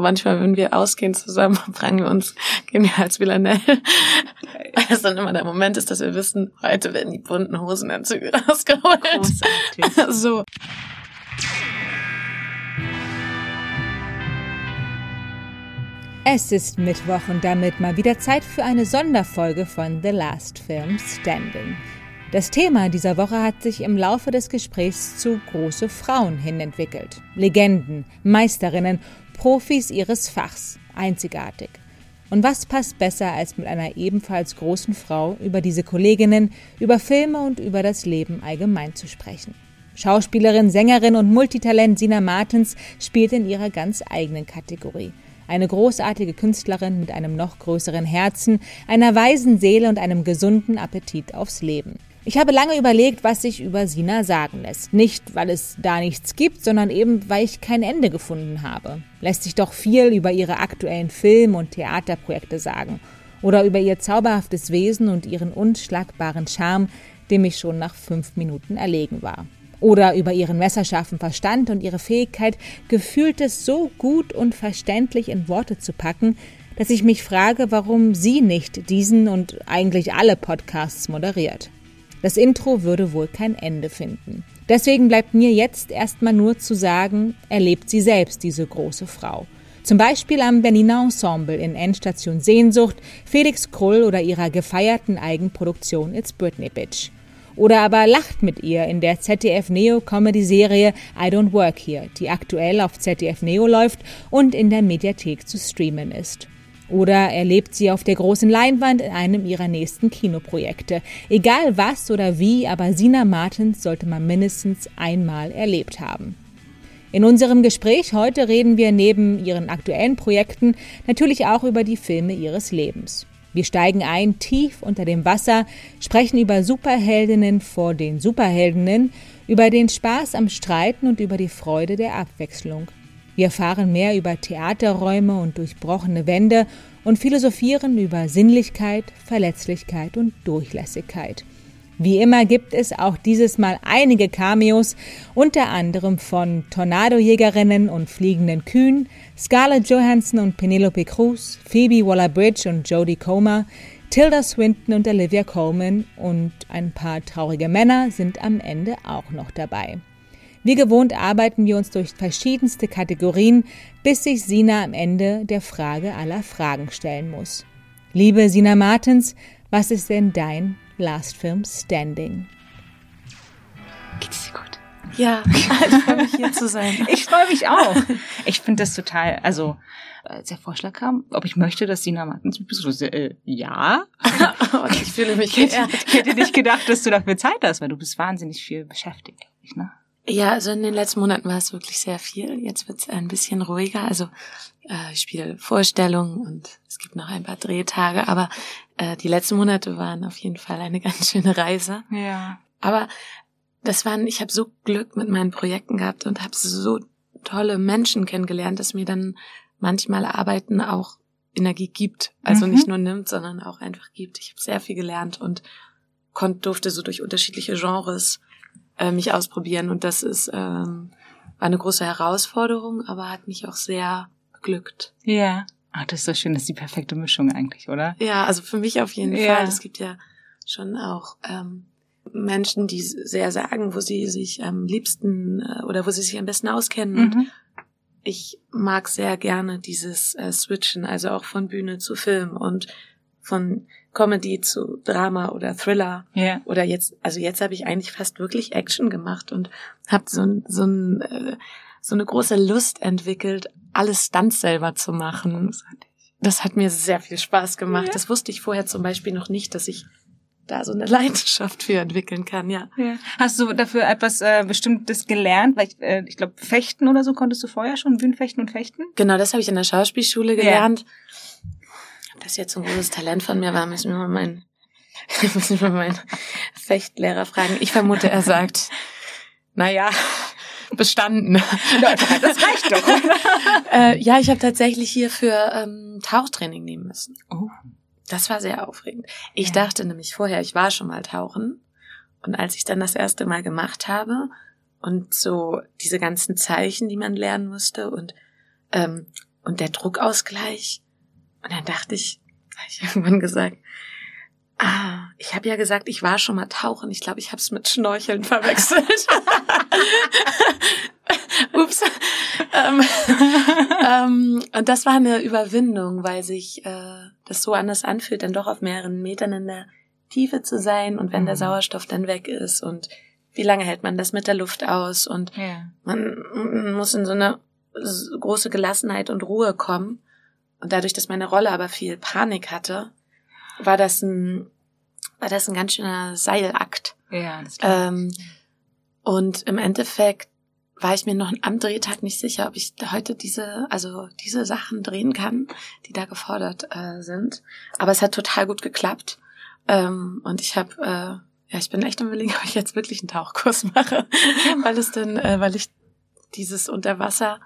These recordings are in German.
manchmal, wenn wir ausgehen zusammen, fragen wir uns, gehen wir als Villanelle? Weil es dann immer der Moment ist, dass wir wissen, heute werden die bunten Hosenanzüge rausgeholt. Großartig. so. Es ist Mittwoch und damit mal wieder Zeit für eine Sonderfolge von The Last Film Standing. Das Thema dieser Woche hat sich im Laufe des Gesprächs zu große Frauen hin entwickelt. Legenden, Meisterinnen, Profis ihres Fachs, einzigartig. Und was passt besser, als mit einer ebenfalls großen Frau über diese Kolleginnen, über Filme und über das Leben allgemein zu sprechen? Schauspielerin, Sängerin und Multitalent Sina Martens spielt in ihrer ganz eigenen Kategorie eine großartige Künstlerin mit einem noch größeren Herzen, einer weisen Seele und einem gesunden Appetit aufs Leben. Ich habe lange überlegt, was sich über Sina sagen lässt. Nicht, weil es da nichts gibt, sondern eben, weil ich kein Ende gefunden habe. Lässt sich doch viel über ihre aktuellen Film- und Theaterprojekte sagen. Oder über ihr zauberhaftes Wesen und ihren unschlagbaren Charme, dem ich schon nach fünf Minuten erlegen war oder über ihren messerscharfen Verstand und ihre Fähigkeit, Gefühltes so gut und verständlich in Worte zu packen, dass ich mich frage, warum sie nicht diesen und eigentlich alle Podcasts moderiert. Das Intro würde wohl kein Ende finden. Deswegen bleibt mir jetzt erstmal nur zu sagen, erlebt sie selbst diese große Frau. Zum Beispiel am Berliner Ensemble in Endstation Sehnsucht, Felix Krull oder ihrer gefeierten Eigenproduktion It's Britney Bitch. Oder aber lacht mit ihr in der ZDF-Neo-Comedy-Serie I Don't Work Here, die aktuell auf ZDF Neo läuft und in der Mediathek zu streamen ist. Oder erlebt sie auf der großen Leinwand in einem ihrer nächsten Kinoprojekte. Egal was oder wie, aber Sina Martens sollte man mindestens einmal erlebt haben. In unserem Gespräch heute reden wir neben ihren aktuellen Projekten natürlich auch über die Filme ihres Lebens. Wir steigen ein tief unter dem Wasser, sprechen über Superheldinnen vor den Superheldinnen, über den Spaß am Streiten und über die Freude der Abwechslung. Wir erfahren mehr über Theaterräume und durchbrochene Wände und philosophieren über Sinnlichkeit, Verletzlichkeit und Durchlässigkeit. Wie immer gibt es auch dieses Mal einige Cameos, unter anderem von Tornadojägerinnen und fliegenden Kühen, Scarlett Johansson und Penelope Cruz, Phoebe Waller-Bridge und Jodie Comer, Tilda Swinton und Olivia Colman und ein paar traurige Männer sind am Ende auch noch dabei. Wie gewohnt arbeiten wir uns durch verschiedenste Kategorien, bis sich Sina am Ende der Frage aller Fragen stellen muss. Liebe Sina Martens, was ist denn dein Last Film Standing. Geht es dir gut? Ja, ich freue mich hier zu sein. Ich freue mich auch. Ich finde das total, also als der Vorschlag kam, ob ich möchte, dass Sina Martens bist, äh, ja. ich fühle mich ich hätte nicht gedacht, dass du dafür Zeit hast, weil du bist wahnsinnig viel beschäftigt, ne? Ja, also in den letzten Monaten war es wirklich sehr viel. Jetzt wird es ein bisschen ruhiger. Also äh, ich spiele Vorstellungen und es gibt noch ein paar Drehtage, aber äh, die letzten Monate waren auf jeden Fall eine ganz schöne Reise. Ja. Aber das waren, ich habe so Glück mit meinen Projekten gehabt und habe so tolle Menschen kennengelernt, dass mir dann manchmal Arbeiten auch Energie gibt. Also mhm. nicht nur nimmt, sondern auch einfach gibt. Ich habe sehr viel gelernt und konnte, durfte so durch unterschiedliche Genres äh, mich ausprobieren. Und das ist ähm, war eine große Herausforderung, aber hat mich auch sehr beglückt. Ja. Ach, das ist so schön, das ist die perfekte Mischung eigentlich, oder? Ja, also für mich auf jeden ja. Fall. Es gibt ja schon auch ähm, Menschen, die sehr sagen, wo sie sich am liebsten äh, oder wo sie sich am besten auskennen. Mhm. Und ich mag sehr gerne dieses äh, Switchen, also auch von Bühne zu Film und von Comedy zu Drama oder Thriller. Ja. Oder jetzt, also jetzt habe ich eigentlich fast wirklich Action gemacht und habe so, so ein äh, so eine große Lust entwickelt, alles Stunts selber zu machen. Das hat mir sehr viel Spaß gemacht. Ja. Das wusste ich vorher zum Beispiel noch nicht, dass ich da so eine Leidenschaft für entwickeln kann, ja. ja. Hast du dafür etwas äh, Bestimmtes gelernt? Weil ich, äh, ich glaube, Fechten oder so konntest du vorher schon, Bühnenfechten und Fechten? Genau, das habe ich in der Schauspielschule gelernt. Ja. Das jetzt so ein großes Talent von mir war, müssen wir mal meinen, müssen wir meinen Fechtlehrer fragen. Ich vermute, er sagt, na ja, bestanden. Ja, das reicht doch. äh, ja, ich habe tatsächlich hier für ähm, Tauchtraining nehmen müssen. Oh. Das war sehr aufregend. Ich ja. dachte nämlich vorher, ich war schon mal tauchen. Und als ich dann das erste Mal gemacht habe und so diese ganzen Zeichen, die man lernen musste und ähm, und der Druckausgleich. Und dann dachte ich, habe ich irgendwann gesagt, ah, ich habe ja gesagt, ich war schon mal tauchen. Ich glaube, ich habe es mit Schnorcheln verwechselt. Ups. ähm, ähm, und das war eine Überwindung, weil sich äh, das so anders anfühlt, dann doch auf mehreren Metern in der Tiefe zu sein und wenn der mhm. Sauerstoff dann weg ist und wie lange hält man das mit der Luft aus und ja. man muss in so eine große Gelassenheit und Ruhe kommen. Und dadurch, dass meine Rolle aber viel Panik hatte, war das ein, war das ein ganz schöner Seilakt. Ja, das ähm, und im Endeffekt war ich mir noch am Drehtag nicht sicher, ob ich heute diese, also diese Sachen drehen kann, die da gefordert äh, sind. Aber es hat total gut geklappt. Ähm, und ich habe, äh, ja, ich bin echt am überlegen, ob ich jetzt wirklich einen Tauchkurs mache, weil es dann, äh, weil ich dieses Unterwasser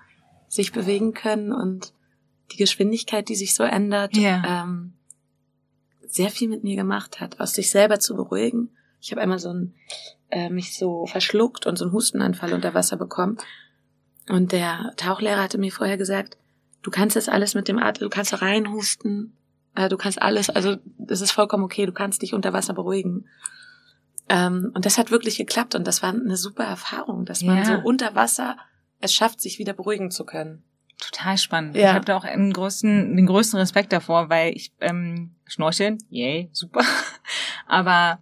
sich bewegen können und die Geschwindigkeit, die sich so ändert, yeah. ähm, sehr viel mit mir gemacht hat, aus sich selber zu beruhigen. Ich habe einmal so ein äh, mich so verschluckt und so einen Hustenanfall unter Wasser bekommen. Und der Tauchlehrer hatte mir vorher gesagt, du kannst das alles mit dem Atem, du kannst reinhusten, äh, du kannst alles, also das ist vollkommen okay, du kannst dich unter Wasser beruhigen. Ähm, und das hat wirklich geklappt und das war eine super Erfahrung, dass man so unter Wasser es schafft, sich wieder beruhigen zu können. Total spannend. Ja. Ich habe da auch einen größten, den größten Respekt davor, weil ich ähm, schnorcheln, yay, super. Aber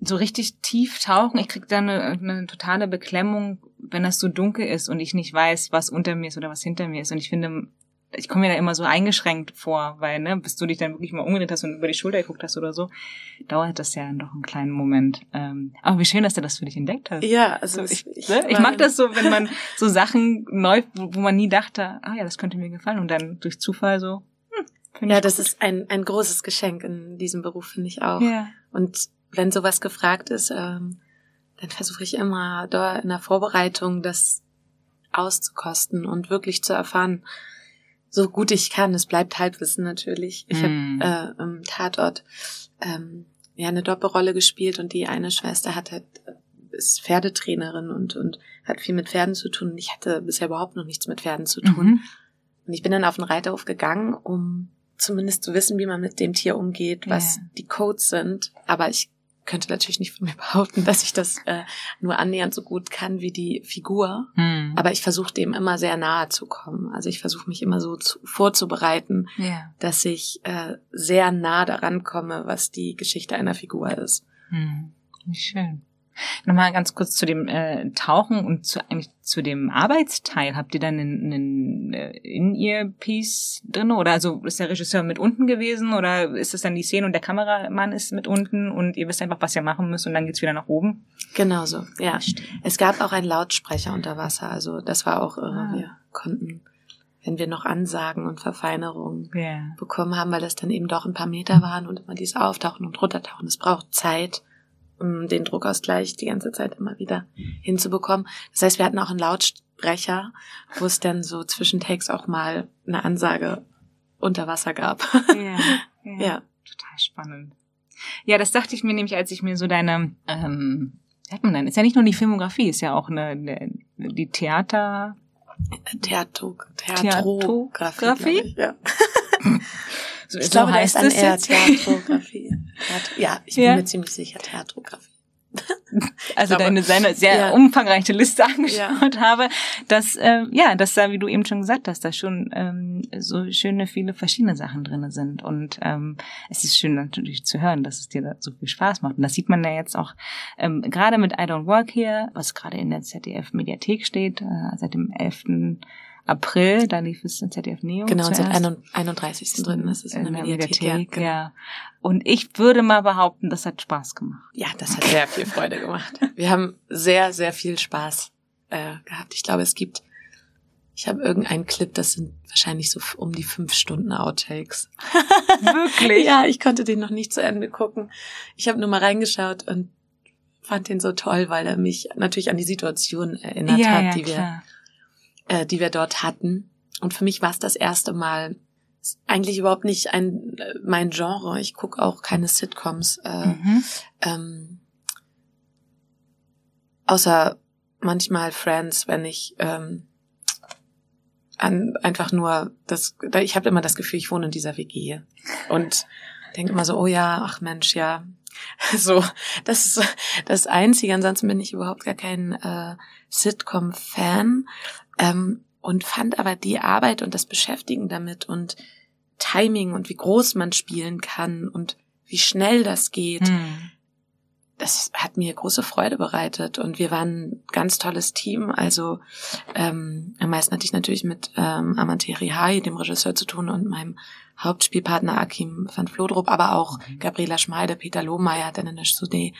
so richtig tief tauchen, ich krieg da eine, eine totale Beklemmung, wenn das so dunkel ist und ich nicht weiß, was unter mir ist oder was hinter mir ist. Und ich finde, ich komme mir da immer so eingeschränkt vor, weil, ne, bis du dich dann wirklich mal umgedreht hast und über die Schulter geguckt hast oder so, dauert das ja noch einen kleinen Moment. Ähm, aber wie schön, dass du das für dich entdeckt hast. Ja, also so, ich, ich, ne? ich mag das so, wenn man so Sachen neu, wo, wo man nie dachte, ah ja, das könnte mir gefallen und dann durch Zufall so, hm, Ja, das gut. ist ein, ein großes Geschenk in diesem Beruf, finde ich auch. Ja. Und wenn sowas gefragt ist, ähm, dann versuche ich immer da in der Vorbereitung das auszukosten und wirklich zu erfahren, so gut ich kann. Es bleibt Halbwissen natürlich. Ich mm. habe äh, im Tatort ähm, ja eine Doppelrolle gespielt und die eine Schwester hat halt ist Pferdetrainerin und und hat viel mit Pferden zu tun. Ich hatte bisher überhaupt noch nichts mit Pferden zu tun. Mhm. Und ich bin dann auf den Reiterhof gegangen, um zumindest zu wissen, wie man mit dem Tier umgeht, was yeah. die Codes sind. Aber ich könnte natürlich nicht von mir behaupten, dass ich das äh, nur annähernd so gut kann wie die Figur. Hm. Aber ich versuche dem immer sehr nahe zu kommen. Also ich versuche mich immer so zu, vorzubereiten, ja. dass ich äh, sehr nah daran komme, was die Geschichte einer Figur ist. Hm. Wie schön. Nochmal ganz kurz zu dem äh, Tauchen und zu, eigentlich zu dem Arbeitsteil. Habt ihr dann einen, einen äh, In-Ear-Piece drin? Oder also ist der Regisseur mit unten gewesen? Oder ist es dann die Szene und der Kameramann ist mit unten und ihr wisst einfach, was ihr machen müsst und dann geht's wieder nach oben? Genau so, ja. Es gab auch einen Lautsprecher unter Wasser. Also das war auch, äh, ah. wir konnten wenn wir noch Ansagen und Verfeinerungen yeah. bekommen haben, weil das dann eben doch ein paar Meter waren und immer dieses Auftauchen und Runtertauchen. Es braucht Zeit um den Druckausgleich die ganze Zeit immer wieder hinzubekommen. Das heißt, wir hatten auch einen Lautsprecher, wo es dann so zwischen Takes auch mal eine Ansage unter Wasser gab. Ja, ja. ja. Total spannend. Ja, das dachte ich mir nämlich, als ich mir so deine, ähm, wie hat man denn? Ist ja nicht nur die Filmografie, ist ja auch eine, eine die Theater. Theatro, Theatrografie. Ja. So, ich glaube, heißt da ist dann eher Theatrografie. ja, ich bin ja. mir ziemlich sicher Theatrografie. Also deine seine sehr ja. umfangreiche Liste angeschaut ja. habe, dass äh, ja, dass da, wie du eben schon gesagt hast, da schon ähm, so schöne viele verschiedene Sachen drinne sind und ähm, es ist schön natürlich zu hören, dass es dir da so viel Spaß macht und das sieht man ja jetzt auch ähm, gerade mit I Don't Work Here, was gerade in der ZDF Mediathek steht, äh, seit dem 11. April, da lief es in ZDF Neo. Genau, und seit 31. drin ist es in, in der Mediathek. Mediathek ja, ja. Und ich würde mal behaupten, das hat Spaß gemacht. Ja, das hat sehr viel Freude gemacht. Wir haben sehr, sehr viel Spaß äh, gehabt. Ich glaube, es gibt, ich habe irgendeinen Clip, das sind wahrscheinlich so um die fünf Stunden Outtakes. Wirklich? ja, ich konnte den noch nicht zu Ende gucken. Ich habe nur mal reingeschaut und fand den so toll, weil er mich natürlich an die Situation erinnert ja, hat, ja, die klar. wir äh, die wir dort hatten. Und für mich war es das erste Mal eigentlich überhaupt nicht ein äh, mein Genre. Ich gucke auch keine Sitcoms. Äh, mhm. ähm, außer manchmal Friends, wenn ich ähm, an einfach nur das ich habe immer das Gefühl, ich wohne in dieser WG und denke immer so, oh ja, ach Mensch, ja. So, das ist das Einzige. Ansonsten bin ich überhaupt gar kein äh, Sitcom-Fan ähm, und fand aber die Arbeit und das Beschäftigen damit und Timing und wie groß man spielen kann und wie schnell das geht. Hm das hat mir große Freude bereitet und wir waren ein ganz tolles Team. Also ähm, am meisten hatte ich natürlich mit ähm, Amanteri Hai, dem Regisseur, zu tun und meinem Hauptspielpartner Akim van Vlodrop, aber auch mhm. Gabriela Schmeide, Peter Lohmeier, Dennis Sude.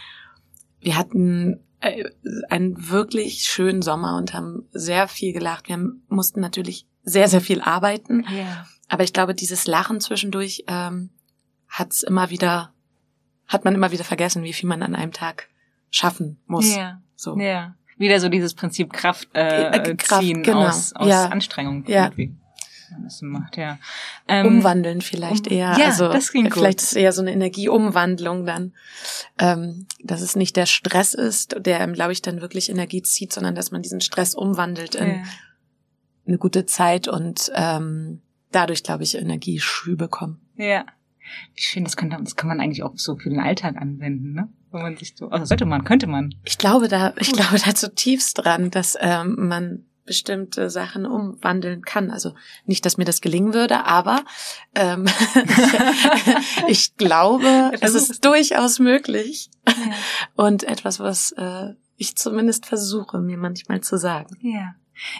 Wir hatten einen wirklich schönen Sommer und haben sehr viel gelacht. Wir mussten natürlich sehr, sehr viel arbeiten. Ja. Aber ich glaube, dieses Lachen zwischendurch ähm, hat es immer wieder hat man immer wieder vergessen, wie viel man an einem Tag schaffen muss. Ja. So. Ja. Wieder so dieses Prinzip Kraft, äh, äh Kraft ziehen genau. aus, aus ja. Anstrengung ja. irgendwie. Das macht, ja. Ähm, Umwandeln vielleicht um, eher. Ja, also das klingt vielleicht gut. ist es eher so eine Energieumwandlung dann, ähm, dass es nicht der Stress ist, der, glaube ich, dann wirklich Energie zieht, sondern dass man diesen Stress umwandelt in ja. eine gute Zeit und ähm, dadurch, glaube ich, Energieschübe kommen. Ja. Ich finde, das, könnte, das kann man eigentlich auch so für den Alltag anwenden, ne? Wenn man sich so, also sollte man, könnte man. Ich glaube da, ich glaube da zutiefst dran, dass ähm, man bestimmte Sachen umwandeln kann. Also nicht, dass mir das gelingen würde, aber ähm, ich glaube, es ist durchaus möglich ja. und etwas, was äh, ich zumindest versuche, mir manchmal zu sagen. Ja.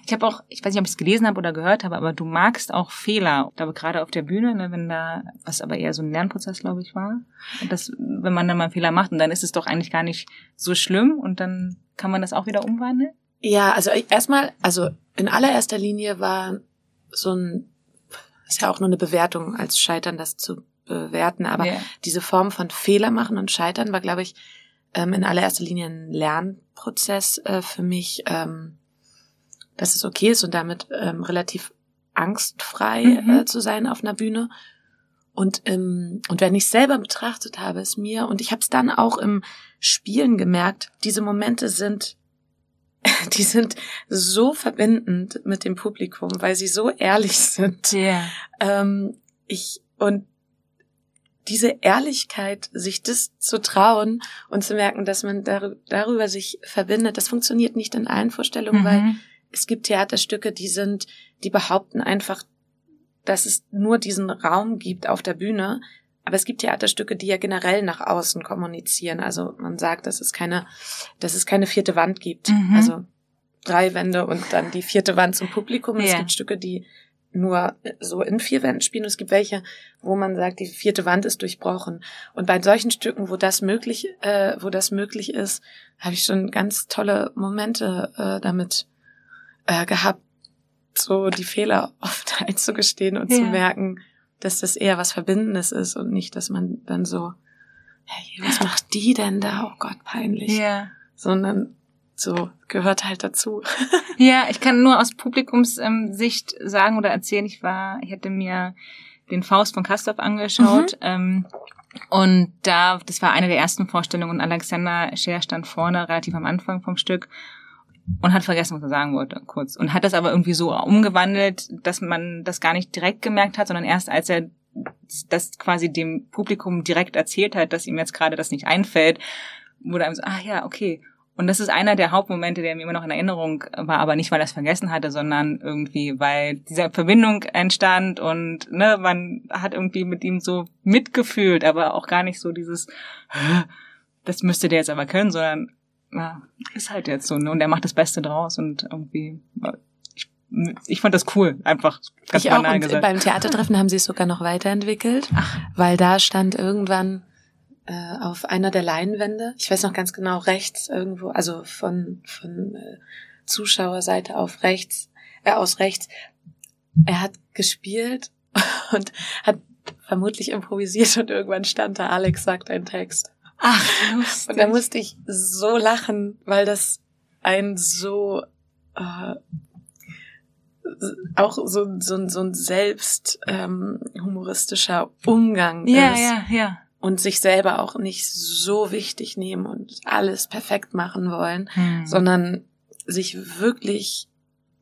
Ich habe auch, ich weiß nicht, ob ich es gelesen habe oder gehört habe, aber du magst auch Fehler. Da gerade auf der Bühne, ne, wenn da, was aber eher so ein Lernprozess, glaube ich, war. Und das, wenn man dann mal einen Fehler macht, und dann ist es doch eigentlich gar nicht so schlimm und dann kann man das auch wieder umwandeln? Ja, also erstmal, also in allererster Linie war so ein, ist ja auch nur eine Bewertung als Scheitern, das zu bewerten, aber yeah. diese Form von Fehler machen und Scheitern war, glaube ich, ähm, in allererster Linie ein Lernprozess äh, für mich. Ähm, dass es okay ist und damit ähm, relativ angstfrei mhm. äh, zu sein auf einer Bühne. Und, ähm, und wenn ich selber betrachtet habe, es mir, und ich habe es dann auch im Spielen gemerkt, diese Momente sind, die sind so verbindend mit dem Publikum, weil sie so ehrlich sind. Yeah. Ähm, ich, und diese Ehrlichkeit, sich das zu trauen und zu merken, dass man darüber, darüber sich verbindet, das funktioniert nicht in allen Vorstellungen, mhm. weil es gibt Theaterstücke, die sind, die behaupten einfach, dass es nur diesen Raum gibt auf der Bühne. Aber es gibt Theaterstücke, die ja generell nach außen kommunizieren. Also man sagt, dass es keine, dass es keine vierte Wand gibt. Mhm. Also drei Wände und dann die vierte Wand zum Publikum. Ja. Es gibt Stücke, die nur so in vier Wänden spielen. Und es gibt welche, wo man sagt, die vierte Wand ist durchbrochen. Und bei solchen Stücken, wo das möglich, äh, wo das möglich ist, habe ich schon ganz tolle Momente äh, damit äh, gehabt, so die Fehler oft einzugestehen und ja. zu merken, dass das eher was Verbindendes ist und nicht, dass man dann so, hey, was macht die denn da? Oh Gott, peinlich. Ja. Sondern so gehört halt dazu. ja, ich kann nur aus Publikumssicht ähm, sagen oder erzählen, ich war, ich hätte mir den Faust von Kastorf angeschaut. Mhm. Ähm, und da, das war eine der ersten Vorstellungen und Alexander Scher stand vorne, relativ am Anfang vom Stück und hat vergessen, was er sagen wollte, kurz. Und hat das aber irgendwie so umgewandelt, dass man das gar nicht direkt gemerkt hat, sondern erst als er das quasi dem Publikum direkt erzählt hat, dass ihm jetzt gerade das nicht einfällt, wurde einem so, ah ja, okay. Und das ist einer der Hauptmomente, der mir immer noch in Erinnerung war, aber nicht, weil er es vergessen hatte, sondern irgendwie, weil diese Verbindung entstand und ne, man hat irgendwie mit ihm so mitgefühlt, aber auch gar nicht so dieses, das müsste der jetzt aber können, sondern ja, ist halt jetzt so, ne? Und er macht das Beste draus und irgendwie, ich, ich fand das cool, einfach ganz ich banal auch. Und gesagt. Beim Theatertreffen haben sie es sogar noch weiterentwickelt, Ach. weil da stand irgendwann äh, auf einer der Leinwände, ich weiß noch ganz genau, rechts irgendwo, also von, von äh, Zuschauerseite auf rechts, äh, aus rechts, er hat gespielt und hat vermutlich improvisiert und irgendwann stand da, Alex sagt einen Text. Ach, lustig. Und da musste ich so lachen, weil das ein so äh, auch so, so, so ein selbst ähm, humoristischer Umgang ja, ist. Ja, ja, Und sich selber auch nicht so wichtig nehmen und alles perfekt machen wollen, hm. sondern sich wirklich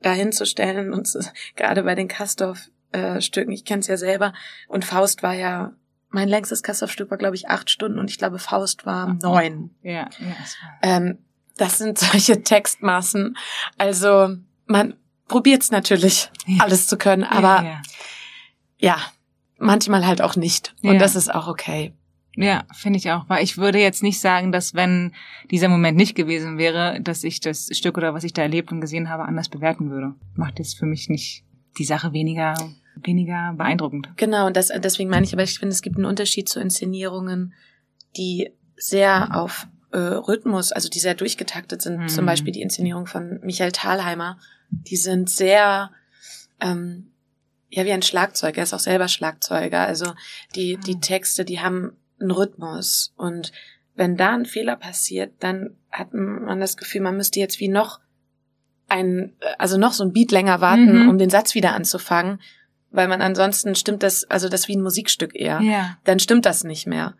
dahin zu stellen und gerade bei den Kastorf-Stücken, ich kenne es ja selber, und Faust war ja, mein längstes Kastorf-Stück war, glaube ich, acht Stunden und ich glaube, Faust war neun. Ja, ja. Ähm, das sind solche Textmaßen. Also man probiert's natürlich, ja. alles zu können, aber ja, ja. ja, manchmal halt auch nicht. Und das ist auch okay. Ja, finde ich auch. Weil ich würde jetzt nicht sagen, dass wenn dieser Moment nicht gewesen wäre, dass ich das Stück oder was ich da erlebt und gesehen habe, anders bewerten würde. Macht jetzt für mich nicht die Sache weniger weniger beeindruckend. Genau, und das, deswegen meine ich, aber ich finde, es gibt einen Unterschied zu Inszenierungen, die sehr auf äh, Rhythmus, also die sehr durchgetaktet sind. Mhm. Zum Beispiel die Inszenierung von Michael Thalheimer. Die sind sehr ähm, ja wie ein Schlagzeug. Er ist auch selber Schlagzeuger. Also die die ah. Texte, die haben einen Rhythmus. Und wenn da ein Fehler passiert, dann hat man das Gefühl, man müsste jetzt wie noch ein, also noch so ein Beat länger warten, mhm. um den Satz wieder anzufangen, weil man ansonsten stimmt das, also das wie ein Musikstück eher. Ja. Dann stimmt das nicht mehr.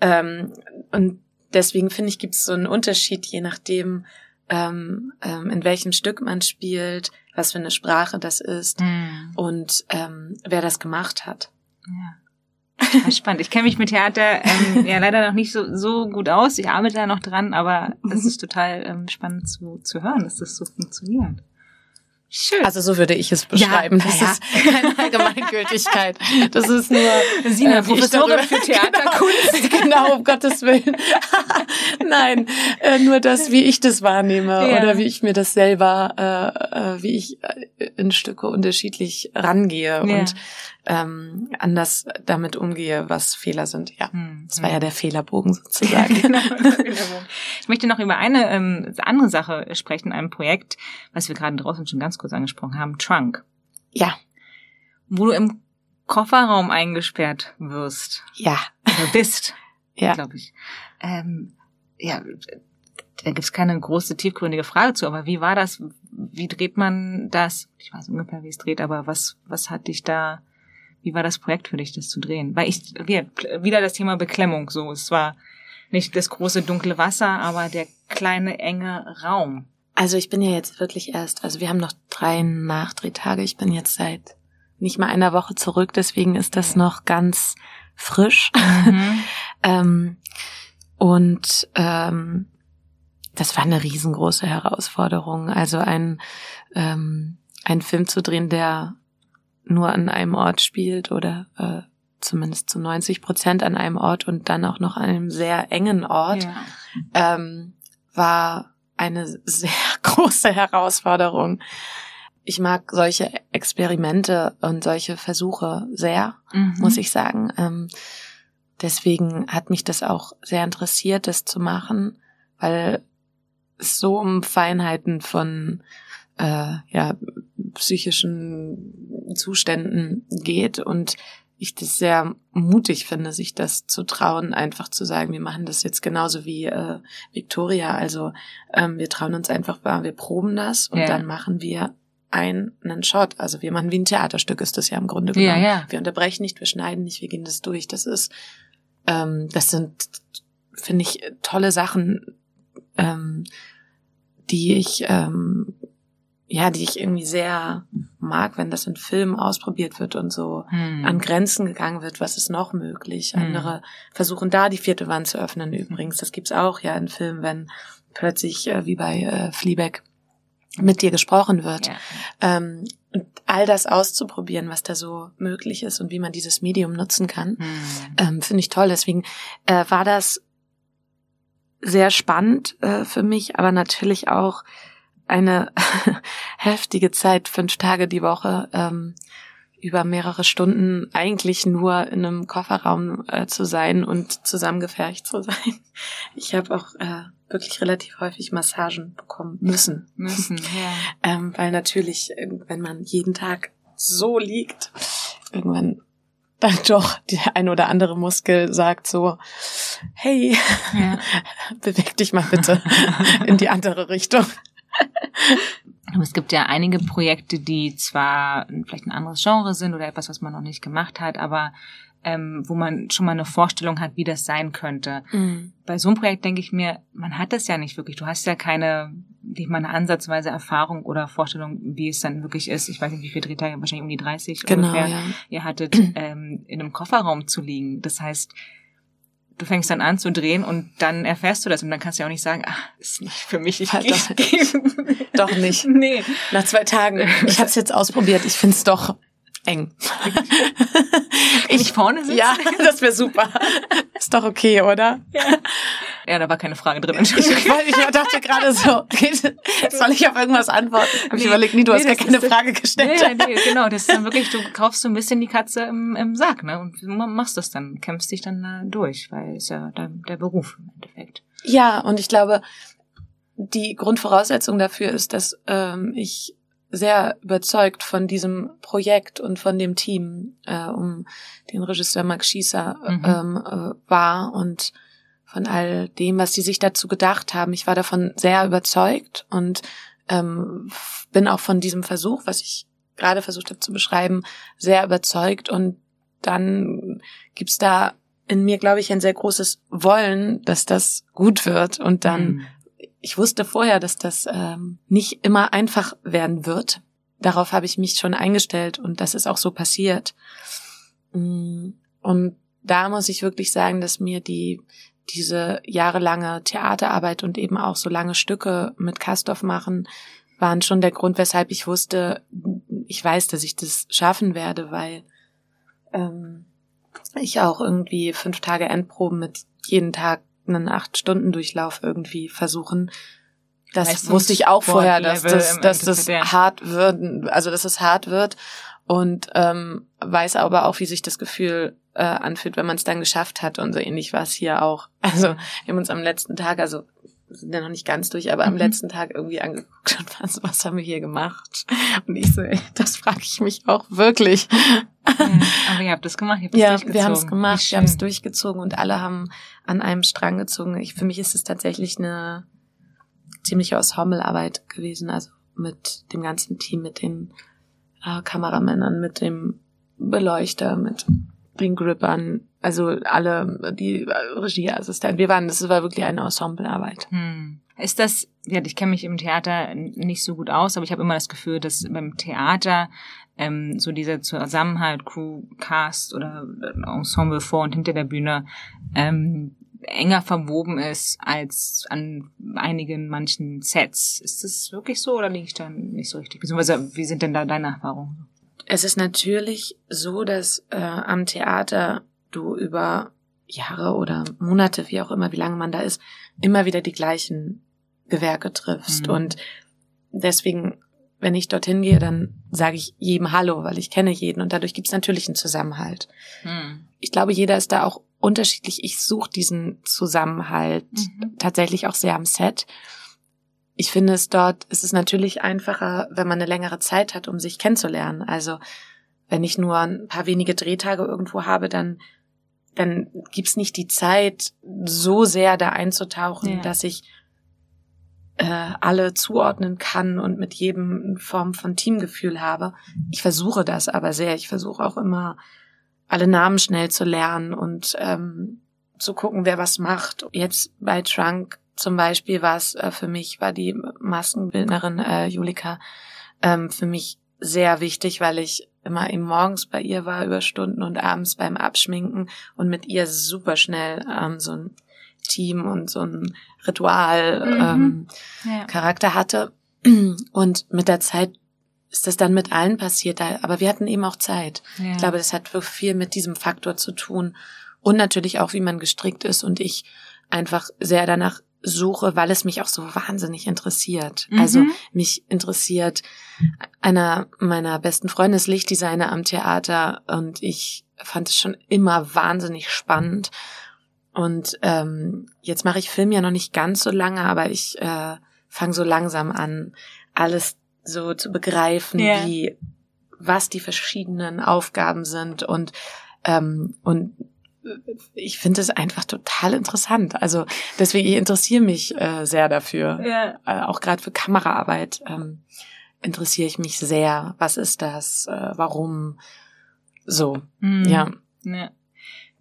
Ähm, und deswegen finde ich, gibt es so einen Unterschied, je nachdem, ähm, ähm, in welchem Stück man spielt, was für eine Sprache das ist mhm. und ähm, wer das gemacht hat. Ja. Spannend. Ich kenne mich mit Theater ähm, ja leider noch nicht so, so gut aus. Ich arbeite da noch dran, aber das ist total ähm, spannend zu, zu hören, dass das so funktioniert. Schön. Also so würde ich es beschreiben. Ja, das ja. ist keine Allgemeingültigkeit. Das ist nur Sina, äh, Professorin für Theaterkunst. Genau, genau, um Gottes Willen. Nein, äh, nur das, wie ich das wahrnehme ja. oder wie ich mir das selber, äh, äh wie ich äh, in Stücke unterschiedlich rangehe und ähm, anders damit umgehe, was Fehler sind. Ja, hm. das war ja der Fehlerbogen sozusagen. genau, ich möchte noch über eine ähm, andere Sache sprechen, einem Projekt, was wir gerade draußen schon ganz kurz angesprochen haben, Trunk. Ja. Wo du im Kofferraum eingesperrt wirst. Ja. Oder bist. ja. Glaube ich. Ähm, ja, da gibt's keine große tiefgründige Frage zu, aber wie war das? Wie dreht man das? Ich weiß ungefähr, wie es dreht, aber was, was hat dich da wie war das Projekt für dich, das zu drehen? Weil ich, wieder das Thema Beklemmung, so. Es war nicht das große dunkle Wasser, aber der kleine enge Raum. Also ich bin ja jetzt wirklich erst, also wir haben noch drei Nachdrehtage. Ich bin jetzt seit nicht mal einer Woche zurück, deswegen ist das noch ganz frisch. Mhm. ähm, und ähm, das war eine riesengroße Herausforderung. Also ein, ähm, ein Film zu drehen, der nur an einem Ort spielt oder äh, zumindest zu 90 Prozent an einem Ort und dann auch noch an einem sehr engen Ort, ja. ähm, war eine sehr große Herausforderung. Ich mag solche Experimente und solche Versuche sehr, mhm. muss ich sagen. Ähm, deswegen hat mich das auch sehr interessiert, das zu machen, weil es so um Feinheiten von äh, ja, psychischen Zuständen geht und ich das sehr mutig finde, sich das zu trauen, einfach zu sagen, wir machen das jetzt genauso wie äh, Victoria. Also ähm, wir trauen uns einfach, wir proben das und ja. dann machen wir einen Shot. Also wir machen wie ein Theaterstück, ist das ja im Grunde genommen. Ja, ja. Wir unterbrechen nicht, wir schneiden nicht, wir gehen das durch. Das ist, ähm, das sind, finde ich, tolle Sachen, ähm, die ich ähm, ja, die ich irgendwie sehr mag, wenn das in Filmen ausprobiert wird und so hm. an Grenzen gegangen wird, was ist noch möglich. Hm. Andere versuchen da die vierte Wand zu öffnen übrigens. Das gibt's auch ja in Filmen, wenn plötzlich, äh, wie bei äh, Fleabag, mit dir gesprochen wird. Ja. Ähm, und all das auszuprobieren, was da so möglich ist und wie man dieses Medium nutzen kann, hm. ähm, finde ich toll. Deswegen äh, war das sehr spannend äh, für mich, aber natürlich auch eine heftige Zeit, fünf Tage die Woche, ähm, über mehrere Stunden eigentlich nur in einem Kofferraum äh, zu sein und zusammengefercht zu sein. Ich habe auch äh, wirklich relativ häufig Massagen bekommen müssen. Müssen, ja. ähm, weil natürlich, wenn man jeden Tag so liegt, irgendwann dann doch der ein oder andere Muskel sagt so, hey, ja. beweg dich mal bitte in die andere Richtung. Aber es gibt ja einige Projekte, die zwar vielleicht ein anderes Genre sind oder etwas, was man noch nicht gemacht hat, aber ähm, wo man schon mal eine Vorstellung hat, wie das sein könnte. Mhm. Bei so einem Projekt denke ich mir, man hat das ja nicht wirklich. Du hast ja keine nicht mal eine ansatzweise Erfahrung oder Vorstellung, wie es dann wirklich ist. Ich weiß nicht, wie viele Drehtage, wahrscheinlich um die 30 genau, ungefähr, ja. ihr hattet, ähm, in einem Kofferraum zu liegen. Das heißt, du fängst dann an zu drehen und dann erfährst du das und dann kannst du ja auch nicht sagen, ah, ist nicht für mich, ich Halt doch. Doch nicht. Nee. Nach zwei Tagen. Ich habe es jetzt ausprobiert. Ich find's doch eng. ich nicht vorne sitzen? Ja, das wäre super. Ist doch okay, oder? Ja. Ja, da war keine Frage drin. Ich, ich, ich dachte gerade so, soll ich auf irgendwas antworten? Hab ich überlegt, nee, du hast gar keine Frage gestellt. Nee, nee, genau, das ist dann wirklich, du kaufst so ein bisschen die Katze im, im Sack, ne? Und machst das dann, kämpfst dich dann da durch, weil ist ja der, der Beruf im Endeffekt. Ja, und ich glaube, die Grundvoraussetzung dafür ist, dass ähm, ich sehr überzeugt von diesem Projekt und von dem Team äh, um den Regisseur Max Schießer Mhm. ähm, äh, war und von all dem, was sie sich dazu gedacht haben. Ich war davon sehr überzeugt und ähm, bin auch von diesem Versuch, was ich gerade versucht habe zu beschreiben, sehr überzeugt. Und dann gibt's da in mir, glaube ich, ein sehr großes Wollen, dass das gut wird. Und dann Mhm. ich wusste vorher, dass das ähm, nicht immer einfach werden wird. Darauf habe ich mich schon eingestellt und das ist auch so passiert. Mm, Und da muss ich wirklich sagen, dass mir die diese jahrelange Theaterarbeit und eben auch so lange Stücke mit Kastorf machen, waren schon der Grund, weshalb ich wusste, ich weiß, dass ich das schaffen werde, weil ähm, ich auch irgendwie fünf Tage Endproben mit jeden Tag einen acht Stunden Durchlauf irgendwie versuchen. Das wusste ich auch vorher, dass das, im dass das hart wird, also dass es hart wird und ähm, weiß aber auch, wie sich das Gefühl äh, anfühlt, wenn man es dann geschafft hat und so ähnlich war es hier auch. Also wir haben uns am letzten Tag, also sind ja noch nicht ganz durch, aber am Mhm. letzten Tag irgendwie angeguckt und was, was haben wir hier gemacht? Und ich so, ey, das frage ich mich auch wirklich. Ja, aber ihr habt das gemacht, ihr habt das Ja, durchgezogen. wir haben es gemacht, wir haben es durchgezogen und alle haben an einem Strang gezogen. Ich, für mich ist es tatsächlich eine ziemliche Ensemblearbeit gewesen, also mit dem ganzen Team, mit den äh, Kameramännern, mit dem Beleuchter, mit den Grippern, also alle, die äh, Regieassistenten. Wir waren, das war wirklich eine Ensemblearbeit. Hm. Ist das, ja, ich kenne mich im Theater nicht so gut aus, aber ich habe immer das Gefühl, dass beim Theater ähm, so dieser Zusammenhalt, Crew, Cast oder Ensemble vor und hinter der Bühne ähm, enger verwoben ist als an einigen manchen Sets. Ist das wirklich so oder liege ich da nicht so richtig? Beziehungsweise, wie sind denn da deine Erfahrungen? Es ist natürlich so, dass äh, am Theater du über Jahre oder Monate, wie auch immer, wie lange man da ist, immer wieder die gleichen Gewerke triffst. Mhm. Und deswegen, wenn ich dorthin gehe, dann sage ich jedem Hallo, weil ich kenne jeden und dadurch gibt es natürlich einen Zusammenhalt. Hm. Ich glaube, jeder ist da auch unterschiedlich. Ich suche diesen Zusammenhalt Mhm. tatsächlich auch sehr am Set. Ich finde es dort, es ist natürlich einfacher, wenn man eine längere Zeit hat, um sich kennenzulernen. Also wenn ich nur ein paar wenige Drehtage irgendwo habe, dann dann gibt's nicht die Zeit, so sehr da einzutauchen, Ja. dass ich äh, alle zuordnen kann und mit jedem eine Form von Teamgefühl habe. Ich versuche das aber sehr. Ich versuche auch immer, alle Namen schnell zu lernen und ähm, zu gucken, wer was macht. Jetzt bei Trunk zum Beispiel war es äh, für mich, war die Maskenbildnerin äh, Julika ähm, für mich sehr wichtig, weil ich immer eben morgens bei ihr war über Stunden und abends beim Abschminken und mit ihr super schnell ähm, so ein Team und so ein Ritual Mhm. ähm, Ja. Charakter hatte. Und mit der Zeit ist das dann mit allen passiert, aber wir hatten eben auch Zeit. Ja. Ich glaube, das hat viel mit diesem Faktor zu tun und natürlich auch, wie man gestrickt ist und ich einfach sehr danach suche, weil es mich auch so wahnsinnig interessiert. Mhm. Also mich interessiert einer meiner besten Freunde ist Lichtdesigner am Theater und ich fand es schon immer wahnsinnig spannend. Und ähm, jetzt mache ich Film ja noch nicht ganz so lange, aber ich äh, fange so langsam an, alles so zu begreifen, Ja. wie was die verschiedenen Aufgaben sind und ähm, und ich finde es einfach total interessant. Also deswegen ich interessiere mich äh, sehr dafür, ja. äh, auch gerade für Kameraarbeit ähm, interessiere ich mich sehr. Was ist das? Äh, warum? So, Mhm. ja. Ja.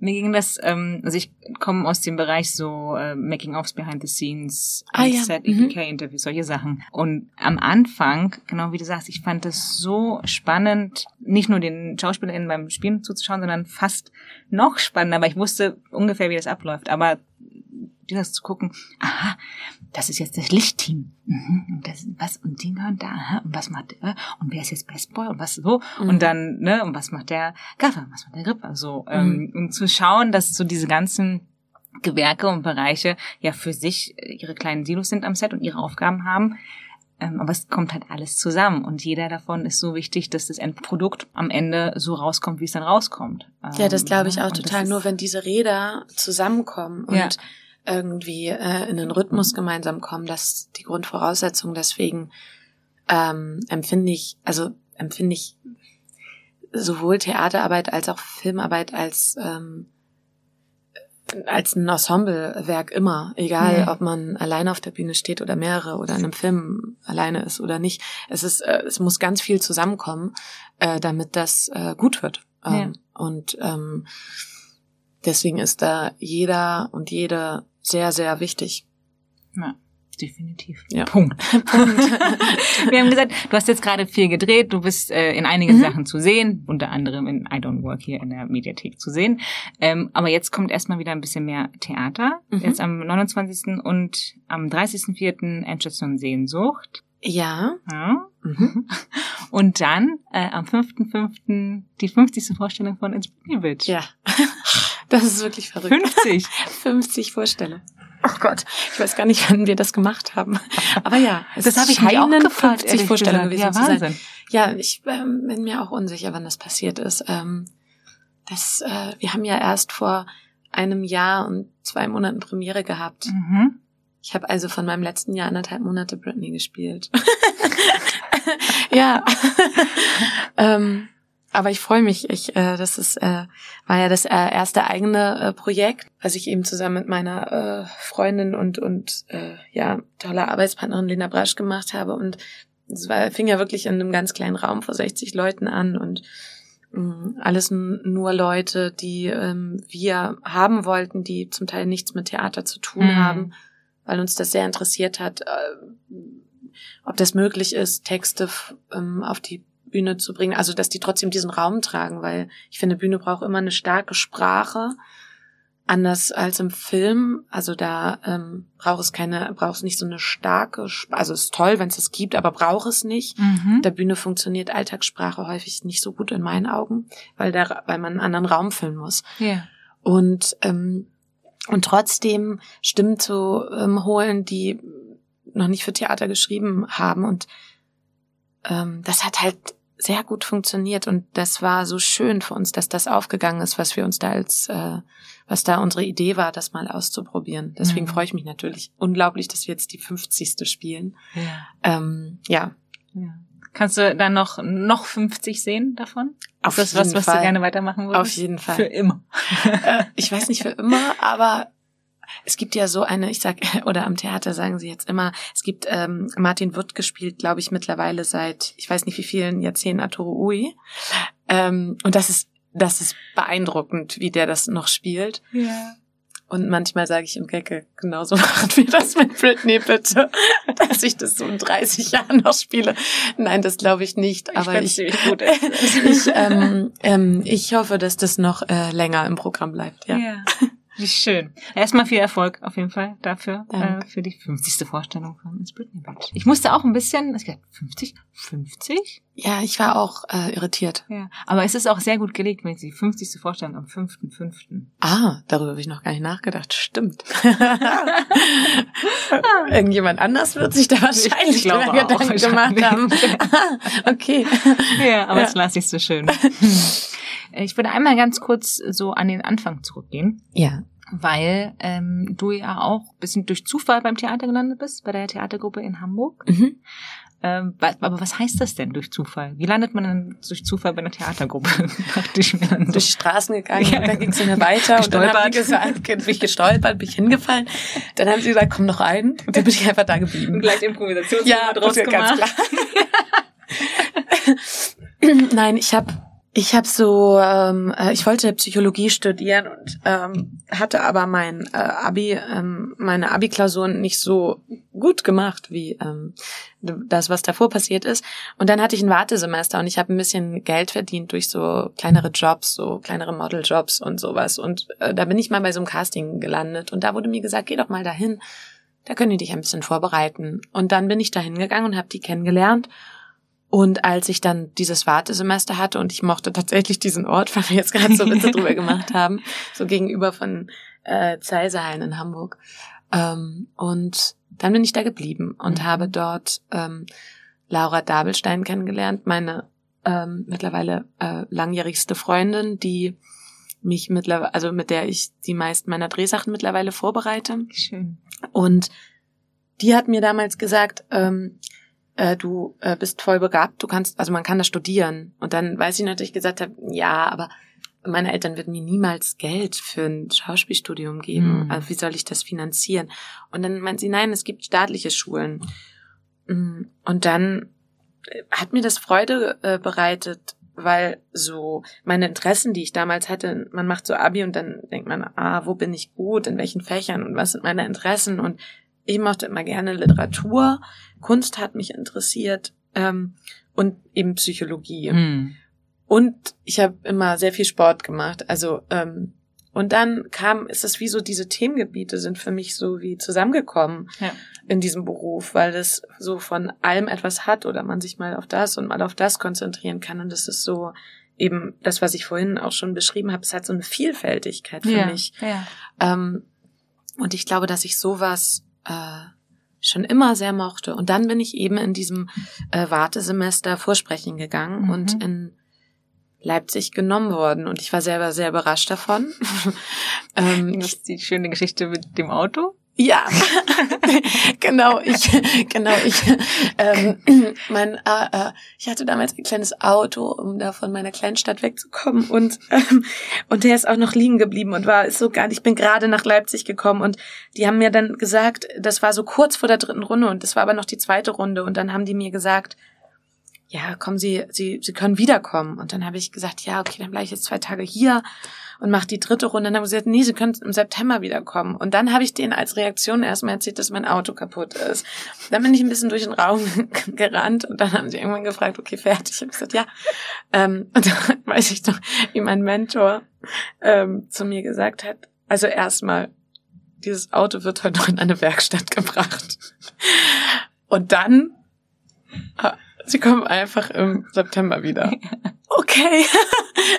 Mir ging das, ähm, also ich komme aus dem Bereich so äh, Making-ofs, Behind the Scenes, ah, ja. Set, EPK-Interviews, mhm. solche Sachen. Und am Anfang, genau wie du sagst, ich fand es so spannend, nicht nur den SchauspielerInnen beim Spielen zuzuschauen, sondern fast noch spannender, weil ich wusste ungefähr, wie das abläuft. Aber das zu gucken, aha, das ist jetzt das Lichtteam. Mhm, und das, was, und die gehören da, aha, und was macht der, und wer ist jetzt Best Boy und was so, mhm. und dann, ne, und was macht der Gaffer, was macht der Gripper, so, ähm, mhm. um zu schauen, dass so diese ganzen Gewerke und Bereiche ja für sich ihre kleinen Silos sind am Set und ihre Aufgaben haben. Ähm, aber es kommt halt alles zusammen und jeder davon ist so wichtig, dass das Endprodukt am Ende so rauskommt, wie es dann rauskommt. Ja, das glaube ich ähm, auch und total. Nur wenn diese Räder zusammenkommen und ja irgendwie äh, in den Rhythmus gemeinsam kommen, das ist die Grundvoraussetzung. Deswegen ähm, empfinde ich, also empfinde ich sowohl Theaterarbeit als auch Filmarbeit als ähm, als ein Ensemblewerk immer, egal ja. ob man alleine auf der Bühne steht oder mehrere oder in einem Film alleine ist oder nicht. Es ist, äh, es muss ganz viel zusammenkommen, äh, damit das äh, gut wird. Ähm, ja. Und ähm, deswegen ist da jeder und jede sehr, sehr wichtig. Ja. Definitiv. Ja. Punkt. Punkt. Wir haben gesagt, du hast jetzt gerade viel gedreht, du bist äh, in einigen mhm. Sachen zu sehen, unter anderem in I Don't Work hier in der Mediathek zu sehen. Ähm, aber jetzt kommt erstmal wieder ein bisschen mehr Theater. Mhm. Jetzt am 29. und am 30.04. Endstation Sehnsucht. Ja. ja. Mhm. Und dann äh, am 5.5. die 50. Vorstellung von Inspirable. Ja. Das ist wirklich verrückt. 50. 50 Vorstellungen. Oh Gott, ich weiß gar nicht, wann wir das gemacht haben. Aber ja, es das habe ich mich auch gefragt, 50 Vorstellungen gewesen ja, zu sein. Ja, ich ähm, bin mir auch unsicher, wann das passiert ist. Ähm, das, äh, wir haben ja erst vor einem Jahr und zwei Monaten Premiere gehabt. Mhm. Ich habe also von meinem letzten Jahr anderthalb Monate Britney gespielt. ja. ähm, aber ich freue mich. Ich, äh, das ist, äh, war ja das äh, erste eigene äh, Projekt, was ich eben zusammen mit meiner äh, Freundin und und äh, ja toller Arbeitspartnerin Lena Brasch gemacht habe. Und es war, fing ja wirklich in einem ganz kleinen Raum vor 60 Leuten an und mh, mm, alles nur Leute, die ähm, wir haben wollten, die zum Teil nichts mit Theater zu tun mhm. haben, weil uns das sehr interessiert hat, äh, ob das möglich ist, Texte ähm, auf die Bühne zu bringen, also dass die trotzdem diesen Raum tragen, weil ich finde, Bühne braucht immer eine starke Sprache, anders als im Film. Also da ähm, braucht es keine, braucht es nicht so eine starke, Sp also es ist toll, wenn es es gibt, aber braucht es nicht. Mhm. Der Bühne funktioniert Alltagssprache häufig nicht so gut in meinen Augen, weil da, weil man einen anderen Raum füllen muss. Ja. Und ähm, und trotzdem Stimmen zu ähm, holen, die noch nicht für Theater geschrieben haben und ähm, das hat halt sehr gut funktioniert und das war so schön für uns, dass das aufgegangen ist, was wir uns da als, äh, was da unsere Idee war, das mal auszuprobieren. Deswegen mhm. freue ich mich natürlich unglaublich, dass wir jetzt die 50. spielen. Ja. Ähm, ja. ja. Kannst du dann noch noch 50 sehen davon? Auf ist das was, was Fall. du gerne weitermachen würdest? Auf jeden Fall. Für immer. äh, ich weiß nicht für immer, aber es gibt ja so eine, ich sag, oder am Theater sagen sie jetzt immer, es gibt ähm, Martin Wutt gespielt, glaube ich, mittlerweile seit, ich weiß nicht wie vielen Jahrzehnten Arturo Ui. Ähm, und das ist, das ist beeindruckend, wie der das noch spielt. Ja. Und manchmal sage ich im Gecke, genauso machen wir das mit Britney bitte, dass ich das so in 30 Jahren noch spiele. Nein, das glaube ich nicht. Aber ich, ich, ich, ähm, ähm, ich hoffe, dass das noch äh, länger im Programm bleibt. Ja. ja. Wie schön. Erstmal viel Erfolg auf jeden Fall dafür, äh, für die 50. Vorstellung von It's Britney Bitch. Ich musste auch ein bisschen, ich dachte, 50? 50? Ja, ich war auch äh, irritiert. Ja, aber es ist auch sehr gut gelegt mit die 50. Vorstellung am 5.5. Ah, darüber habe ich noch gar nicht nachgedacht. Stimmt. Irgendjemand anders wird sich da wahrscheinlich ich glaube Gedanken gemacht haben. okay. Ja, aber ja. das lasse ich so schön. Ich würde einmal ganz kurz so an den Anfang zurückgehen. Ja. Weil ähm, du ja auch ein bisschen durch Zufall beim Theater gelandet bist, bei der Theatergruppe in Hamburg. Mhm. Ähm, aber was heißt das denn durch Zufall? Wie landet man denn durch Zufall bei einer Theatergruppe? Dachte ich mir dann so. Durch die Straßen gegangen ja. und dann ging es mir weiter und dann haben die gesagt, bin ich gestolpert, bin ich hingefallen. Dann haben sie gesagt, komm noch rein und dann bin ich einfach da geblieben. Und gleich Improvisation ja, draus gemacht. Ganz klar. Nein, ich habe Ich habe so, ähm, äh, ich wollte Psychologie studieren und ähm, hatte aber mein äh, Abi, ähm, meine Abi-Klausuren nicht so gut gemacht wie ähm, das, was davor passiert ist. Und dann hatte ich ein Wartesemester und ich habe ein bisschen Geld verdient durch so kleinere Jobs, so kleinere Modeljobs und sowas. Und äh, da bin ich mal bei so einem Casting gelandet und da wurde mir gesagt, geh doch mal dahin, da können die dich ein bisschen vorbereiten. Und dann bin ich dahin gegangen und habe die kennengelernt und als ich dann dieses Wartesemester hatte und ich mochte tatsächlich diesen Ort, weil wir jetzt gerade so Witze drüber gemacht haben, so gegenüber von äh, Zeiserhallen in Hamburg. Ähm, und dann bin ich da geblieben und mhm. habe dort ähm, Laura Dabelstein kennengelernt, meine ähm, mittlerweile äh, langjährigste Freundin, die mich mittlerweile, also mit der ich die meisten meiner Drehsachen mittlerweile vorbereite. Schön. Und die hat mir damals gesagt, ähm, äh, du äh, bist voll begabt, du kannst, also man kann das studieren. Und dann weiß ich natürlich gesagt habe, ja, aber meine Eltern würden mir niemals Geld für ein Schauspielstudium geben. Mhm. Also wie soll ich das finanzieren? Und dann meint sie, nein, es gibt staatliche Schulen. Mm, und dann äh, hat mir das Freude äh, bereitet, weil so meine Interessen, die ich damals hatte, man macht so Abi und dann denkt man, ah, wo bin ich gut, in welchen Fächern und was sind meine Interessen und ich mochte immer gerne Literatur, Kunst hat mich interessiert ähm, und eben Psychologie. Mhm. Und ich habe immer sehr viel Sport gemacht. Also ähm, und dann kam, ist es wie so diese Themengebiete sind für mich so wie zusammengekommen ja. in diesem Beruf, weil es so von allem etwas hat oder man sich mal auf das und mal auf das konzentrieren kann. Und das ist so eben das, was ich vorhin auch schon beschrieben habe. Es hat so eine Vielfältigkeit für ja. mich. Ja. Ähm, und ich glaube, dass ich sowas äh, schon immer sehr mochte. Und dann bin ich eben in diesem äh, Wartesemester Vorsprechen gegangen mhm. und in Leipzig genommen worden. Und ich war selber sehr überrascht davon. ähm, das ist die schöne Geschichte mit dem Auto. Ja, genau, ich, genau, ich, ähm, mein, äh, äh, ich hatte damals ein kleines Auto, um da von meiner kleinen Stadt wegzukommen und, ähm, und der ist auch noch liegen geblieben und war so gar nicht, ich bin gerade nach Leipzig gekommen und die haben mir dann gesagt, das war so kurz vor der dritten Runde und das war aber noch die zweite Runde und dann haben die mir gesagt, ja, kommen Sie, Sie, Sie können wiederkommen. Und dann habe ich gesagt, ja, okay, dann bleibe ich jetzt zwei Tage hier und mache die dritte Runde. Und dann haben sie gesagt, nee, Sie können im September wiederkommen. Und dann habe ich denen als Reaktion erstmal erzählt, dass mein Auto kaputt ist. Dann bin ich ein bisschen durch den Raum gerannt und dann haben sie irgendwann gefragt, okay, fertig. Ich habe gesagt, ja. Ähm, und dann weiß ich noch, wie mein Mentor ähm, zu mir gesagt hat, also erstmal, dieses Auto wird heute noch in eine Werkstatt gebracht. Und dann Sie kommen einfach im September wieder. Okay.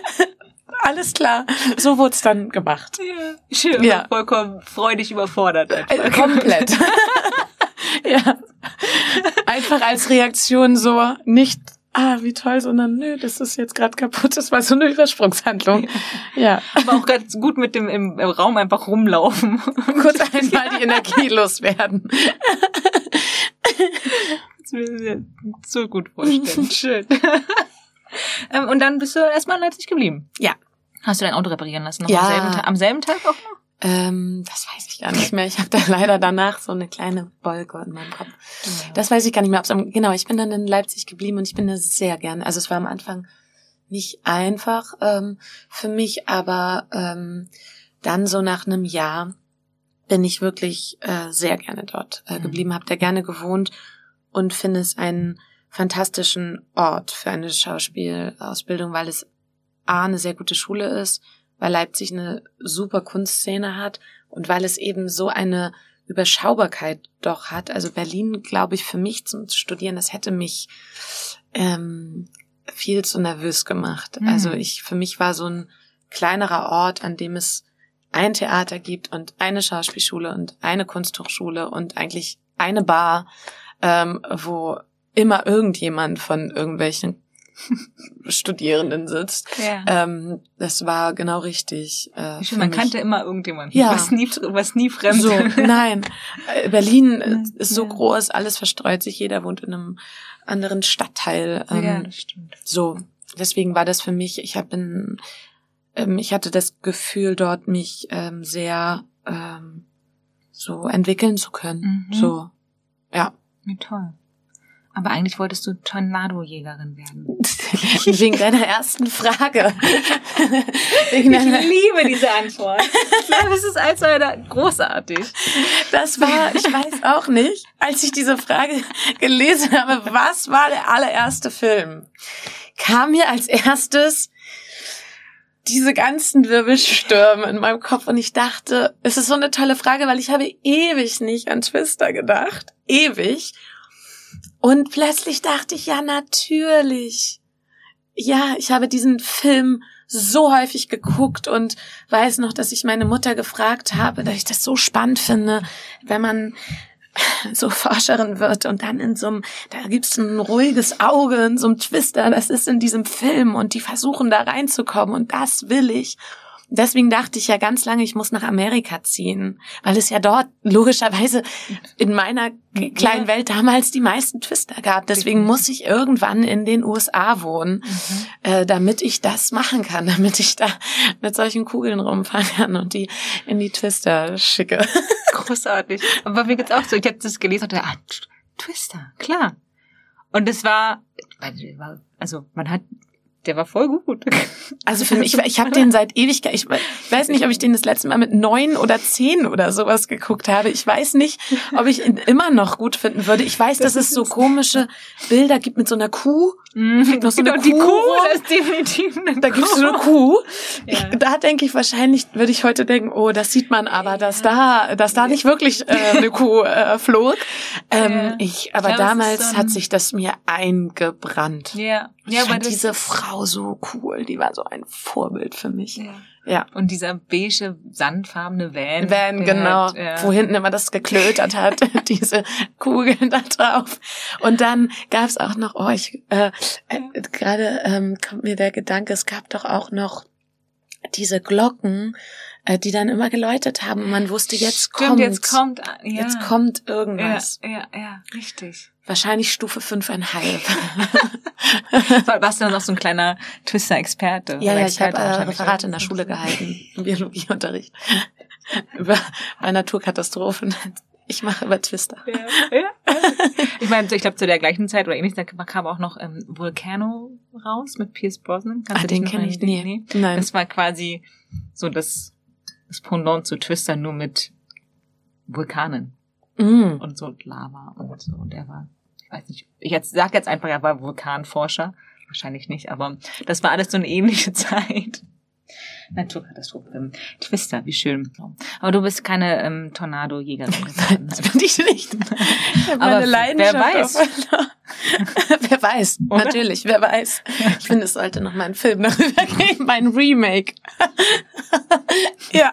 Alles klar. So wurde es dann gemacht. Ja, schön, ja. vollkommen freudig überfordert. Einfach. Äh, komplett. ja. Einfach als Reaktion so nicht, ah, wie toll, sondern nö, das ist jetzt gerade kaputt. Das war so eine Übersprungshandlung. Ja. Aber auch ganz gut mit dem im, im Raum einfach rumlaufen. Kurz einmal die Energie loswerden mir so gut vorstellen. Schön. ähm, und dann bist du erstmal in Leipzig geblieben. Ja. Hast du dein Auto reparieren lassen? Noch ja. am, selben, am selben Tag auch noch? Ähm, das weiß ich gar nicht mehr. Ich habe da leider danach so eine kleine Wolke in meinem Kopf. Das weiß ich gar nicht mehr. Am, genau, ich bin dann in Leipzig geblieben und ich bin da sehr gerne. Also es war am Anfang nicht einfach ähm, für mich, aber ähm, dann so nach einem Jahr bin ich wirklich äh, sehr gerne dort äh, mhm. geblieben, habe da gerne gewohnt und finde es einen fantastischen Ort für eine Schauspielausbildung, weil es A, eine sehr gute Schule ist, weil Leipzig eine super Kunstszene hat und weil es eben so eine Überschaubarkeit doch hat. Also Berlin, glaube ich, für mich zum Studieren, das hätte mich ähm, viel zu nervös gemacht. Mhm. Also ich, für mich war so ein kleinerer Ort, an dem es ein Theater gibt und eine Schauspielschule und eine Kunsthochschule und eigentlich eine Bar ähm, wo immer irgendjemand von irgendwelchen Studierenden sitzt. Ja. Ähm, das war genau richtig. Äh, Schön, man mich. kannte immer irgendjemanden, ja. was nie, was nie fremd. So, nein, äh, Berlin ist so ja. groß, alles verstreut sich, jeder wohnt in einem anderen Stadtteil. Ähm, ja, das stimmt. So, deswegen war das für mich. Ich habe ähm, ich hatte das Gefühl, dort mich ähm, sehr ähm, so entwickeln zu können. Mhm. So, ja. Wie toll. Aber eigentlich wolltest du Tornado-Jägerin werden. wegen deiner ersten Frage. ich liebe diese Antwort. Ich glaube, es ist als großartig. Das war, ich weiß auch nicht, als ich diese Frage gelesen habe, was war der allererste Film? Kam mir als erstes diese ganzen Wirbelstürme in meinem Kopf und ich dachte, es ist so eine tolle Frage, weil ich habe ewig nicht an Twister gedacht. Ewig. Und plötzlich dachte ich, ja, natürlich. Ja, ich habe diesen Film so häufig geguckt und weiß noch, dass ich meine Mutter gefragt habe, dass ich das so spannend finde, wenn man so Forscherin wird und dann in so einem, da gibt's ein ruhiges Auge, in so einem Twister, das ist in diesem Film und die versuchen da reinzukommen und das will ich. Deswegen dachte ich ja ganz lange, ich muss nach Amerika ziehen, weil es ja dort logischerweise in meiner kleinen Welt damals die meisten Twister gab. Deswegen muss ich irgendwann in den USA wohnen, mhm. äh, damit ich das machen kann, damit ich da mit solchen Kugeln rumfahren kann und die in die Twister schicke. Großartig. Aber mir geht's auch so. Ich habe das gelesen und dachte, ah, Twister, klar. Und es war, also man hat der war voll gut. Also für mich, ich, ich habe den seit Ewigkeit, ich, ich weiß nicht, ob ich den das letzte Mal mit neun oder zehn oder sowas geguckt habe. Ich weiß nicht, ob ich ihn immer noch gut finden würde. Ich weiß, dass es so komische Bilder gibt mit so einer Kuh. Mhm. Eine genau, Kuh. Die Kuh ist definitiv eine Da gibt es so eine Kuh. Ja. Ich, da denke ich wahrscheinlich, würde ich heute denken, oh, das sieht man aber, dass da, dass da nicht wirklich äh, eine Kuh äh, flog. Ähm, ja. ich, aber ich glaub, damals so hat sich das mir eingebrannt. Ja. Ich ja, fand diese Frau so cool. Die war so ein Vorbild für mich. Ja. Ja. Und dieser beige, sandfarbene Van. Van, genau. Hat, ja. Wo hinten immer das geklötert hat, diese Kugeln da drauf. Und dann gab's auch noch, oh, ich, äh, äh, gerade ähm, kommt mir der Gedanke, es gab doch auch noch diese Glocken, äh, die dann immer geläutet haben. Man wusste, jetzt Stimmt, kommt, jetzt kommt, ja. jetzt kommt irgendwas. Ja, ja, ja, richtig. Wahrscheinlich Stufe fünfeinhalb. Warst du dann noch so ein kleiner Twister-Experte? Ja, ja, ich habe äh, Referat in der Schule gehalten, im Biologieunterricht. über Naturkatastrophen. Ich mache über Twister. Ja, ja. Ich meine, ich glaube zu der gleichen Zeit oder ähnlich, da kam auch noch ähm, Volcano raus mit Pierce Brosnan. Kannst ah, den kenne ich nie. Nee. Nein. Das war quasi so das, das Pendant zu Twister nur mit Vulkanen. Mm. Und so Lava und so. Und er war, ich weiß nicht, ich jetzt sag jetzt einfach, er war Vulkanforscher. Wahrscheinlich nicht, aber das war alles so eine ähnliche Zeit. Naturkatastrophe. Twister, wie schön. Aber du bist keine ähm, Tornado-Jägerin. Nein, das bin ich nicht. Aber wer weiß. wer weiß, Oder? natürlich, wer weiß. Ich finde, es sollte noch mal einen Film darüber geben, mein Remake. ja.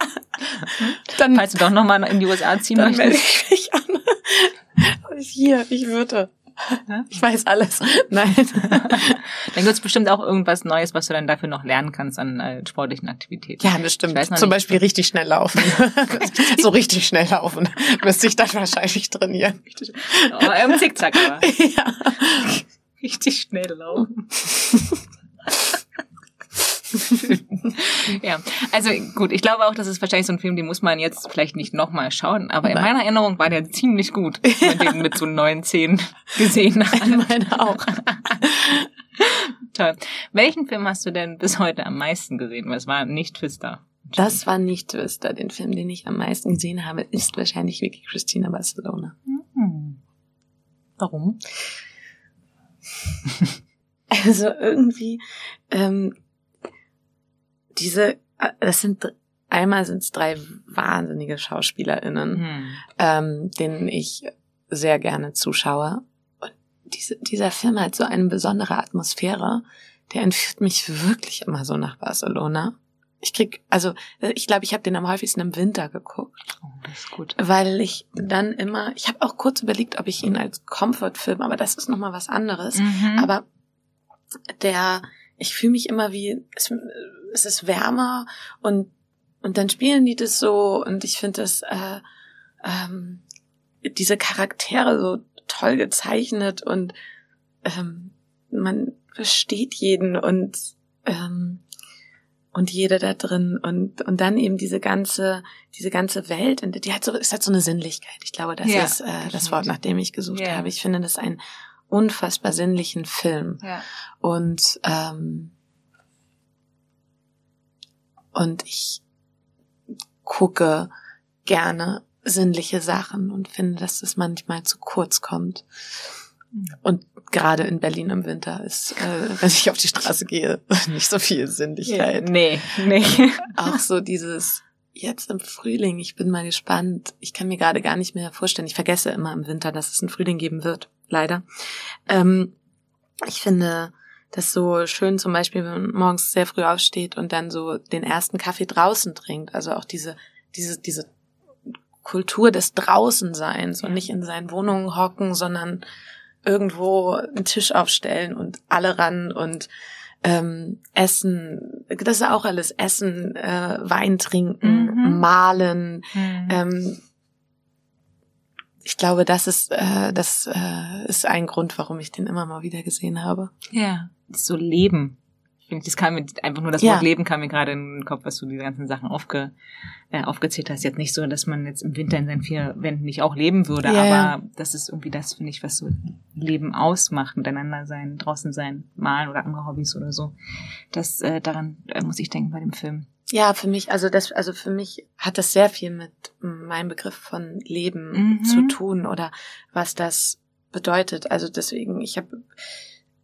Dann, Falls du doch noch mal in die USA ziehen dann möchtest. Melde ich mich an. Hier, ich würde. Ich weiß alles. Nein. dann gibt's bestimmt auch irgendwas Neues, was du dann dafür noch lernen kannst an äh, sportlichen Aktivitäten. Ja, das stimmt. Zum Beispiel richtig schnell laufen. so richtig schnell laufen. Müsste ich dann wahrscheinlich trainieren. Oh, im Zickzack aber. Ja. Richtig schnell laufen. ja, also gut, ich glaube auch, das ist wahrscheinlich so ein Film, den muss man jetzt vielleicht nicht nochmal schauen, aber in meiner Erinnerung war der ziemlich gut, wenn man den mit so neun Zehn gesehen hat. In meiner auch. Toll. Welchen Film hast du denn bis heute am meisten gesehen? Es war nicht Twister. Das war nicht Twister. Den Film, den ich am meisten gesehen habe, ist wahrscheinlich wirklich Christina Barcelona. Hm. Warum? Also irgendwie ähm, diese, äh, das sind einmal sind es drei wahnsinnige SchauspielerInnen, hm. ähm, denen ich sehr gerne zuschaue. Und diese, dieser Film hat so eine besondere Atmosphäre. Der entführt mich wirklich immer so nach Barcelona. Ich krieg, also ich glaube, ich habe den am häufigsten im Winter geguckt. Oh, das ist gut. Weil ich dann immer, ich habe auch kurz überlegt, ob ich ihn als Comfort-Film, aber das ist nochmal was anderes. Mhm. Aber der, ich fühle mich immer wie, es, es ist wärmer und und dann spielen die das so und ich finde das äh, ähm, diese Charaktere so toll gezeichnet und ähm, man versteht jeden und ähm, und jede da drin und und dann eben diese ganze diese ganze Welt und die hat so es hat so eine Sinnlichkeit ich glaube das ja, ist äh, das Wort nach dem ich gesucht ja. habe ich finde das ein unfassbar sinnlichen Film. Ja. Und ähm, und ich gucke gerne sinnliche Sachen und finde, dass das manchmal zu kurz kommt. Und gerade in Berlin im Winter ist, äh, wenn ich auf die Straße gehe, nicht so viel Sinnlichkeit. Nee, nee. Auch so dieses jetzt im Frühling, ich bin mal gespannt. Ich kann mir gerade gar nicht mehr vorstellen. Ich vergesse immer im Winter, dass es einen Frühling geben wird, leider. Ähm, ich finde das so schön zum Beispiel, wenn man morgens sehr früh aufsteht und dann so den ersten Kaffee draußen trinkt. Also auch diese, diese, diese Kultur des Draußenseins und nicht in seinen Wohnungen hocken, sondern irgendwo einen Tisch aufstellen und alle ran und ähm, Essen, das ist auch alles Essen, äh, Wein trinken, mhm. malen. Mhm. Ähm, ich glaube, das ist äh, das äh, ist ein Grund, warum ich den immer mal wieder gesehen habe. Ja, so Leben finde das kam mir einfach nur das ja. Wort Leben kam mir gerade in den Kopf, was du die ganzen Sachen aufge, äh, aufgezählt hast. Jetzt nicht so, dass man jetzt im Winter in seinen vier Wänden nicht auch leben würde, ja, aber ja. das ist irgendwie das, finde ich, was so Leben ausmacht, miteinander sein, draußen sein, malen oder andere Hobbys oder so. Das äh, daran äh, muss ich denken bei dem Film. Ja, für mich, also das, also für mich hat das sehr viel mit meinem Begriff von Leben mhm. zu tun oder was das bedeutet. Also deswegen, ich habe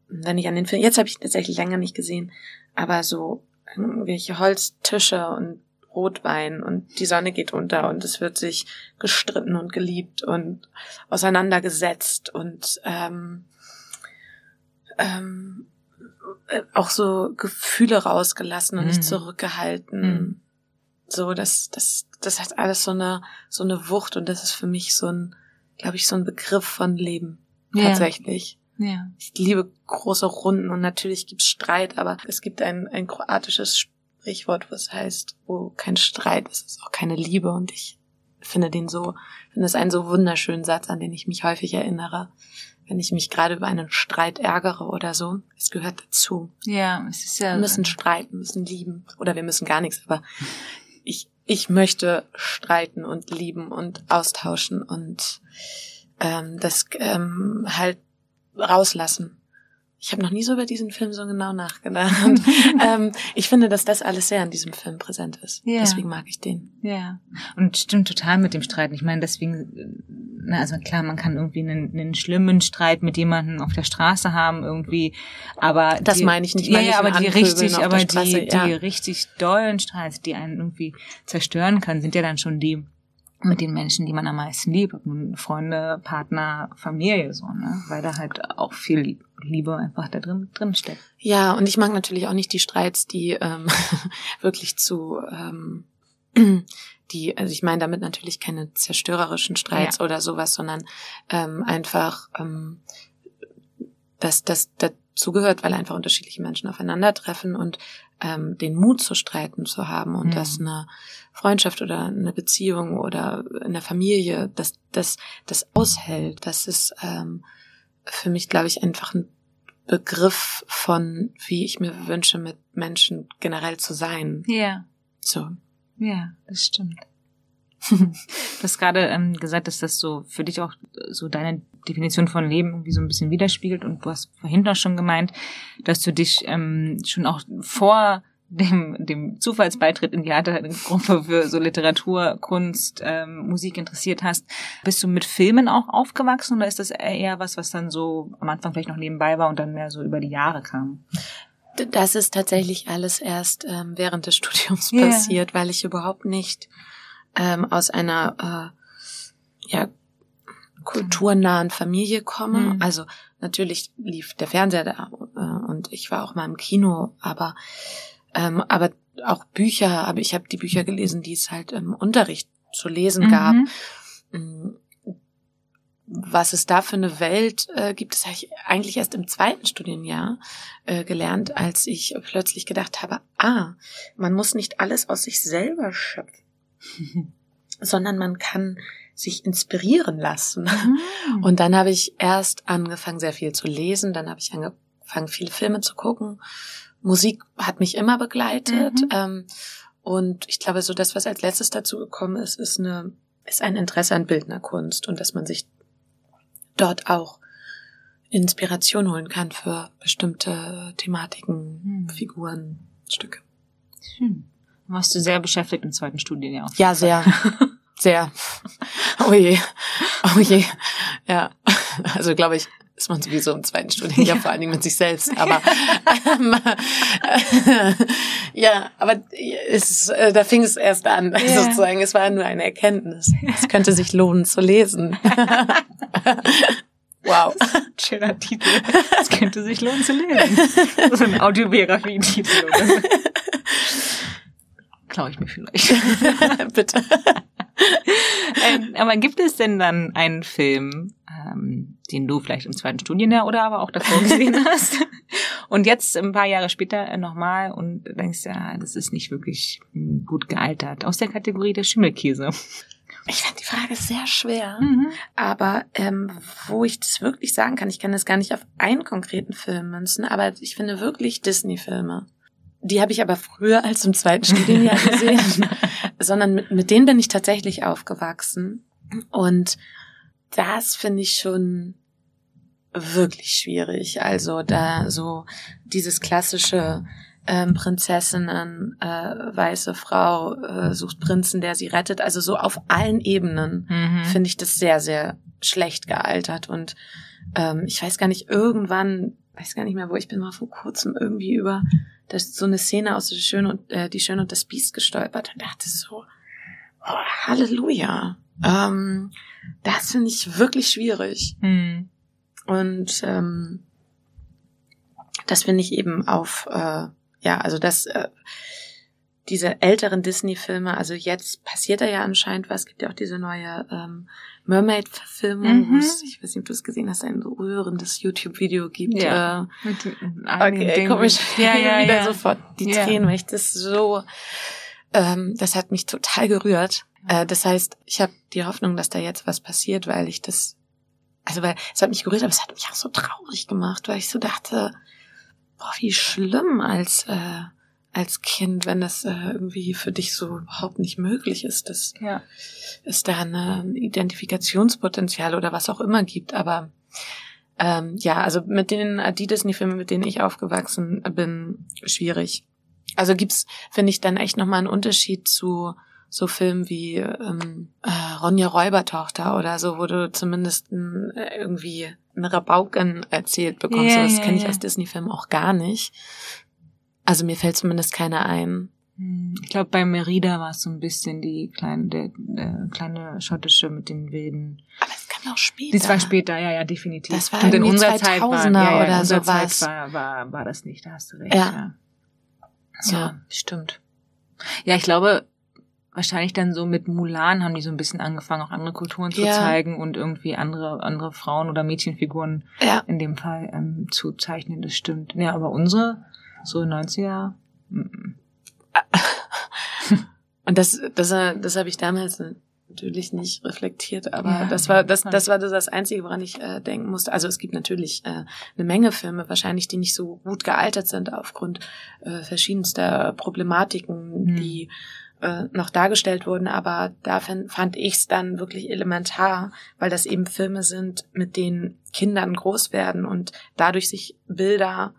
wenn ich an den Film, jetzt habe ich ihn tatsächlich länger nicht gesehen, aber so irgendwelche Holztische und Rotwein und die Sonne geht unter und es wird sich gestritten und geliebt und auseinandergesetzt und ähm, ähm, äh, auch so Gefühle rausgelassen und mhm. nicht zurückgehalten. Mhm. So, das, das, das hat alles so eine, so eine Wucht und das ist für mich so ein, glaube ich, so ein Begriff von Leben. Ja. Tatsächlich. Ja. Ich liebe große Runden und natürlich gibt's Streit, aber es gibt ein, ein kroatisches Sprichwort, was heißt, wo kein Streit ist, ist auch keine Liebe und ich finde den so, finde es einen so wunderschönen Satz, an den ich mich häufig erinnere, wenn ich mich gerade über einen Streit ärgere oder so. Es gehört dazu. Ja, es ist ja. Wir müssen streiten, müssen lieben. Oder wir müssen gar nichts, aber ich, ich möchte streiten und lieben und austauschen und ähm, das ähm, halt rauslassen. Ich habe noch nie so über diesen Film so genau nachgedacht. Und, ähm, ich finde, dass das alles sehr in diesem Film präsent ist. Ja. Deswegen mag ich den. Ja. Und stimmt total mit dem Streiten. Ich meine, deswegen, na, also klar, man kann irgendwie einen, einen schlimmen Streit mit jemandem auf der Straße haben, irgendwie, aber das die, meine ich nicht. Ja, ja, aber die richtig, aber Straße, die, ja. die richtig dollen Streits, die einen irgendwie zerstören können, sind ja dann schon die, mit den Menschen, die man am meisten liebt, Freunde, Partner, Familie, so, ne? Weil da halt auch viel Liebe einfach da drin, drin steckt. Ja, und ich mag natürlich auch nicht die Streits, die ähm, wirklich zu ähm, die, also ich meine damit natürlich keine zerstörerischen Streits ja. oder sowas, sondern ähm, einfach ähm, dass das dazu gehört, weil einfach unterschiedliche Menschen aufeinandertreffen und ähm, den Mut zu streiten zu haben und mhm. dass eine Freundschaft oder eine Beziehung oder eine Familie, dass das das aushält, das ist ähm, für mich, glaube ich, einfach ein Begriff von, wie ich mir wünsche, mit Menschen generell zu sein. Ja. So. Ja, das stimmt. Du hast gerade ähm, gesagt, dass das so für dich auch so deine Definition von Leben irgendwie so ein bisschen widerspiegelt und du hast vorhin noch schon gemeint, dass du dich ähm, schon auch vor dem, dem Zufallsbeitritt in die Theatergruppe für so Literatur, Kunst, ähm, Musik interessiert hast. Bist du mit Filmen auch aufgewachsen oder ist das eher was, was dann so am Anfang vielleicht noch nebenbei war und dann mehr so über die Jahre kam? Das ist tatsächlich alles erst ähm, während des Studiums yeah. passiert, weil ich überhaupt nicht ähm, aus einer äh, ja, kulturnahen Familie komme. Mhm. Also natürlich lief der Fernseher da äh, und ich war auch mal im Kino, aber ähm, aber auch Bücher, aber ich habe die Bücher gelesen, die es halt im Unterricht zu lesen mhm. gab. Mm, was es da für eine Welt äh, gibt, das habe ich eigentlich erst im zweiten Studienjahr äh, gelernt, als ich plötzlich gedacht habe, ah, man muss nicht alles aus sich selber schöpfen, sondern man kann sich inspirieren lassen. Mhm. Und dann habe ich erst angefangen, sehr viel zu lesen, dann habe ich angefangen, viele Filme zu gucken. Musik hat mich immer begleitet. Mhm. Ähm, und ich glaube, so das, was als letztes dazu gekommen ist, ist eine, ist ein Interesse an Bildnerkunst und dass man sich dort auch Inspiration holen kann für bestimmte Thematiken, hm. Figuren, Stücke. Hm. Warst du sehr beschäftigt im zweiten Studienjahr? Ja, sehr. Sehr. Oh je. Oh je. Ja. Also glaube ich, ist man sowieso im zweiten Studienjahr, ja. vor allen Dingen mit sich selbst. Aber ähm, äh, ja, aber es, äh, da fing es erst an, ja. sozusagen. Es war nur eine Erkenntnis. Es könnte sich lohnen zu lesen. wow. Schöner Titel. Es könnte sich lohnen zu lesen. So ein Audiobiografie-Titel oder so. Klau ich mir vielleicht. Bitte. ähm, aber gibt es denn dann einen Film, ähm, den du vielleicht im zweiten Studienjahr oder aber auch davor gesehen hast und jetzt ein paar Jahre später äh, nochmal und denkst, ja, das ist nicht wirklich hm, gut gealtert, aus der Kategorie der Schimmelkäse? Ich fand die Frage sehr schwer, mhm. aber ähm, wo ich das wirklich sagen kann, ich kann das gar nicht auf einen konkreten Film münzen, aber ich finde wirklich Disney-Filme. Die habe ich aber früher als im zweiten Studienjahr gesehen, sondern mit, mit denen bin ich tatsächlich aufgewachsen. Und das finde ich schon wirklich schwierig. Also da so dieses klassische ähm, Prinzessinnen, äh, weiße Frau äh, sucht Prinzen, der sie rettet. Also so auf allen Ebenen mhm. finde ich das sehr, sehr schlecht gealtert. Und ähm, ich weiß gar nicht, irgendwann, weiß gar nicht mehr, wo ich bin mal vor kurzem irgendwie über das, so eine Szene aus Die Schöne und, äh, Die Schöne und das Biest gestolpert und dachte so, oh, Halleluja. Ähm, das finde ich wirklich schwierig. Mhm. Und ähm, das finde ich eben auf, äh, ja, also das, äh, diese älteren Disney-Filme, also jetzt passiert da ja anscheinend was, gibt ja auch diese neue ähm, Mermaid-Verfilmung, mhm. ich weiß nicht, ob du es gesehen hast, ein rührendes YouTube-Video gibt. Ja. Äh, Mit okay, Dingen. komisch. Ja, ja, wieder ja. sofort die ja. Tränen, weil ich das so, ähm, das hat mich total gerührt. Äh, das heißt, ich habe die Hoffnung, dass da jetzt was passiert, weil ich das, also weil es hat mich gerührt, aber es hat mich auch so traurig gemacht, weil ich so dachte, boah, wie schlimm als äh, als Kind, wenn das äh, irgendwie für dich so überhaupt nicht möglich ist, dass ja. es da ein Identifikationspotenzial oder was auch immer gibt. Aber ähm, ja, also mit den Disney-Filmen, mit denen ich aufgewachsen bin, schwierig. Also gibt's, finde ich, dann echt nochmal einen Unterschied zu so Filmen wie ähm, äh, Ronja Räubertochter oder so, wo du zumindest ein, äh, irgendwie eine Rabauken erzählt bekommst. Yeah, das kenne ich yeah. aus Disney-Filmen auch gar nicht. Also mir fällt zumindest keiner ein. Hm, ich glaube, bei Merida war es so ein bisschen die kleine, der, der kleine schottische mit den wilden. Aber es kam auch später. Das war später, ja, ja, definitiv. Das war Und in unserer Zeit war, ja, ja, oder sowas. Zeit war, war, war das nicht, da hast du recht. Ja. Ja, so. ja stimmt. Ja, ich glaube, wahrscheinlich dann so mit Mulan haben die so ein bisschen angefangen, auch andere Kulturen zu ja. zeigen und irgendwie andere, andere Frauen oder Mädchenfiguren ja. in dem Fall ähm, zu zeichnen, das stimmt. Ja, aber unsere so 90er. Und das, das, das habe ich damals natürlich nicht reflektiert, aber ja, das war das, das war das Einzige, woran ich äh, denken musste. Also es gibt natürlich äh, eine Menge Filme, wahrscheinlich, die nicht so gut gealtert sind aufgrund äh, verschiedenster Problematiken, mhm. die äh, noch dargestellt wurden, aber da fand ich es dann wirklich elementar, weil das eben Filme sind, mit denen Kindern groß werden und dadurch sich Bilder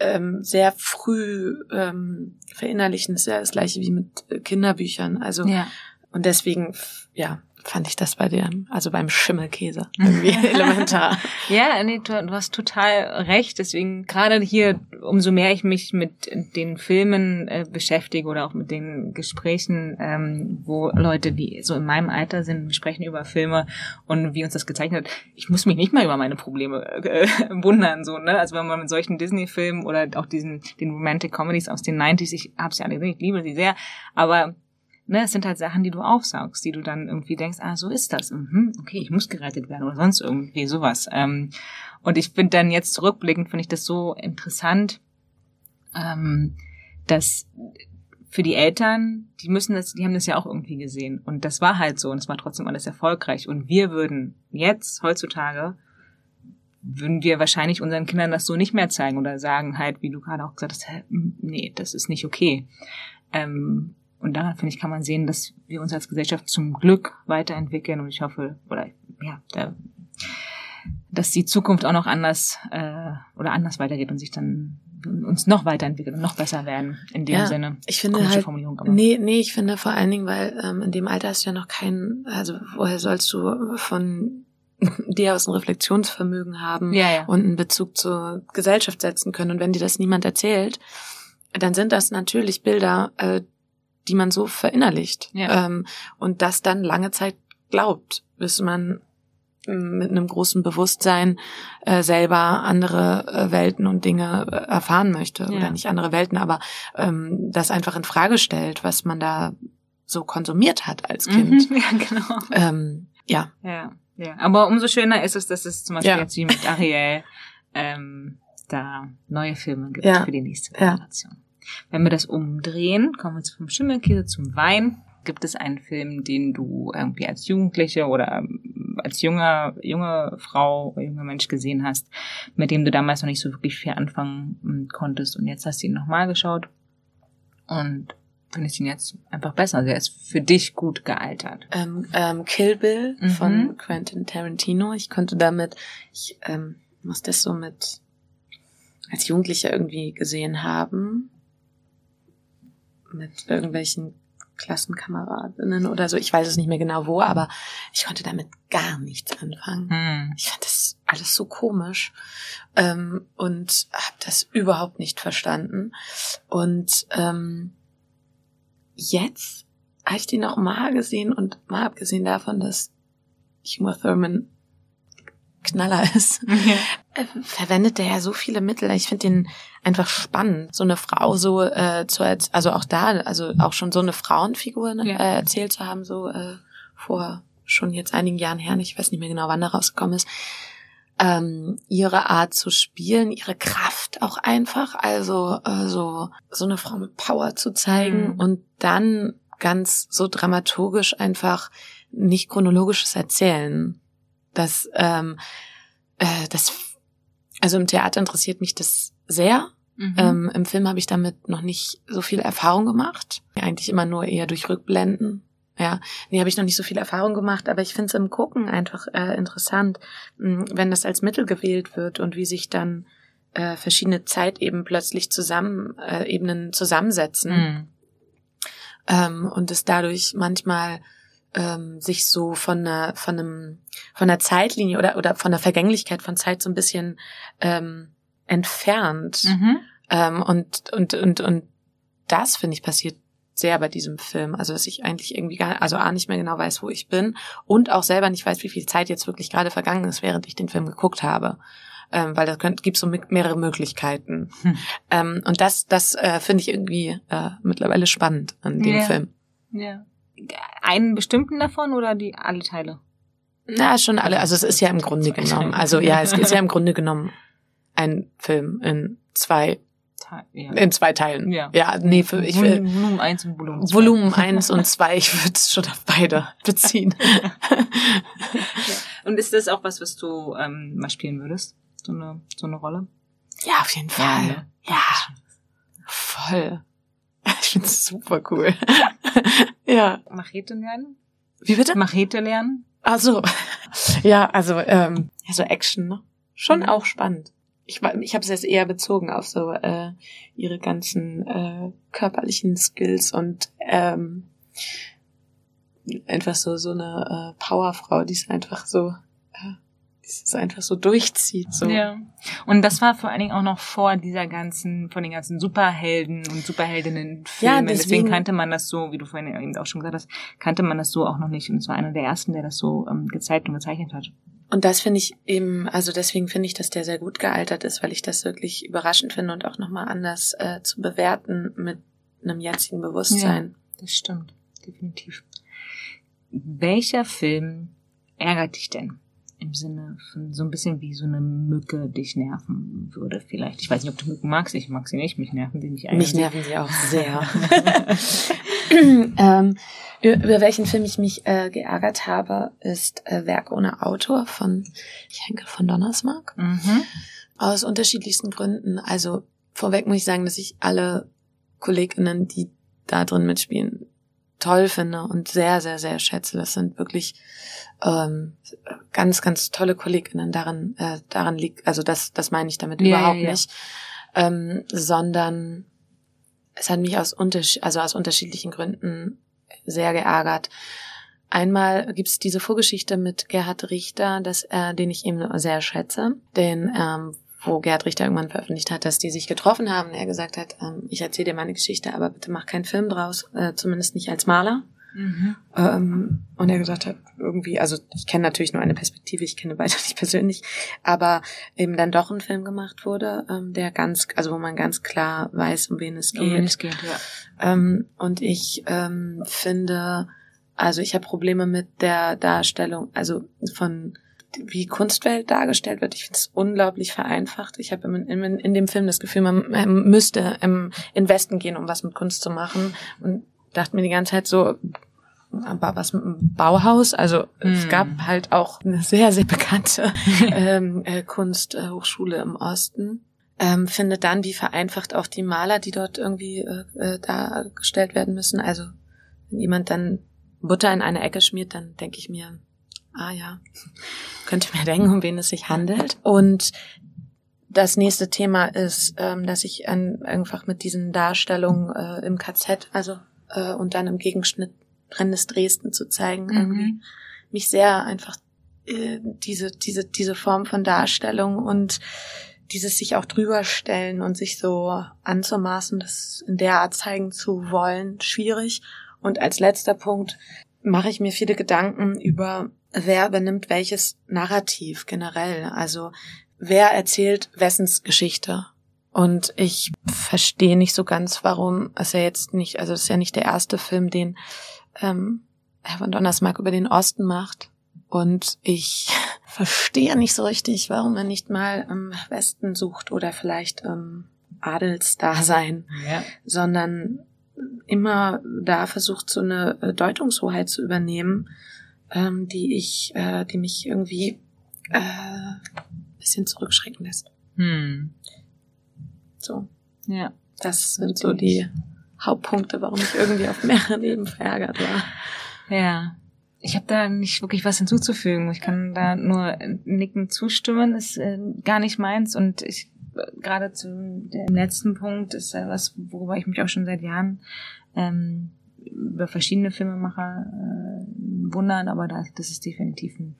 ähm, sehr früh ähm, verinnerlichen. Das ist ja das gleiche wie mit äh, Kinderbüchern. Also ja. und deswegen, ja, fand ich das bei dem, also beim Schimmelkäse irgendwie elementar. Ja, nee, du, du, hast total recht. Deswegen gerade hier, umso mehr ich mich mit den Filmen äh, beschäftige oder auch mit den Gesprächen, ähm, wo Leute, die so in meinem Alter sind, sprechen über Filme und wie uns das gezeichnet hat. Ich muss mich nicht mal über meine Probleme äh, wundern, so, ne? Also wenn man mit solchen Disney-Filmen oder auch diesen, den Romantic Comedies aus den 90s, ich hab's ja alle gesehen, ich liebe sie sehr, aber ne, es sind halt Sachen, die du aufsaugst, die du dann irgendwie denkst, ah, so ist das. Mhm, okay, ich muss gerettet werden oder sonst irgendwie sowas. Ähm, und ich finde dann jetzt zurückblickend, finde ich das so interessant, ähm, dass für die Eltern, die müssen das, die haben das ja auch irgendwie gesehen. Und das war halt so und es war trotzdem alles erfolgreich. Und wir würden jetzt, heutzutage, würden wir wahrscheinlich unseren Kindern das so nicht mehr zeigen oder sagen halt, wie du gerade auch gesagt hast, nee, das ist nicht okay. Ähm, und daran, finde ich, kann man sehen, dass wir uns als Gesellschaft zum Glück weiterentwickeln und ich hoffe, oder ja, da dass die Zukunft auch noch anders äh, oder anders weitergeht und sich dann uns noch weiterentwickeln und noch besser werden in dem ja, Sinne. Ich finde halt, nee, nee, ich finde vor allen Dingen, weil ähm, in dem Alter hast du ja noch keinen, also woher sollst du von dir aus ein Reflexionsvermögen haben ja, ja. und einen Bezug zur Gesellschaft setzen können. Und wenn dir das niemand erzählt, dann sind das natürlich Bilder, äh, die man so verinnerlicht ja. ähm, und das dann lange Zeit glaubt, bis man mit einem großen Bewusstsein äh, selber andere äh, Welten und Dinge äh, erfahren möchte ja. oder nicht andere Welten, aber ähm, das einfach in Frage stellt, was man da so konsumiert hat als Kind. Mhm, ja, genau. Ähm, ja. Ja, ja. Aber umso schöner ist es, dass es zum Beispiel ja. jetzt wie mit Ariel ähm, da neue Filme gibt ja. für die nächste Generation. Ja. Wenn wir das umdrehen, kommen wir vom Schimmelkäse zum Wein. Gibt es einen Film, den du irgendwie als Jugendliche oder als junger, junge Frau, junger Mensch gesehen hast, mit dem du damals noch nicht so wirklich viel anfangen hm, konntest und jetzt hast du ihn nochmal geschaut und findest ihn jetzt einfach besser. Also er ist für dich gut gealtert. Ähm, ähm, Kill Bill mhm. von Quentin Tarantino. Ich konnte damit, ich ähm, muss das so mit als Jugendlicher irgendwie gesehen haben. Mit irgendwelchen Klassenkameradinnen oder so. Ich weiß es nicht mehr genau wo, aber ich konnte damit gar nichts anfangen. Hm. Ich fand das alles so komisch ähm, und habe das überhaupt nicht verstanden. Und ähm, jetzt habe ich den auch mal gesehen und mal abgesehen davon, dass Huma Thurman Knaller ist, ja. Äh, verwendet der ja so viele Mittel. Ich finde den einfach spannend, so eine Frau so äh, zu also auch da, also auch schon so eine Frauenfigur ne, ja. äh, erzählt zu haben, so äh, vor schon jetzt einigen Jahren her, ich weiß nicht mehr genau, wann er rausgekommen ist. Ähm, ihre Art zu spielen, ihre Kraft auch einfach, also äh, so so eine Frau mit Power zu zeigen mhm. und dann ganz so dramaturgisch einfach nicht chronologisches Erzählen das, ähm, äh, das, also im Theater interessiert mich das sehr. Mhm. Ähm, Im Film habe ich damit noch nicht so viel Erfahrung gemacht. Eigentlich immer nur eher durch Rückblenden. Ja, nee, habe ich noch nicht so viel Erfahrung gemacht, aber ich finde es im Gucken einfach äh, interessant, mh, wenn das als Mittel gewählt wird und wie sich dann äh, verschiedene Zeiteben plötzlich zusammen, äh, Ebenen zusammensetzen. Mhm. Ähm, und es dadurch manchmal ähm, sich so von einer, von einem, von einer Zeitlinie oder, oder von der Vergänglichkeit von Zeit so ein bisschen ähm, entfernt. Mhm. Ähm, und, und, und, und das, finde ich, passiert sehr bei diesem Film. Also, dass ich eigentlich irgendwie gar, also A, nicht mehr genau weiß, wo ich bin und auch selber nicht weiß, wie viel Zeit jetzt wirklich gerade vergangen ist, während ich den Film geguckt habe. Ähm, weil da gibt so mehrere Möglichkeiten. Hm. Ähm, und das, das äh, finde ich irgendwie äh, mittlerweile spannend an dem ja. Film. Ja einen bestimmten davon oder die alle Teile? Na, schon alle. Also es ist ja im Grunde genommen. Also ja, es ist ja im Grunde genommen ein Film in zwei ja. in zwei Teilen. Ja, ja nee, für, ich will Volumen 1 und Volumen 2. Volumen 1 und 2, ich würde es schon auf beide beziehen. ja. Und ist das auch was, was du ähm, mal spielen würdest? So eine, so eine Rolle? Ja, auf jeden Fall. Ja, ne? ja. voll. Ich find's super cool. ja. Machete lernen? Wie bitte? Machete lernen? Ach so. Ja, also ähm, so Action, ne? Schon mhm. auch spannend. Ich, ich habe es jetzt eher bezogen auf so äh, ihre ganzen äh, körperlichen Skills und ähm, einfach so so eine äh, Powerfrau, die ist einfach so äh, es einfach so durchzieht. So. Ja. Und das war vor allen Dingen auch noch vor dieser ganzen, von den ganzen Superhelden und Superheldinnen Filmen. Ja, deswegen, deswegen kannte man das so, wie du vorhin eben auch schon gesagt hast, kannte man das so auch noch nicht. Und es war einer der ersten, der das so ähm, gezeigt und gezeichnet hat. Und das finde ich eben, also deswegen finde ich, dass der sehr gut gealtert ist, weil ich das wirklich überraschend finde und auch nochmal anders äh, zu bewerten mit einem jetzigen Bewusstsein. Ja, das stimmt, definitiv. Welcher Film ärgert dich denn? Im Sinne von so ein bisschen wie so eine Mücke dich nerven würde vielleicht. Ich weiß nicht, ob du Mücken magst. Ich mag sie nicht. Mich nerven sie nicht eigentlich. Mich nerven sie auch sehr. ähm, über welchen Film ich mich äh, geärgert habe, ist äh, Werk ohne Autor von Henkel von Donnersmarck. Mhm. Aus unterschiedlichsten Gründen. Also vorweg muss ich sagen, dass ich alle KollegInnen, die da drin mitspielen, toll finde und sehr, sehr, sehr schätze. Das sind wirklich ähm, ganz, ganz tolle Kolleginnen daran, äh, daran liegt, also das, das meine ich damit ja, überhaupt ja, nicht, ähm, sondern es hat mich aus, unters also aus unterschiedlichen Gründen sehr geärgert. Einmal gibt's diese Vorgeschichte mit Gerhard Richter, dass, äh, den ich eben sehr schätze, den ähm, wo Gerhard Richter irgendwann veröffentlicht hat, dass die sich getroffen haben. Er gesagt hat, ähm, ich erzähle dir meine Geschichte, aber bitte mach keinen Film draus, äh, zumindest nicht als Maler. Mhm. Ähm, und er gesagt hat, irgendwie, also ich kenne natürlich nur eine Perspektive, ich kenne beide nicht persönlich, aber eben dann doch ein Film gemacht wurde, ähm, der ganz, also wo man ganz klar weiß, um wen es geht. Um wen es geht, ja. Ähm, und ich ähm, finde, also ich habe Probleme mit der Darstellung, also von wie Kunstwelt dargestellt wird. Ich finde es unglaublich vereinfacht. Ich habe in, in, in, dem Film das Gefühl, man, man müsste im, in Westen gehen, um was mit Kunst zu machen. Und dachte mir die ganze Zeit so, aber was mit dem Bauhaus? Also hm. es gab halt auch eine sehr, sehr bekannte ähm, äh, Kunsthochschule im Osten. Ähm, findet dann, wie vereinfacht auch die Maler, die dort irgendwie äh, äh, dargestellt werden müssen. Also wenn jemand dann Butter in eine Ecke schmiert, dann denke ich mir, ah ja, könnte mir denken, um wen es sich handelt. Und das nächste Thema ist, ähm, dass ich an, einfach mit diesen Darstellungen äh, im KZ, also äh, und dann im Gegenschnitt brennendes Dresden zu zeigen, mhm. irgendwie mich sehr einfach äh, diese diese diese Form von Darstellung und dieses sich auch drüberstellen und sich so anzumaßen, das in der Art zeigen zu wollen, schwierig. Und als letzter Punkt mache ich mir viele Gedanken über, wer benimmt welches Narrativ generell. Also wer erzählt wessens Geschichte. Und ich verstehe nicht so ganz, warum es ja jetzt nicht, also es ist ja nicht der erste Film, den ähm, Herr von Donnersmarck über den Osten macht. Und ich verstehe nicht so richtig, warum er nicht mal im Westen sucht oder vielleicht im Adelsdasein, ja. sondern immer da versucht, so eine Deutungshoheit zu übernehmen, ähm, die ich, äh, die mich irgendwie äh, bisschen zurückschrecken lässt. Hm. So. Ja. Das sind so die Hauptpunkte, warum ich irgendwie auf mehreren Ebenen verärgert war. Ja. Ich habe da nicht wirklich was hinzuzufügen. Ich kann da nur nicken zustimmen. Ist äh, gar nicht meins. Und ich gerade zu dem letzten Punkt ist ja was, worüber ich mich auch schon seit Jahren ähm, über verschiedene Filmemacher äh, wundern, aber das, das ist definitiv ein,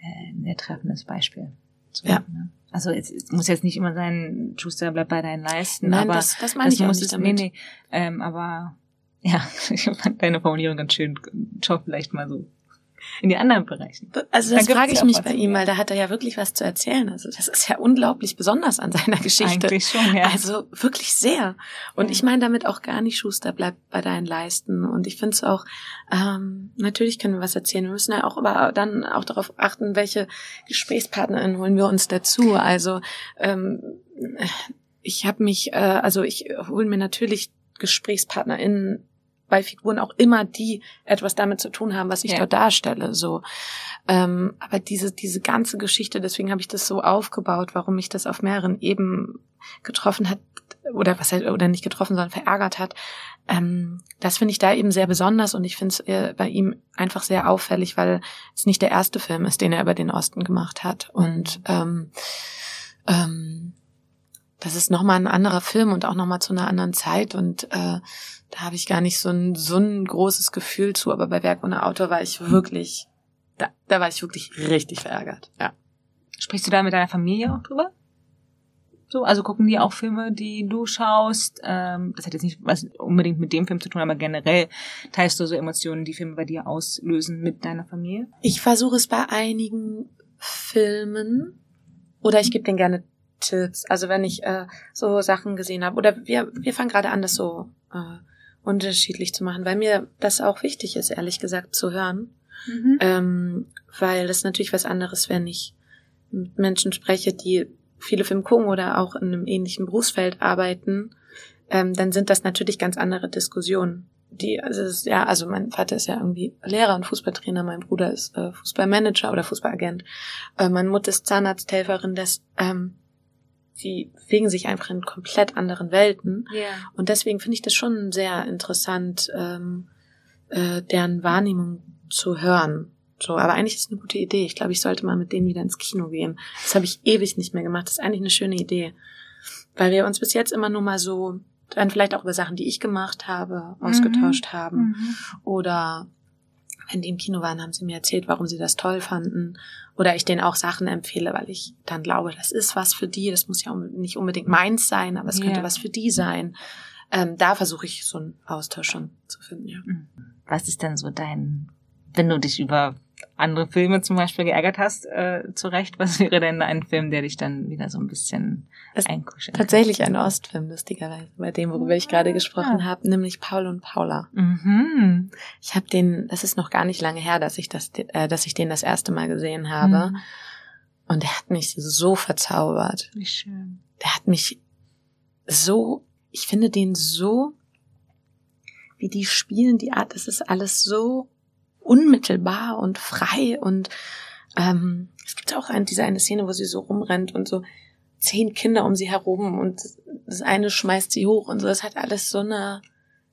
äh, ein sehr treffendes Beispiel. So, ja. Ne? Also es, es muss jetzt nicht immer sein, Schuster bleibt bei deinen Leisten. Nein, aber das, das meine das ich auch nicht damit. Nee, nee, ähm, aber ja, ich fand deine Formulierung ganz schön. Schau vielleicht mal so in die anderen Bereiche. Also das da frage ich mich bei ihm, weil da hat er ja wirklich was zu erzählen. Also das ist ja unglaublich besonders an seiner Geschichte. Eigentlich schon, ja. Also wirklich sehr. Und ja. ich meine damit auch gar nicht, Schuster, bleibt bei deinen Leisten. Und ich finde es auch, ähm, natürlich können wir was erzählen. Wir müssen ja auch aber dann auch darauf achten, welche GesprächspartnerInnen holen wir uns dazu. Also ähm, ich habe mich, äh, also ich hole mir natürlich GesprächspartnerInnen bei Figuren auch immer die etwas damit zu tun haben, was ich ja. dort darstelle. So, ähm, aber diese diese ganze Geschichte, deswegen habe ich das so aufgebaut, warum mich das auf mehreren Ebenen getroffen hat oder was oder nicht getroffen, sondern verärgert hat. Ähm, das finde ich da eben sehr besonders und ich finde es äh, bei ihm einfach sehr auffällig, weil es nicht der erste Film ist, den er über den Osten gemacht hat und ähm, ähm, das ist nochmal ein anderer Film und auch nochmal zu einer anderen Zeit und äh, da habe ich gar nicht so ein, so ein großes Gefühl zu, aber bei Werk ohne Autor war ich wirklich, da, da war ich wirklich richtig verärgert, ja. Sprichst du da mit deiner Familie auch drüber? So, also gucken die auch Filme, die du schaust? Ähm, das hat jetzt nicht was unbedingt mit dem Film zu tun, aber generell teilst du so Emotionen, die Filme bei dir auslösen mit deiner Familie? Ich versuche es bei einigen Filmen oder ich gebe denen gerne Tipps. Also wenn ich äh, so Sachen gesehen habe oder wir wir fangen gerade an, das so äh, unterschiedlich zu machen, weil mir das auch wichtig ist, ehrlich gesagt, zu hören. Mhm. Ähm, weil das natürlich was anderes, wenn ich mit Menschen spreche, die viele Filme gucken oder auch in einem ähnlichen Berufsfeld arbeiten, ähm, dann sind das natürlich ganz andere Diskussionen. Die, also ist, ja, also mein Vater ist ja irgendwie Lehrer und Fußballtrainer, mein Bruder ist äh, Fußballmanager oder Fußballagent, äh, meine Mutter ist Zahnarzthelferin, das ähm, die bewegen sich einfach in komplett anderen Welten. Yeah. Und deswegen finde ich das schon sehr interessant, ähm, äh, deren Wahrnehmung zu hören. So, aber eigentlich ist es eine gute Idee. Ich glaube, ich sollte mal mit denen wieder ins Kino gehen. Das habe ich ewig nicht mehr gemacht. Das ist eigentlich eine schöne Idee. Weil wir uns bis jetzt immer nur mal so, dann vielleicht auch über Sachen, die ich gemacht habe, ausgetauscht mhm. haben. Mhm. Oder wenn die im Kino waren, haben sie mir erzählt, warum sie das toll fanden. Oder ich denen auch Sachen empfehle, weil ich dann glaube, das ist was für die. Das muss ja nicht unbedingt meins sein, aber es könnte yeah. was für die sein. Ähm, da versuche ich so einen Austausch schon zu finden, ja. Mhm. Was ist denn so dein, wenn du dich über andere Filme zum Beispiel geärgert hast, äh, zu Recht, was wäre denn ein Film, der dich dann wieder so ein bisschen einkuschelt? Tatsächlich ein Ostfilm, lustigerweise, bei dem, worüber ich gerade gesprochen ja. habe, nämlich Paul und Paula. Mhm. Ich habe den, das ist noch gar nicht lange her, dass ich das, äh, dass ich den das erste Mal gesehen habe. Mhm. Und er hat mich so verzaubert. Wie schön. Der hat mich so, ich finde den so, wie die spielen, die Art, das ist alles so unmittelbar und frei und ähm, es gibt auch eine, diese eine Szene, wo sie so rumrennt und so zehn Kinder um sie herum und das eine schmeißt sie hoch und so. Das hat alles so eine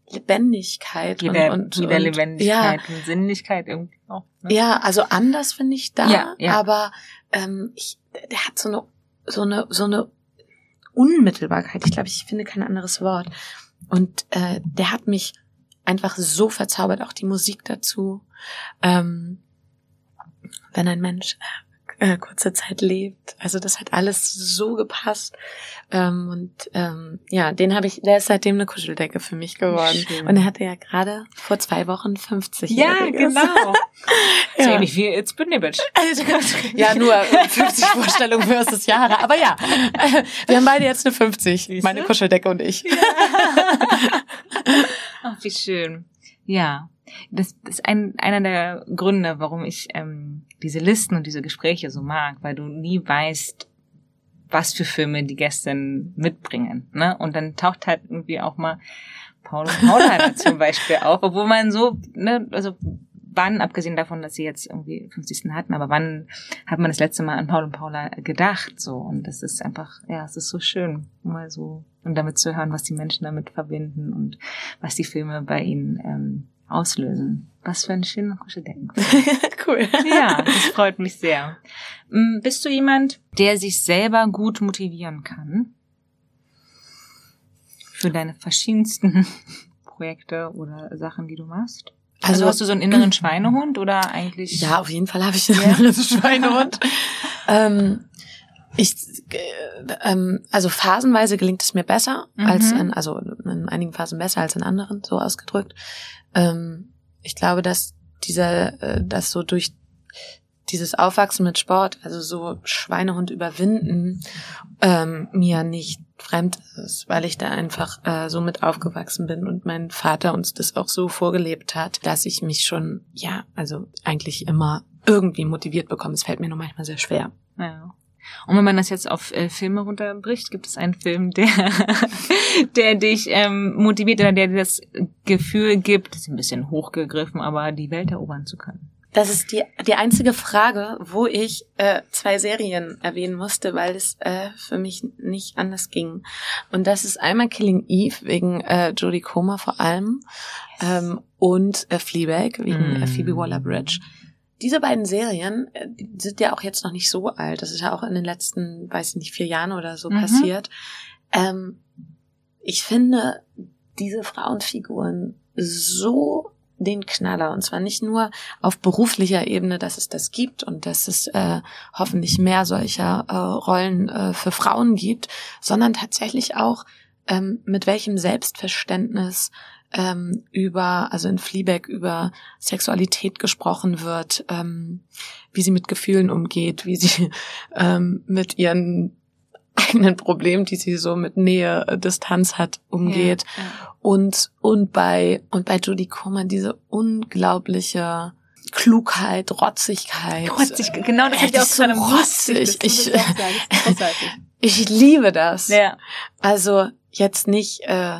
Lebendigkeit wieder, und, und wieder und, Lebendigkeit ja. und Sinnlichkeit irgendwie auch. Ne? Ja, also anders finde ich da, ja, ja. aber ähm, ich, der hat so eine so eine so eine Unmittelbarkeit. Ich glaube, ich finde kein anderes Wort. Und äh, der hat mich einfach so verzaubert, auch die Musik dazu. Ähm, wenn ein Mensch äh, kurze Zeit lebt. Also das hat alles so gepasst. Ähm, und ähm, ja, den habe ich, der ist seitdem eine Kuscheldecke für mich geworden. Schön. Und er hatte ja gerade vor zwei Wochen 50 Ja, genau. ja. Nicht wie it's Bitch. ja, nur 50 Vorstellungen versus Jahre. Aber ja, wir haben beide jetzt eine 50. Siehste? Meine Kuscheldecke und ich. Ja. Ach, wie schön. Ja, das ist ein, einer der Gründe, warum ich ähm, diese Listen und diese Gespräche so mag, weil du nie weißt, was für Filme die Gäste mitbringen. Ne? Und dann taucht halt irgendwie auch mal Paul und Paula zum Beispiel auf, obwohl man so, ne, also wann, abgesehen davon, dass sie jetzt irgendwie 50. hatten, aber wann hat man das letzte Mal an Paul und Paula gedacht? So, und das ist einfach, ja, es ist so schön, mal so und damit zu hören, was die Menschen damit verbinden und was die Filme bei ihnen ähm, auslösen. Was für ein schöner Kuscheldenken. cool. Ja, das freut mich sehr. Mm, bist du jemand, der sich selber gut motivieren kann? Für deine verschiedensten Projekte oder Sachen, die du machst? Also, also hast du so einen inneren Schweinehund oder eigentlich? Ja, auf jeden Fall habe ich einen inneren Schweinehund. ähm, ich, äh, ähm, also phasenweise gelingt es mir besser mhm. als in, also in einigen Phasen besser als in anderen, so ausgedrückt. Ähm, ich glaube, dass dieser, äh, dass so durch dieses Aufwachsen mit Sport, also so Schweinehund überwinden, ähm, mir nicht fremd ist, weil ich da einfach äh, so mit aufgewachsen bin und mein Vater uns das auch so vorgelebt hat, dass ich mich schon, ja, also eigentlich immer irgendwie motiviert bekomme. Es fällt mir nur manchmal sehr schwer. Ja. Und wenn man das jetzt auf äh, Filme runterbricht, gibt es einen Film, der, der dich ähm, motiviert oder der dir das Gefühl gibt, das ist ein bisschen hochgegriffen, aber die Welt erobern zu können. Das ist die, die einzige Frage, wo ich äh, zwei Serien erwähnen musste, weil es äh, für mich nicht anders ging. Und das ist einmal Killing Eve wegen äh, Jodie Comer vor allem yes. ähm, und äh, Fleabag wegen mm. äh, Phoebe Waller-Bridge diese beiden Serien äh, die sind ja auch jetzt noch nicht so alt. Das ist ja auch in den letzten, weiß ich nicht, vier Jahren oder so mhm. passiert. Ähm, ich finde diese Frauenfiguren so den Knaller. Und zwar nicht nur auf beruflicher Ebene, dass es das gibt und dass es äh, hoffentlich mehr solcher äh, Rollen äh, für Frauen gibt, sondern tatsächlich auch ähm, mit welchem Selbstverständnis ähm, über, also in Fleabag über Sexualität gesprochen wird, ähm, wie sie mit Gefühlen umgeht, wie sie ähm, mit ihren eigenen Problemen, die sie so mit Nähe, äh, Distanz hat, umgeht. Ja, ja. Und, und bei, und bei Judy Comer diese unglaubliche Klugheit, Rotzigkeit. Rotzig, genau, das hätte ich auch so rotzig. Ich, ich liebe das. Ja. Also jetzt nicht, äh,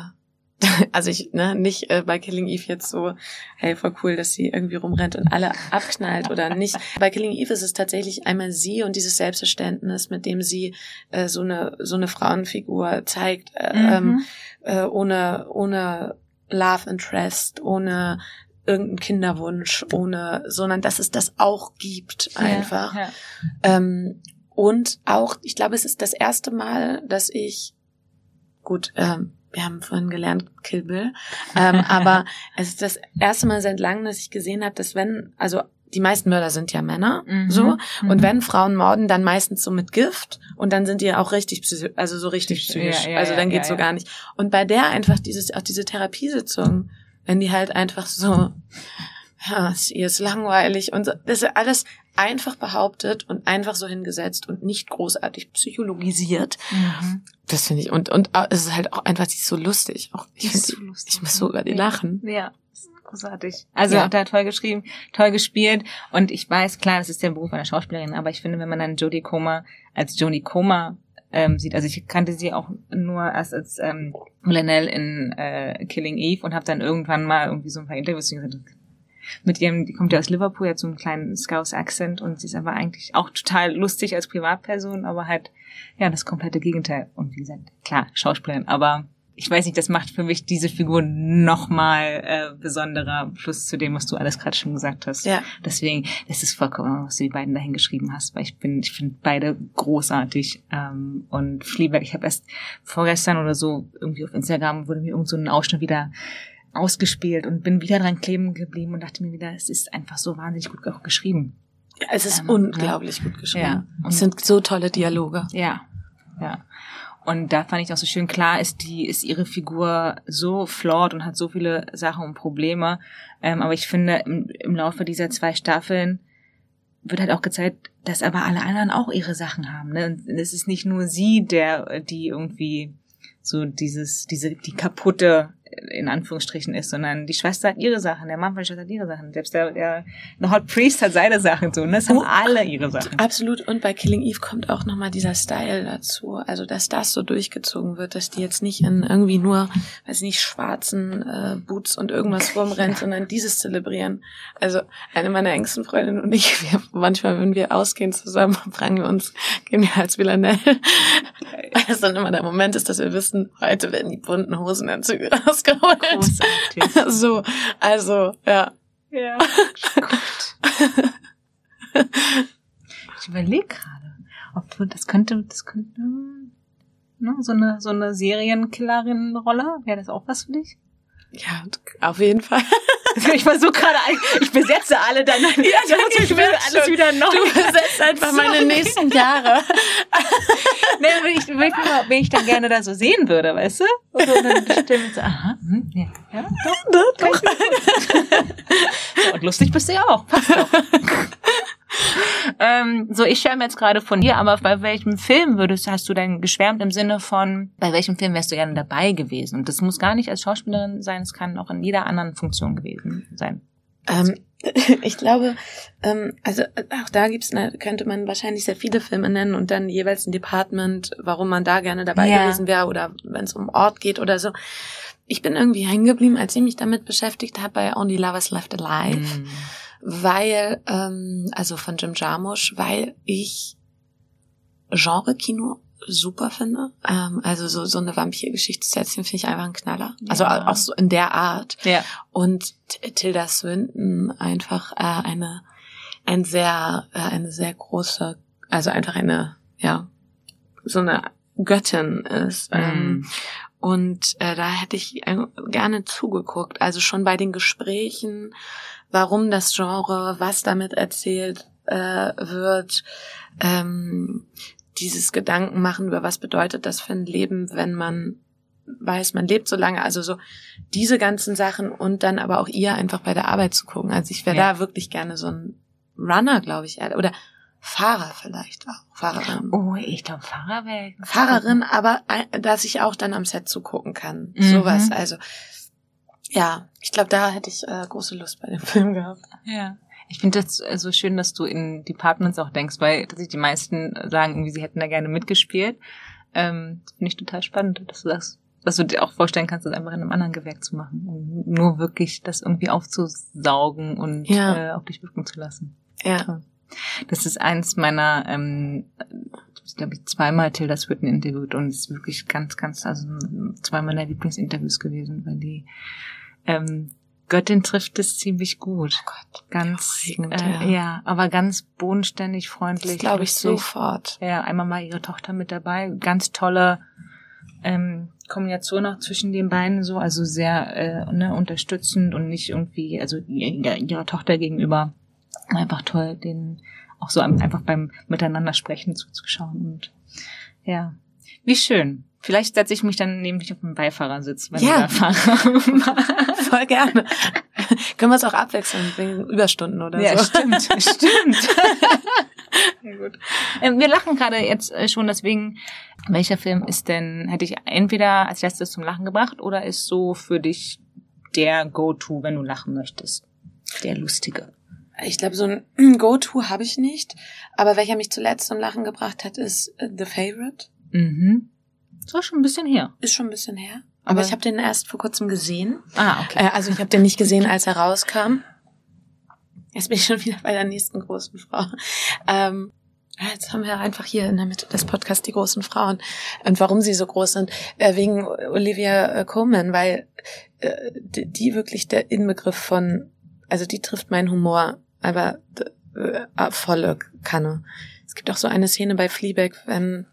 also ich, ne, nicht äh, bei Killing Eve jetzt so, hey, voll cool, dass sie irgendwie rumrennt und alle abknallt oder nicht. Bei Killing Eve ist es tatsächlich einmal sie und dieses Selbstverständnis, mit dem sie äh, so eine so eine Frauenfigur zeigt, äh, mhm. ähm, äh, ohne ohne Love Interest, ohne irgendeinen Kinderwunsch, ohne, sondern dass es das auch gibt einfach. Ja, ja. Ähm, und auch, ich glaube, es ist das erste Mal, dass ich, gut, ähm, wir haben vorhin gelernt, Kill Bill, ähm, aber es ist das erste Mal seit langem, dass ich gesehen habe, dass wenn, also die meisten Mörder sind ja Männer, mhm. so. Und mhm. wenn Frauen morden, dann meistens so mit Gift und dann sind die auch richtig psychisch, also so richtig psychisch. Ja, ja, also dann geht's ja, so gar nicht. Und bei der einfach dieses, auch diese Therapiesitzung, wenn die halt einfach so, ja, ihr ist langweilig und so, das ist alles einfach behauptet und einfach so hingesetzt und nicht großartig psychologisiert. Mhm. Das finde ich, und, und es ist halt auch einfach, die ist so lustig. Auch, ich finde, so ich muss so über die lachen. Ja großartig. Also ja. da toll geschrieben, toll gespielt. Und ich weiß, klar, das ist der Beruf einer Schauspielerin, aber ich finde, wenn man dann Jodie Comer als Jodie Comer ähm, sieht, also ich kannte sie auch nur erst als ähm, Lennell in äh, Killing Eve und habe dann irgendwann mal irgendwie so ein paar Interviews gesagt, mit ihrem, die kommt ja aus Liverpool, hat so einen kleinen Scouse-Accent und sie ist aber eigentlich auch total lustig als Privatperson, aber halt, ja, das komplette Gegenteil. Und wie gesagt, klar, Schauspielerin, aber ich weiß nicht, das macht für mich diese Figur nochmal äh, besonderer, plus zu dem, was du alles gerade schon gesagt hast. Ja. Deswegen, es ist vollkommen, was du die beiden dahin geschrieben hast, weil ich bin, ich finde beide großartig. Ähm, und Fleabag, ich habe erst vorgestern oder so irgendwie auf Instagram wurde mir irgend so ein Ausschnitt wieder ausgespielt und bin wieder dran kleben geblieben und dachte mir wieder, es ist einfach so wahnsinnig gut geschrieben. Ja, es ist ähm, unglaublich ja. gut geschrieben. Ja. Es sind so tolle Dialoge. Ja, ja. Und da fand ich auch so schön klar, ist die, ist ihre Figur so flawed und hat so viele Sachen und Probleme. Ähm, aber ich finde, im, im Laufe dieser zwei Staffeln wird halt auch gezeigt, dass aber alle anderen auch ihre Sachen haben. Ne? Und es ist nicht nur sie, der, die irgendwie so dieses, diese, die kaputte in Anführungsstrichen ist, sondern die Schwester hat ihre Sachen, der Mann von der Schwester hat ihre Sachen, selbst der, der, der Hot Priest hat seine Sachen so, ne? Das haben oh, alle ihre Sachen. Absolut. Und bei Killing Eve kommt auch nochmal dieser Style dazu. Also, dass das so durchgezogen wird, dass die jetzt nicht in irgendwie nur, weiß nicht, schwarzen äh, Boots und irgendwas rumrennt, sondern dieses zelebrieren. Also, eine meiner engsten Freundinnen und ich, wir, manchmal, wenn wir ausgehen zusammen, fragen wir uns, gehen wir als Villanelle. Weil es dann immer der Moment ist, dass wir wissen, heute werden die bunten Hosenanzüge raus rausgeholt. Großartig. So, also, ja. Ja. Gut. ich überlege gerade, ob du, das könnte, das könnte, ne, so eine, so eine Serienkillerin-Rolle, wäre das auch was für dich? Ja, auf jeden Fall. Ich versuche gerade, ich besetze alle deine, ja, ich will alles wieder neu. Du besetzt einfach Sorry. meine nächsten Jahre. nee, wenn ich, wenn, ich, wenn ich dann gerne da so sehen würde, weißt du? Und dann stimmt so, aha, hm, ja, ja, doch, doch. doch. so, und lustig bist du ja auch, passt doch. So, ich schwärme jetzt gerade von dir, aber bei welchem Film würdest, hast du denn geschwärmt im Sinne von, bei welchem Film wärst du gerne dabei gewesen? Und das muss gar nicht als Schauspielerin sein, es kann auch in jeder anderen Funktion gewesen sein. Ähm, ich glaube, ähm, also auch da gibt's, könnte man wahrscheinlich sehr viele Filme nennen und dann jeweils ein Department, warum man da gerne dabei ja. gewesen wäre oder wenn es um Ort geht oder so. Ich bin irgendwie hängen geblieben, als ich mich damit beschäftigt habe bei Only Lovers Left Alive. Mm weil, ähm, also von Jim Jarmusch, weil ich Genre-Kino super finde. Ähm, also so, so eine Vampir-Geschichtserzählung finde ich einfach ein Knaller. Ja. Also auch so in der Art. Ja. Und Tilda Swinton einfach äh, eine, ein sehr, äh, eine sehr große, also einfach eine, ja, so eine Göttin ist. Mm. Ähm, und äh, da hätte ich gerne zugeguckt. Also schon bei den Gesprächen, warum das Genre, was damit erzählt äh, wird, ähm, dieses Gedanken machen über was bedeutet das für ein Leben, wenn man weiß, man lebt so lange, also so diese ganzen Sachen und dann aber auch ihr einfach bei der Arbeit zu gucken. Also ich wäre ja. da wirklich gerne so ein Runner, glaube ich, oder Fahrer vielleicht auch. Fahrerin. Oh, ich glaube Fahrer wäre. Fahrerin, aber dass ich auch dann am Set zugucken kann. Mhm. Sowas. Also ja, ich glaube, da hätte ich äh, große Lust bei dem Film gehabt. Ja. Ich finde das äh, so schön, dass du in Departments auch denkst, weil tatsächlich die meisten sagen irgendwie, sie hätten da gerne mitgespielt. Ähm, finde ich total spannend, dass du das, dass du dir auch vorstellen kannst, das einfach in einem anderen Gewerk zu machen. Und nur wirklich das irgendwie aufzusaugen und ja. äh, auf dich wirken zu lassen. Ja. Das ist eins meiner, ähm, ich glaube ich zweimal Tilda Swinton interviewt und es ist wirklich ganz, ganz, also zwei meiner Lieblingsinterviews gewesen, weil die ähm, Göttin trifft es ziemlich gut. Oh Gott, ganz, äh, ja. ja. aber ganz bodenständig, freundlich. Glaube ich sofort. Ja, einmal mal ihre Tochter mit dabei. Ganz tolle ähm, Kombination auch zwischen den beiden so, also sehr äh, ne, unterstützend und nicht irgendwie, also ihrer, ihrer Tochter gegenüber einfach toll, den auch so einfach beim Miteinander sprechen zuzuschauen und ja, wie schön. Vielleicht setze ich mich dann nämlich auf den Beifahrersitz, wenn ja. ich da fahre. Voll gerne. Können wir es auch abwechseln wegen Überstunden oder ja, so? Ja, stimmt, stimmt. ja, gut. Ähm, wir lachen gerade jetzt äh, schon, deswegen, welcher Film ist denn, hätte ich entweder als letztes zum Lachen gebracht oder ist so für dich der Go-To, wenn du lachen möchtest? Der lustige. Ich glaube, so ein Go-To habe ich nicht. Aber welcher mich zuletzt zum Lachen gebracht hat, ist äh, The Favorite. Mhm. So schon ein bisschen her. Ist schon ein bisschen her. Aber, Aber ich habe den erst vor kurzem gesehen. Ah, okay. Äh, also ich habe den nicht gesehen, als er rauskam. Jetzt bin ich schon wieder bei der nächsten großen Frau. Ähm, Jetzt haben wir einfach hier in der Mitte des Podcasts die großen Frauen. Und warum sie so groß sind? Äh, wegen Olivia äh, Coleman, weil äh, die wirklich der Inbegriff von, also die trifft meinen Humor, aber volle Kanne. Es gibt auch so eine Szene bei Fleabag, wenn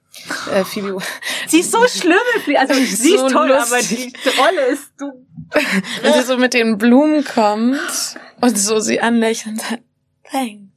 äh, Phoebe. Sie ist so schlimm, also sie ist toll, lustig. aber die Rolle ist du. Wenn sie so mit den Blumen kommt und so sie anlächelt und sagt, thanks.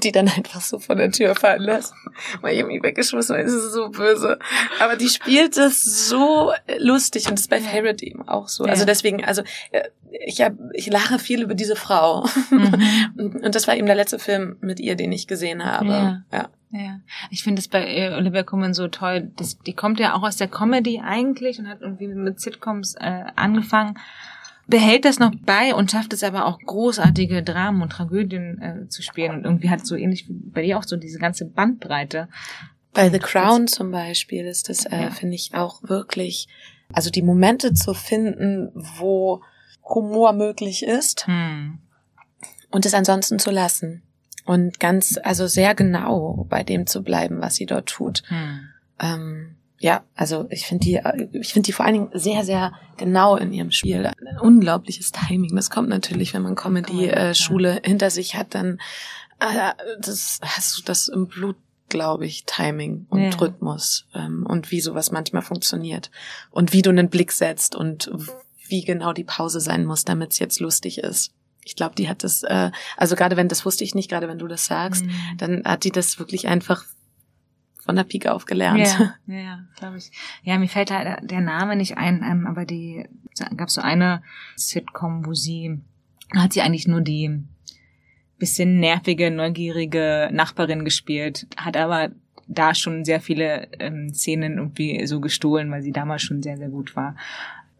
Und die dann einfach so von der Tür fallen lässt. Weil ich mich weggeschmissen weil es ist so böse. Aber die spielt das so lustig und das ist bei Favorite eben auch so. Also deswegen, also äh, ich hab, ich lache viel über diese Frau. Mhm. Und das war eben der letzte Film mit ihr, den ich gesehen habe. Ja. ja. Ja, ich finde es bei äh, Olivia Colman so toll. Das, die kommt ja auch aus der Comedy eigentlich und hat irgendwie mit Sitcoms äh, angefangen behält das noch bei und schafft es aber auch großartige Dramen und Tragödien äh, zu spielen und irgendwie hat so ähnlich wie bei dir auch so diese ganze Bandbreite. Bei The Crown zum Beispiel ist das, äh, ja. finde ich, auch wirklich, also die Momente zu finden, wo Humor möglich ist hm. und es ansonsten zu lassen und ganz, also sehr genau bei dem zu bleiben, was sie dort tut. Hm. Ähm, ja, also ich finde die, ich finde die vor allen Dingen sehr, sehr genau in ihrem Spiel. Ein unglaubliches Timing. Das kommt natürlich, wenn man Comedy-Schule äh, hinter sich hat, dann äh, das hast du das im Blut, glaube ich, Timing und ja. Rhythmus ähm, und wie sowas manchmal funktioniert und wie du einen Blick setzt und wie genau die Pause sein muss, damit es jetzt lustig ist. Ich glaube, die hat das, äh, also gerade wenn, das wusste ich nicht, gerade wenn du das sagst, mhm. dann hat die das wirklich einfach von der Pike auf gelernt. Ja, ja glaube ich. Ja, mir fällt halt der Name nicht ein, ähm, aber die gab so eine Sitcom, wo sie hat sie eigentlich nur die bisschen nervige, neugierige Nachbarin gespielt, hat aber da schon sehr viele ähm, Szenen irgendwie so gestohlen, weil sie damals schon sehr, sehr gut war.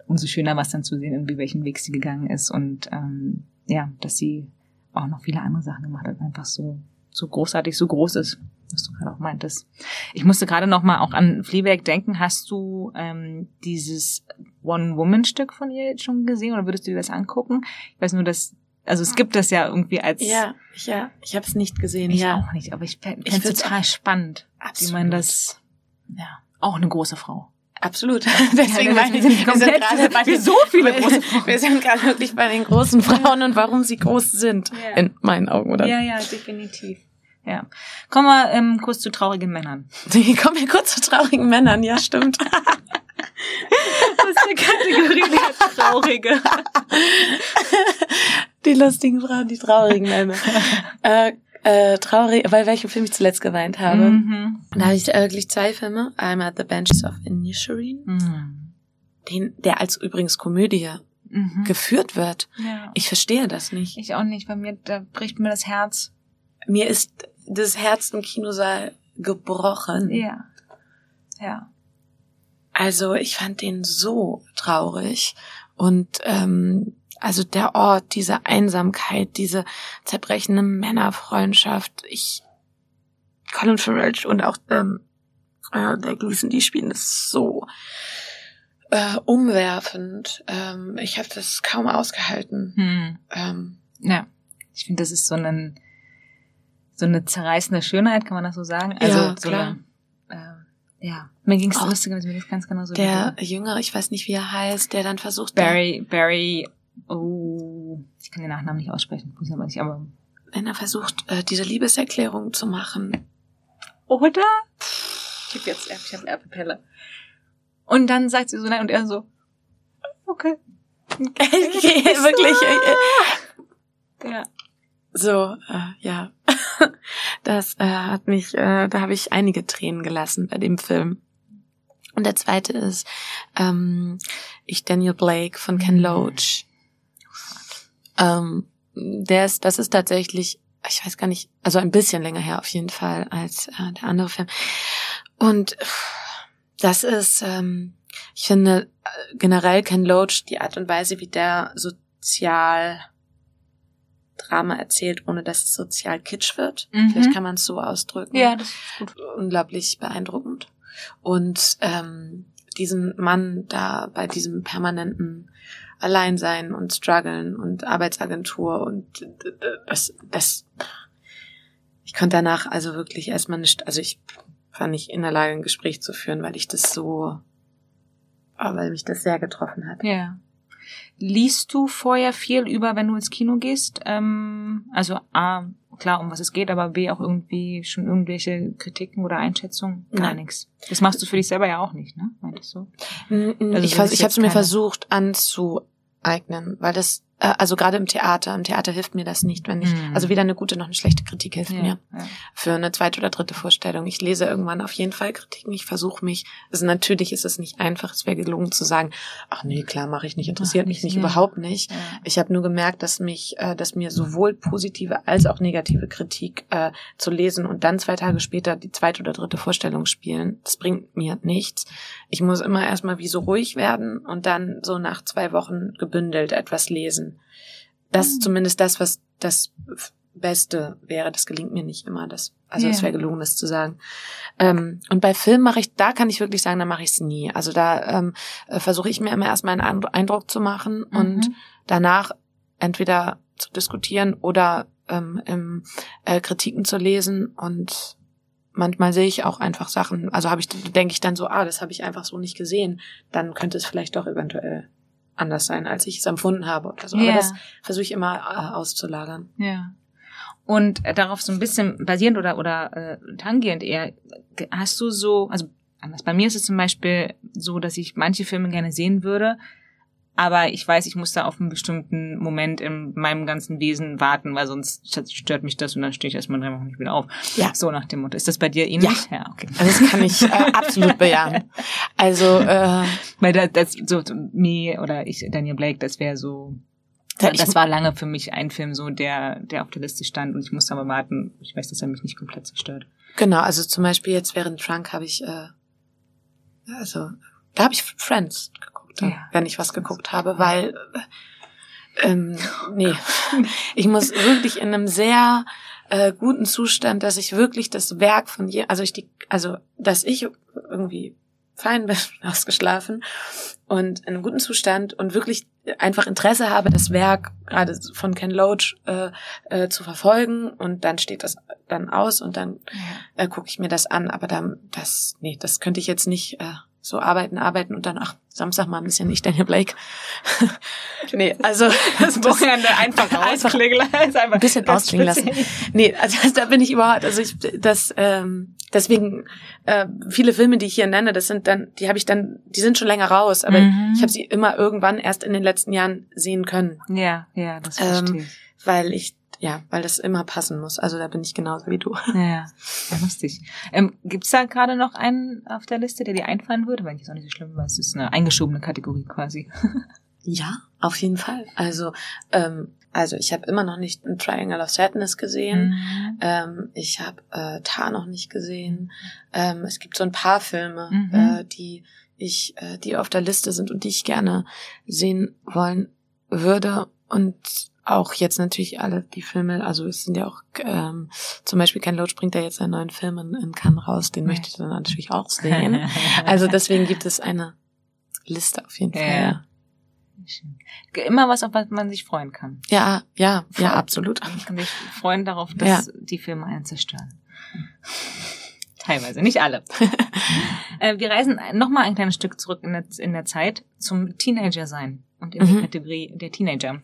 Umso schöner war es dann zu sehen, irgendwie welchen Weg sie gegangen ist und ähm, ja, dass sie auch noch viele andere Sachen gemacht hat, einfach so so großartig, so groß ist was du gerade auch meintest. Ich musste gerade noch mal auch an Fleabag denken. Hast du ähm, dieses One-Woman-Stück von ihr schon gesehen oder würdest du dir das angucken? Ich weiß nur, dass also es gibt das ja irgendwie als ja ja ich habe es nicht gesehen ich ja auch nicht aber ich fände es total spannend absolut. wie man das ja auch eine große Frau Absolut. Deswegen ja, wir, sind wir sind gerade bei so viele große Frauen. Wir sind gerade wirklich bei den großen Frauen und warum sie groß sind. Ja. In meinen Augen, oder? Ja, ja, definitiv. Ja. Kommen wir ähm, kurz zu traurigen Männern. Kommen wir kurz zu traurigen Männern, ja, stimmt. Was ist die Kategorie der Traurige? Die lustigen Frauen, die traurigen Männer. äh, äh, traurig, weil welchen Film ich zuletzt geweint habe. Mhm. Da habe ich äh, wirklich zwei Filme. Einmal The Benches of Inisherin, mhm. den, der als übrigens Komödie mhm. geführt wird. Ja. Ich verstehe das nicht. Ich auch nicht, weil mir, da bricht mir das Herz. Mir ist das Herz im Kinosaal gebrochen. Ja. Ja. Also ich fand den so traurig und ähm, also der Ort, diese Einsamkeit, diese zerbrechende Männerfreundschaft. Ich Colin Farrell und auch ähm, äh, der Gleason, die spielen das so äh, umwerfend. Ähm, ich habe das kaum ausgehalten. Hm. Ähm, ja, ich finde, das ist so ein so eine zerreißende Schönheit, kann man das so sagen? Also ja, so klar. Eine, äh, ja, mir ging es lustigerweise mir ganz genau so. Der Jüngere, ich weiß nicht, wie er heißt, der dann versucht. Barry, Barry Oh, ich kann den Nachnamen nicht aussprechen, muss aber nicht, aber. Wenn er versucht, äh, diese Liebeserklärung zu machen. Oder? Ich hab jetzt, ich hab Erbepelle. Und dann sagt sie so nein und er so, okay. okay wirklich. Ja. So, äh, ja. Das äh, hat mich, äh, da habe ich einige Tränen gelassen bei dem Film. Und der zweite ist ähm, Ich Daniel Blake von Ken mhm. Loach. Ähm, der ist, das ist tatsächlich, ich weiß gar nicht, also ein bisschen länger her auf jeden Fall als äh, der andere Film. Und das ist, ähm, ich finde äh, generell Ken Loach die Art und Weise, wie der sozial Drama erzählt, ohne dass es sozial kitsch wird. Mhm. Vielleicht kann man es so ausdrücken. Ja, das ist gut. Unglaublich beeindruckend. Und ähm, diesen Mann da bei diesem permanenten Alleinsein und Struggeln und Arbeitsagentur und das, das, ich konnte danach also wirklich erstmal nicht, also ich war nicht in der Lage, ein Gespräch zu führen, weil ich das so, weil mich das sehr getroffen hat. Ja. Liest du vorher viel über, wenn du ins Kino gehst? Ähm, also A, klar, um was es geht, aber B, auch irgendwie schon irgendwelche Kritiken oder Einschätzungen? Gar nichts. Das machst du für dich selber ja auch nicht, ne? Meintest du? Also ich, ich habe es mir versucht anzueignen, weil das also gerade im Theater, im Theater hilft mir das nicht, wenn ich, mhm. also weder eine gute noch eine schlechte Kritik hilft ja, mir ja. für eine zweite oder dritte Vorstellung. Ich lese irgendwann auf jeden Fall Kritiken, ich versuche mich, also natürlich ist es nicht einfach, es wäre gelungen zu sagen, ach nee, klar, mache ich nicht, interessiert ach, mich nicht, ja. überhaupt nicht. Ich habe nur gemerkt, dass mich, äh, dass mir sowohl positive als auch negative Kritik äh, zu lesen und dann zwei Tage später die zweite oder dritte Vorstellung spielen, das bringt mir nichts. Ich muss immer erstmal wie so ruhig werden und dann so nach zwei Wochen gebündelt etwas lesen das ist mhm. zumindest das, was das Beste wäre. Das gelingt mir nicht immer. Das, also es yeah. wäre gelungen, das zu sagen. Ähm, und bei Film mache ich, da kann ich wirklich sagen, da mache ich es nie. Also da ähm, äh, versuche ich mir immer erstmal einen Eindruck zu machen mhm. und danach entweder zu diskutieren oder ähm, im, äh, Kritiken zu lesen und manchmal sehe ich auch einfach Sachen, also habe ich denke ich dann so, ah, das habe ich einfach so nicht gesehen, dann könnte es vielleicht doch eventuell anders sein, als ich es empfunden habe oder so. Yeah. Aber das versuche ich immer äh, auszulagern. Ja. Und äh, darauf so ein bisschen basierend oder oder äh, tangierend eher, hast du so, also anders. Bei mir ist es zum Beispiel so, dass ich manche Filme gerne sehen würde, aber ich weiß, ich muss da auf einen bestimmten Moment in meinem ganzen Wesen warten, weil sonst stört mich das und dann stehe ich erstmal drei Wochen nicht wieder auf. Ja. So nach dem Motto. Ist das bei dir ähnlich? Ja, ja okay. Also das kann ich äh, absolut bejahen. Also, äh, weil das, das so me oder ich, Daniel Blake, das wäre so das war lange für mich ein Film so, der, der auf der Liste stand und ich musste aber warten. Ich weiß, dass er mich nicht komplett zerstört. Genau, also zum Beispiel jetzt während Trunk habe ich, äh, also da habe ich Friends geguckt ja. wenn ich was geguckt habe, weil ähm, nee, ich muss wirklich in einem sehr äh, guten Zustand, dass ich wirklich das Werk von je, also ich die, also dass ich irgendwie fein bin, ausgeschlafen und in einem guten Zustand und wirklich einfach Interesse habe, das Werk gerade von Ken Loach äh, äh, zu verfolgen und dann steht das dann aus und dann äh, gucke ich mir das an, aber dann das nee, das könnte ich jetzt nicht äh, so arbeiten, arbeiten und dann, ach, Samstag mal ein bisschen nicht Daniel Blake. nee, also das Wochenende einfach ausklingen lassen. Ein bisschen ausklingen lassen. Nee, also da bin ich überhaupt, also ich, das, ähm, deswegen, äh, viele Filme, die ich hier nenne, das sind dann, die habe ich dann, die sind schon länger raus, aber mhm. ich habe sie immer irgendwann erst in den letzten Jahren sehen können. Ja, ja, das verstehe ähm, Weil ich ja, weil das immer passen muss. Also da bin ich genauso wie du. Ja, ja lustig. Ähm, Gibt es da gerade noch einen auf der Liste, der dir einfallen würde? Weil ich ist auch nicht so schlimm, weil es ist eine eingeschobene Kategorie quasi. ja, auf jeden Fall. Also, ähm, also ich habe immer noch nicht ein Triangle of Sadness gesehen. Mhm. Ähm, ich habe äh, Tar noch nicht gesehen. Ähm, es gibt so ein paar Filme, mhm. äh, die ich, äh, die auf der Liste sind und die ich gerne sehen wollen würde. Und auch jetzt natürlich alle die Filme, also es sind ja auch ähm, zum Beispiel Ken Loach bringt ja jetzt einen neuen Film in, in Cannes raus, den möchte ich dann natürlich auch sehen. Also deswegen gibt es eine Liste auf jeden Fall. Ja. Immer was, auf was man sich freuen kann. Ja, ja, ja, absolut. Man kann sich freuen darauf, dass ja. die Filme einen zerstören. Teilweise, nicht alle. äh, wir reisen nochmal ein kleines Stück zurück in der, in der Zeit zum Teenager-Sein und in mhm. die Kategorie der Teenager.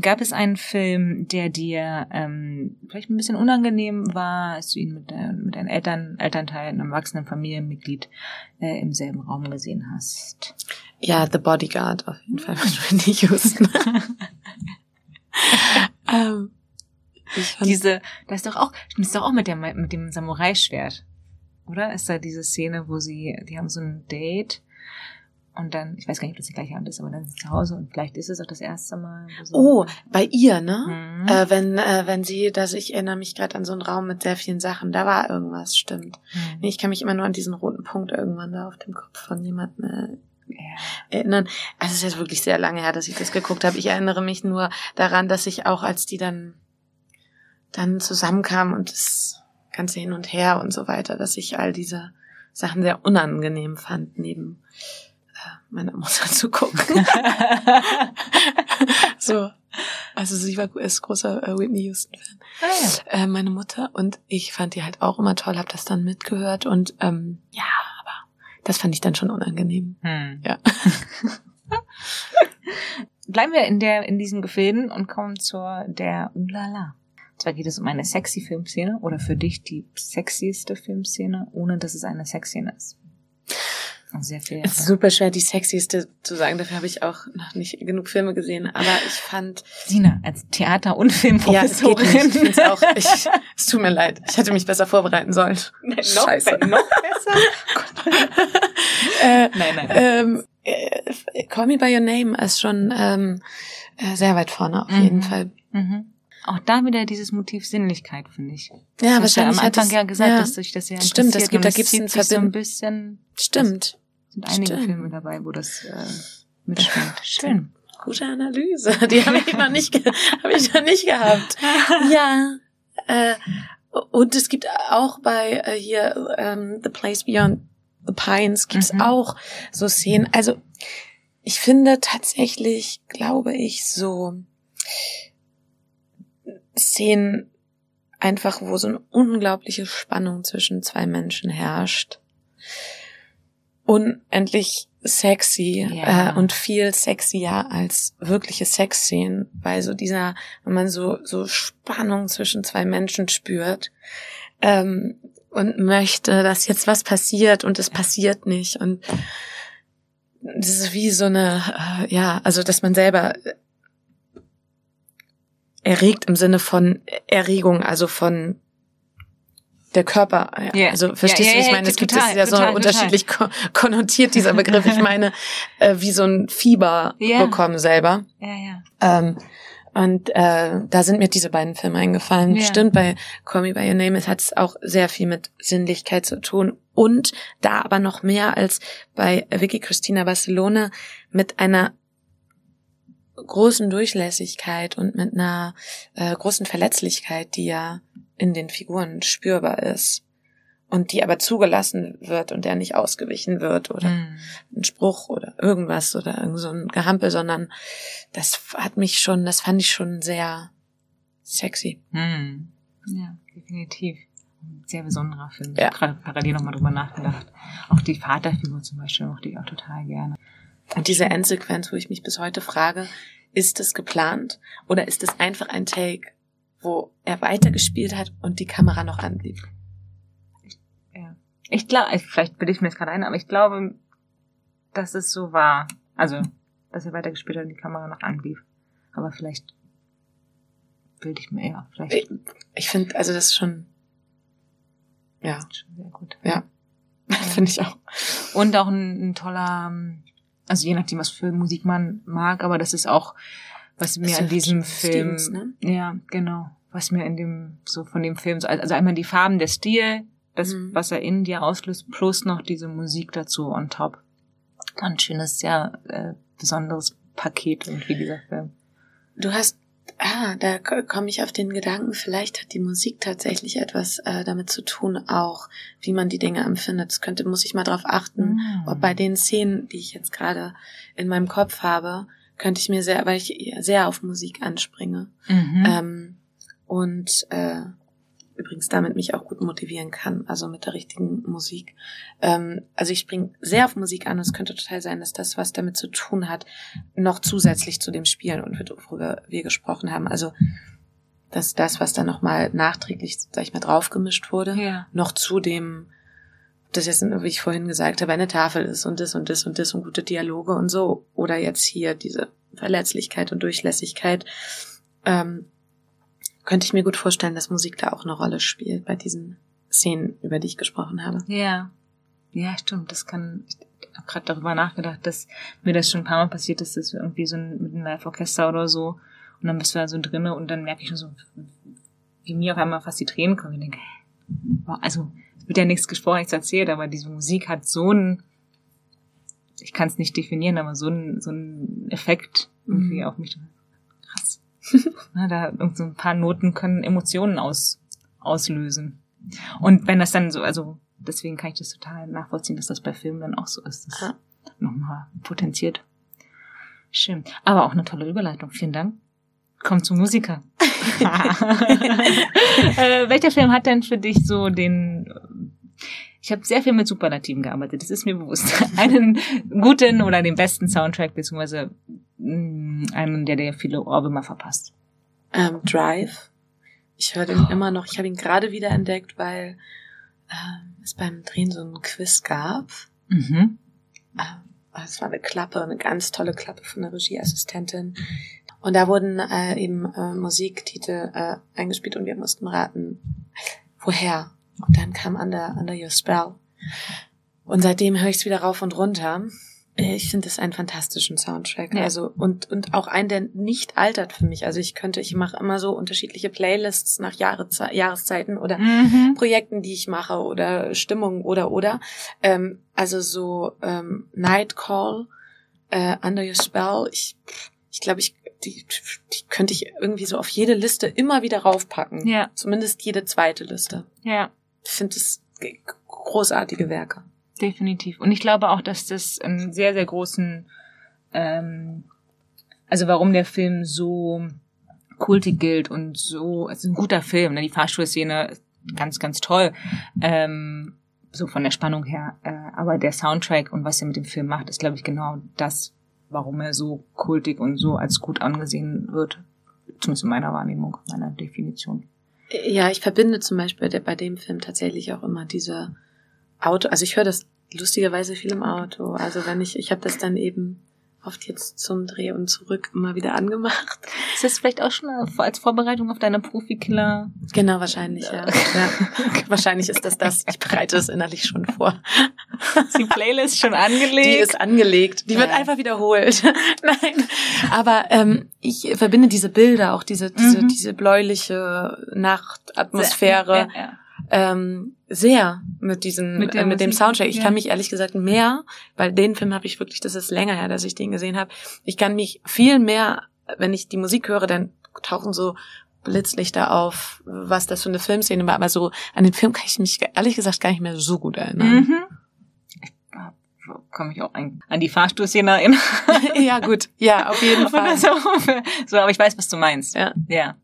Gab es einen Film, der dir ähm, vielleicht ein bisschen unangenehm war, als du ihn mit, äh, mit deinen Eltern, Elternteil, einem erwachsenen Familienmitglied äh, im selben Raum gesehen hast? Ja, The Bodyguard auf jeden Fall mit Randy Houston. ähm, diese, das ist doch auch, das ist doch auch mit dem, mit dem Samurai-Schwert oder? Ist da diese Szene, wo sie, die haben so ein Date und dann, ich weiß gar nicht, ob das die gleiche Abend ist, aber dann sind sie zu Hause und vielleicht ist es auch das erste Mal. So oh, bei ihr, ne? Mhm. Äh, wenn, äh, wenn sie, dass ich erinnere mich gerade an so einen Raum mit sehr vielen Sachen, da war irgendwas, stimmt. Mhm. Nee, ich kann mich immer nur an diesen roten Punkt irgendwann da auf dem Kopf von jemandem äh, erinnern. Also es ist jetzt wirklich sehr lange her, dass ich das geguckt habe. Ich erinnere mich nur daran, dass ich auch, als die dann dann zusammenkamen und das ganze Hin und Her und so weiter, dass ich all diese Sachen sehr unangenehm fand, neben meiner Mutter zu gucken. so. Also sie war ist großer äh, Whitney Houston Fan. Ah, ja. äh, meine Mutter und ich fand die halt auch immer toll, habe das dann mitgehört und ähm, ja, aber das fand ich dann schon unangenehm. Hm. Ja. Bleiben wir in der in diesen Gefilden und kommen zur der Ulala. Zwar geht es um eine sexy Filmszene oder für dich die sexieste Filmszene, ohne dass es eine Sexszene ist. Sehr viel. Es ist super schwer, die sexieste zu sagen. Dafür habe ich auch noch nicht genug Filme gesehen. Aber ich fand. Sina, als Theater- und Filmprofessorin. Ja, es, geht nicht. Ich auch, ich, es tut mir leid. Ich hätte mich besser vorbereiten sollen. Nein, noch, Scheiße. noch besser? äh, nein, nein. Ähm, äh, Call Me By Your Name ist schon ähm, äh, sehr weit vorne, auf mhm. jeden Fall. Mhm. Auch da wieder dieses Motiv Sinnlichkeit, finde ich. Ja, das wahrscheinlich. Ja am Anfang das, ja gesagt, ja, dass sich das ja Stimmt, das gibt, da gibt es ein, so ein bisschen. Stimmt. Sind einige Stimmt. Filme dabei, wo das äh, mitschwingt. Schön. Gute Analyse. Die habe ich noch nicht, habe ich noch nicht gehabt. Ja. Äh, und es gibt auch bei äh, hier ähm, The Place Beyond the Pines gibt's mhm. auch so Szenen. Also ich finde tatsächlich, glaube ich, so Szenen einfach, wo so eine unglaubliche Spannung zwischen zwei Menschen herrscht. Unendlich sexy ja. äh, und viel sexier als wirkliche Sexszenen, weil so dieser, wenn man so so Spannung zwischen zwei Menschen spürt ähm, und möchte, dass jetzt was passiert und es passiert nicht und das ist wie so eine, äh, ja, also dass man selber erregt im Sinne von Erregung, also von der Körper. Ja. Yeah. Also verstehst yeah, yeah, du, ich meine, es gibt es ja so total, unterschiedlich total. konnotiert, dieser Begriff. Ich meine, äh, wie so ein Fieber bekommen selber. Ja, ja. Ähm, und äh, da sind mir diese beiden Filme eingefallen. Ja. Stimmt, bei Call Me By Your Name hat es auch sehr viel mit Sinnlichkeit zu tun. Und da aber noch mehr als bei Vicky Christina Barcelona mit einer großen Durchlässigkeit und mit einer äh, großen Verletzlichkeit, die ja in den Figuren spürbar ist und die aber zugelassen wird und der nicht ausgewichen wird oder mm. ein Spruch oder irgendwas oder irgend so ein Gehampel, sondern das hat mich schon, das fand ich schon sehr sexy. Mm. Ja, definitiv. Sehr besonderer Film. Ja. Ich habe gerade parallel nochmal drüber nachgedacht. Auch die Vaterfigur zum Beispiel, auch die auch total gerne. Und diese Endsequenz, wo ich mich bis heute frage, ist es geplant oder ist es einfach ein Take, wo er weitergespielt hat und die Kamera noch anblieb? Ja. Ich glaube, vielleicht bilde ich mir das gerade ein, aber ich glaube, dass es so war. Also, dass er weitergespielt hat und die Kamera noch anblieb. Aber vielleicht bilde ich mir, ja, vielleicht. Ich, ich finde, also das ist schon, ja. Schon sehr gut. Ja. ja. finde ich auch. Und auch ein, ein toller, ähm, also je nachdem, was für Musik man mag, aber das ist auch, was mir an diesem Film, Stevens, ne? ja, genau, was mir in dem, so von dem Film, also einmal die Farben, der Stil, das, mhm. was er in dir auslöst, plus noch diese Musik dazu on top. Ein schönes, sehr äh, besonderes Paket irgendwie dieser Film. Du hast Ah, da komme ich auf den Gedanken, vielleicht hat die Musik tatsächlich etwas äh, damit zu tun, auch wie man die Dinge empfindet. Das könnte, muss ich mal drauf achten, mm. ob bei den Szenen, die ich jetzt gerade in meinem Kopf habe, könnte ich mir sehr, weil ich sehr auf Musik anspringe. Mhm. Ähm, und äh, übrigens damit mich auch gut motivieren kann, also mit der richtigen Musik. Ähm, also ich springe sehr auf Musik an und es könnte total sein, dass das, was damit zu tun hat, noch zusätzlich zu dem Spielen und worüber wir gesprochen haben, also dass das, was dann nochmal nachträglich, sag ich mal, draufgemischt wurde, ja. noch zu dem, das jetzt, wie ich vorhin gesagt habe, eine Tafel ist und das und das und das und gute Dialoge und so, oder jetzt hier diese Verletzlichkeit und Durchlässigkeit, ähm, könnte ich mir gut vorstellen, dass Musik da auch eine Rolle spielt bei diesen Szenen, über die ich gesprochen habe. Ja. Ja, stimmt. Das kann, ich habe gerade darüber nachgedacht, dass mir das schon ein paar Mal passiert ist, dass wir irgendwie so ein, mit einem Live-Orchester oder so und dann bist du da so drinne und dann merke ich nur so, wie mir auf einmal fast die Tränen kommen. Ich denke, wow, also wird ja nichts gesprochen, nichts erzählt, aber diese Musik hat so einen, ich kann es nicht definieren, aber so einen, so einen Effekt irgendwie mhm. auf mich. Krass. Na, da so ein paar Noten können Emotionen aus, auslösen. Und wenn das dann so, also deswegen kann ich das total nachvollziehen, dass das bei Filmen dann auch so ist. Das ja. nochmal potenziert. Schön. Aber auch eine tolle Überleitung. Vielen Dank. Komm zum Musiker. äh, welcher Film hat denn für dich so den ich habe sehr viel mit Superlativen gearbeitet, das ist mir bewusst. einen guten oder den besten Soundtrack, beziehungsweise mm, einen, der dir viele Ohrwürmer verpasst. Ähm, Drive. Ich höre den oh. immer noch. Ich habe ihn gerade wieder entdeckt, weil ähm, es beim Drehen so ein Quiz gab. Mhm. Ähm, es war eine Klappe, eine ganz tolle Klappe von der Regieassistentin. Und da wurden äh, eben äh, Musiktitel äh, eingespielt und wir mussten raten, woher. Und dann kam Under, Under Your Spell. Und seitdem höre ich es wieder rauf und runter. Ich finde es einen fantastischen Soundtrack. Ja. Also und und auch einen, der nicht altert für mich. Also ich könnte, ich mache immer so unterschiedliche Playlists nach Jahreze Jahreszeiten oder mhm. Projekten, die ich mache oder Stimmungen oder oder. Ähm, also so ähm, Night Call, äh, Under Your Spell. Ich ich glaube, ich die, die könnte ich irgendwie so auf jede Liste immer wieder raufpacken. Ja. Zumindest jede zweite Liste. Ja. Finde es großartige Werke. Definitiv. Und ich glaube auch, dass das einen sehr, sehr großen, ähm, also warum der Film so kultig gilt und so, es ist ein guter Film, ne? die Fahrstuhlszene ganz, ganz toll, ähm, so von der Spannung her. Äh, aber der Soundtrack und was er mit dem Film macht, ist, glaube ich, genau das, warum er so kultig und so als gut angesehen wird. Zumindest in meiner Wahrnehmung, meiner Definition. Ja, ich verbinde zum Beispiel bei dem Film tatsächlich auch immer diese Auto, also ich höre das lustigerweise viel im Auto. Also wenn ich, ich habe das dann eben oft jetzt zum Dreh und zurück immer wieder angemacht. Ist das vielleicht auch schon als Vorbereitung auf deine Profikiller? Genau, wahrscheinlich, ja. ja. wahrscheinlich ist das das. Ich bereite es innerlich schon vor. Ist die Playlist schon angelegt? Die ist angelegt. Die ja. wird einfach wiederholt. Nein. Aber ähm, ich verbinde diese Bilder, auch diese, diese, mhm. diese bläuliche Nachtatmosphäre. Ja, ja, ähm, sehr mit diesem mit, äh, mit dem Soundtrack. Ich ja. kann mich ehrlich gesagt mehr, weil den Film habe ich wirklich, das ist länger her, dass ich den gesehen habe. Ich kann mich viel mehr, wenn ich die Musik höre, dann tauchen so Blitzlichter auf, was das für eine Filmszene war. Aber so an den Film kann ich mich ehrlich gesagt gar nicht mehr so gut erinnern. Mhm. Komme ich auch an, an die Fahrstuhlszene erinnern. ja, gut. Ja, auf jeden Fall. So, so, aber ich weiß, was du meinst. Ja. Ja.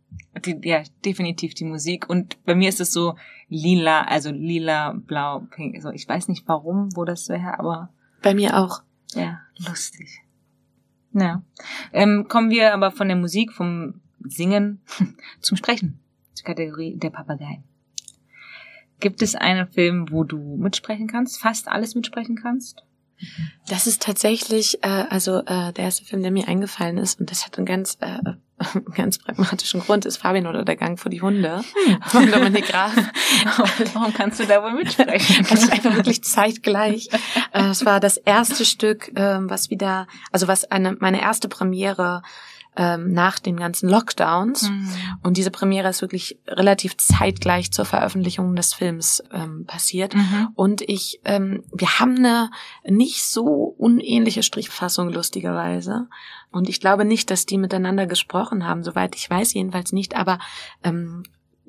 Die, ja, definitiv die Musik. Und bei mir ist es so lila, also lila, blau, pink. Also ich weiß nicht warum, wo das so her, aber. Bei mir auch. Ja, lustig. Ja. Ähm, kommen wir aber von der Musik, vom Singen zum Sprechen. Zur Kategorie der Papageien. Gibt es einen Film, wo du mitsprechen kannst, fast alles mitsprechen kannst? Das ist tatsächlich, äh, also äh, der erste Film, der mir eingefallen ist, und das hat einen ganz, äh, ganz pragmatischen Grund, ist Fabian oder der Gang vor die Hunde von Dominik Graf. Warum kannst du da wohl mitsprechen? Also einfach wirklich zeitgleich. Äh, es war das erste Stück, äh, was wieder, also was eine meine erste Premiere ähm, nach den ganzen Lockdowns. Mhm. Und diese Premiere ist wirklich relativ zeitgleich zur Veröffentlichung des Films ähm, passiert. Mhm. Und ich, ähm, wir haben eine nicht so unähnliche Strichfassung, lustigerweise. Und ich glaube nicht, dass die miteinander gesprochen haben, soweit ich weiß, jedenfalls nicht. Aber ähm,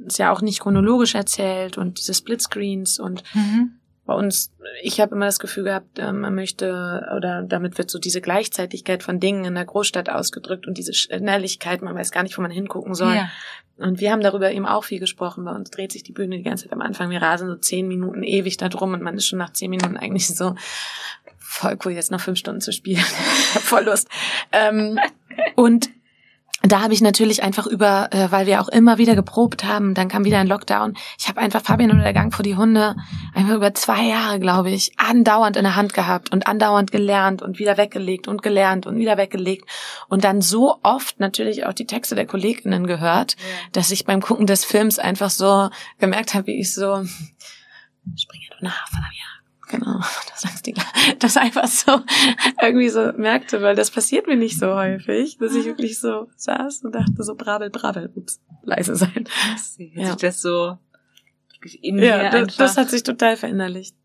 ist ja auch nicht chronologisch erzählt und diese Splitscreens und mhm bei uns, ich habe immer das Gefühl gehabt, äh, man möchte, oder damit wird so diese Gleichzeitigkeit von Dingen in der Großstadt ausgedrückt und diese Schnelligkeit, man weiß gar nicht, wo man hingucken soll. Ja. Und wir haben darüber eben auch viel gesprochen. Bei uns dreht sich die Bühne die ganze Zeit am Anfang. Wir rasen so zehn Minuten ewig da drum und man ist schon nach zehn Minuten eigentlich so, voll cool, jetzt noch fünf Stunden zu spielen. ich hab voll Lust. Ähm, und da habe ich natürlich einfach über, äh, weil wir auch immer wieder geprobt haben, dann kam wieder ein Lockdown. Ich habe einfach Fabian oder der Gang vor die Hunde einfach über zwei Jahre, glaube ich, andauernd in der Hand gehabt und andauernd gelernt und wieder weggelegt und gelernt und wieder weggelegt und dann so oft natürlich auch die Texte der Kolleginnen gehört, ja. dass ich beim Gucken des Films einfach so gemerkt habe, wie ich so springe doch nach, Fabian Genau, das heißt die, das einfach so irgendwie so merkte, weil das passiert mir nicht so häufig, dass ich wirklich so saß und dachte so brabbel, brabbel, ups, leise sein. Ja. das so in ja, das, das hat sich total verinnerlicht.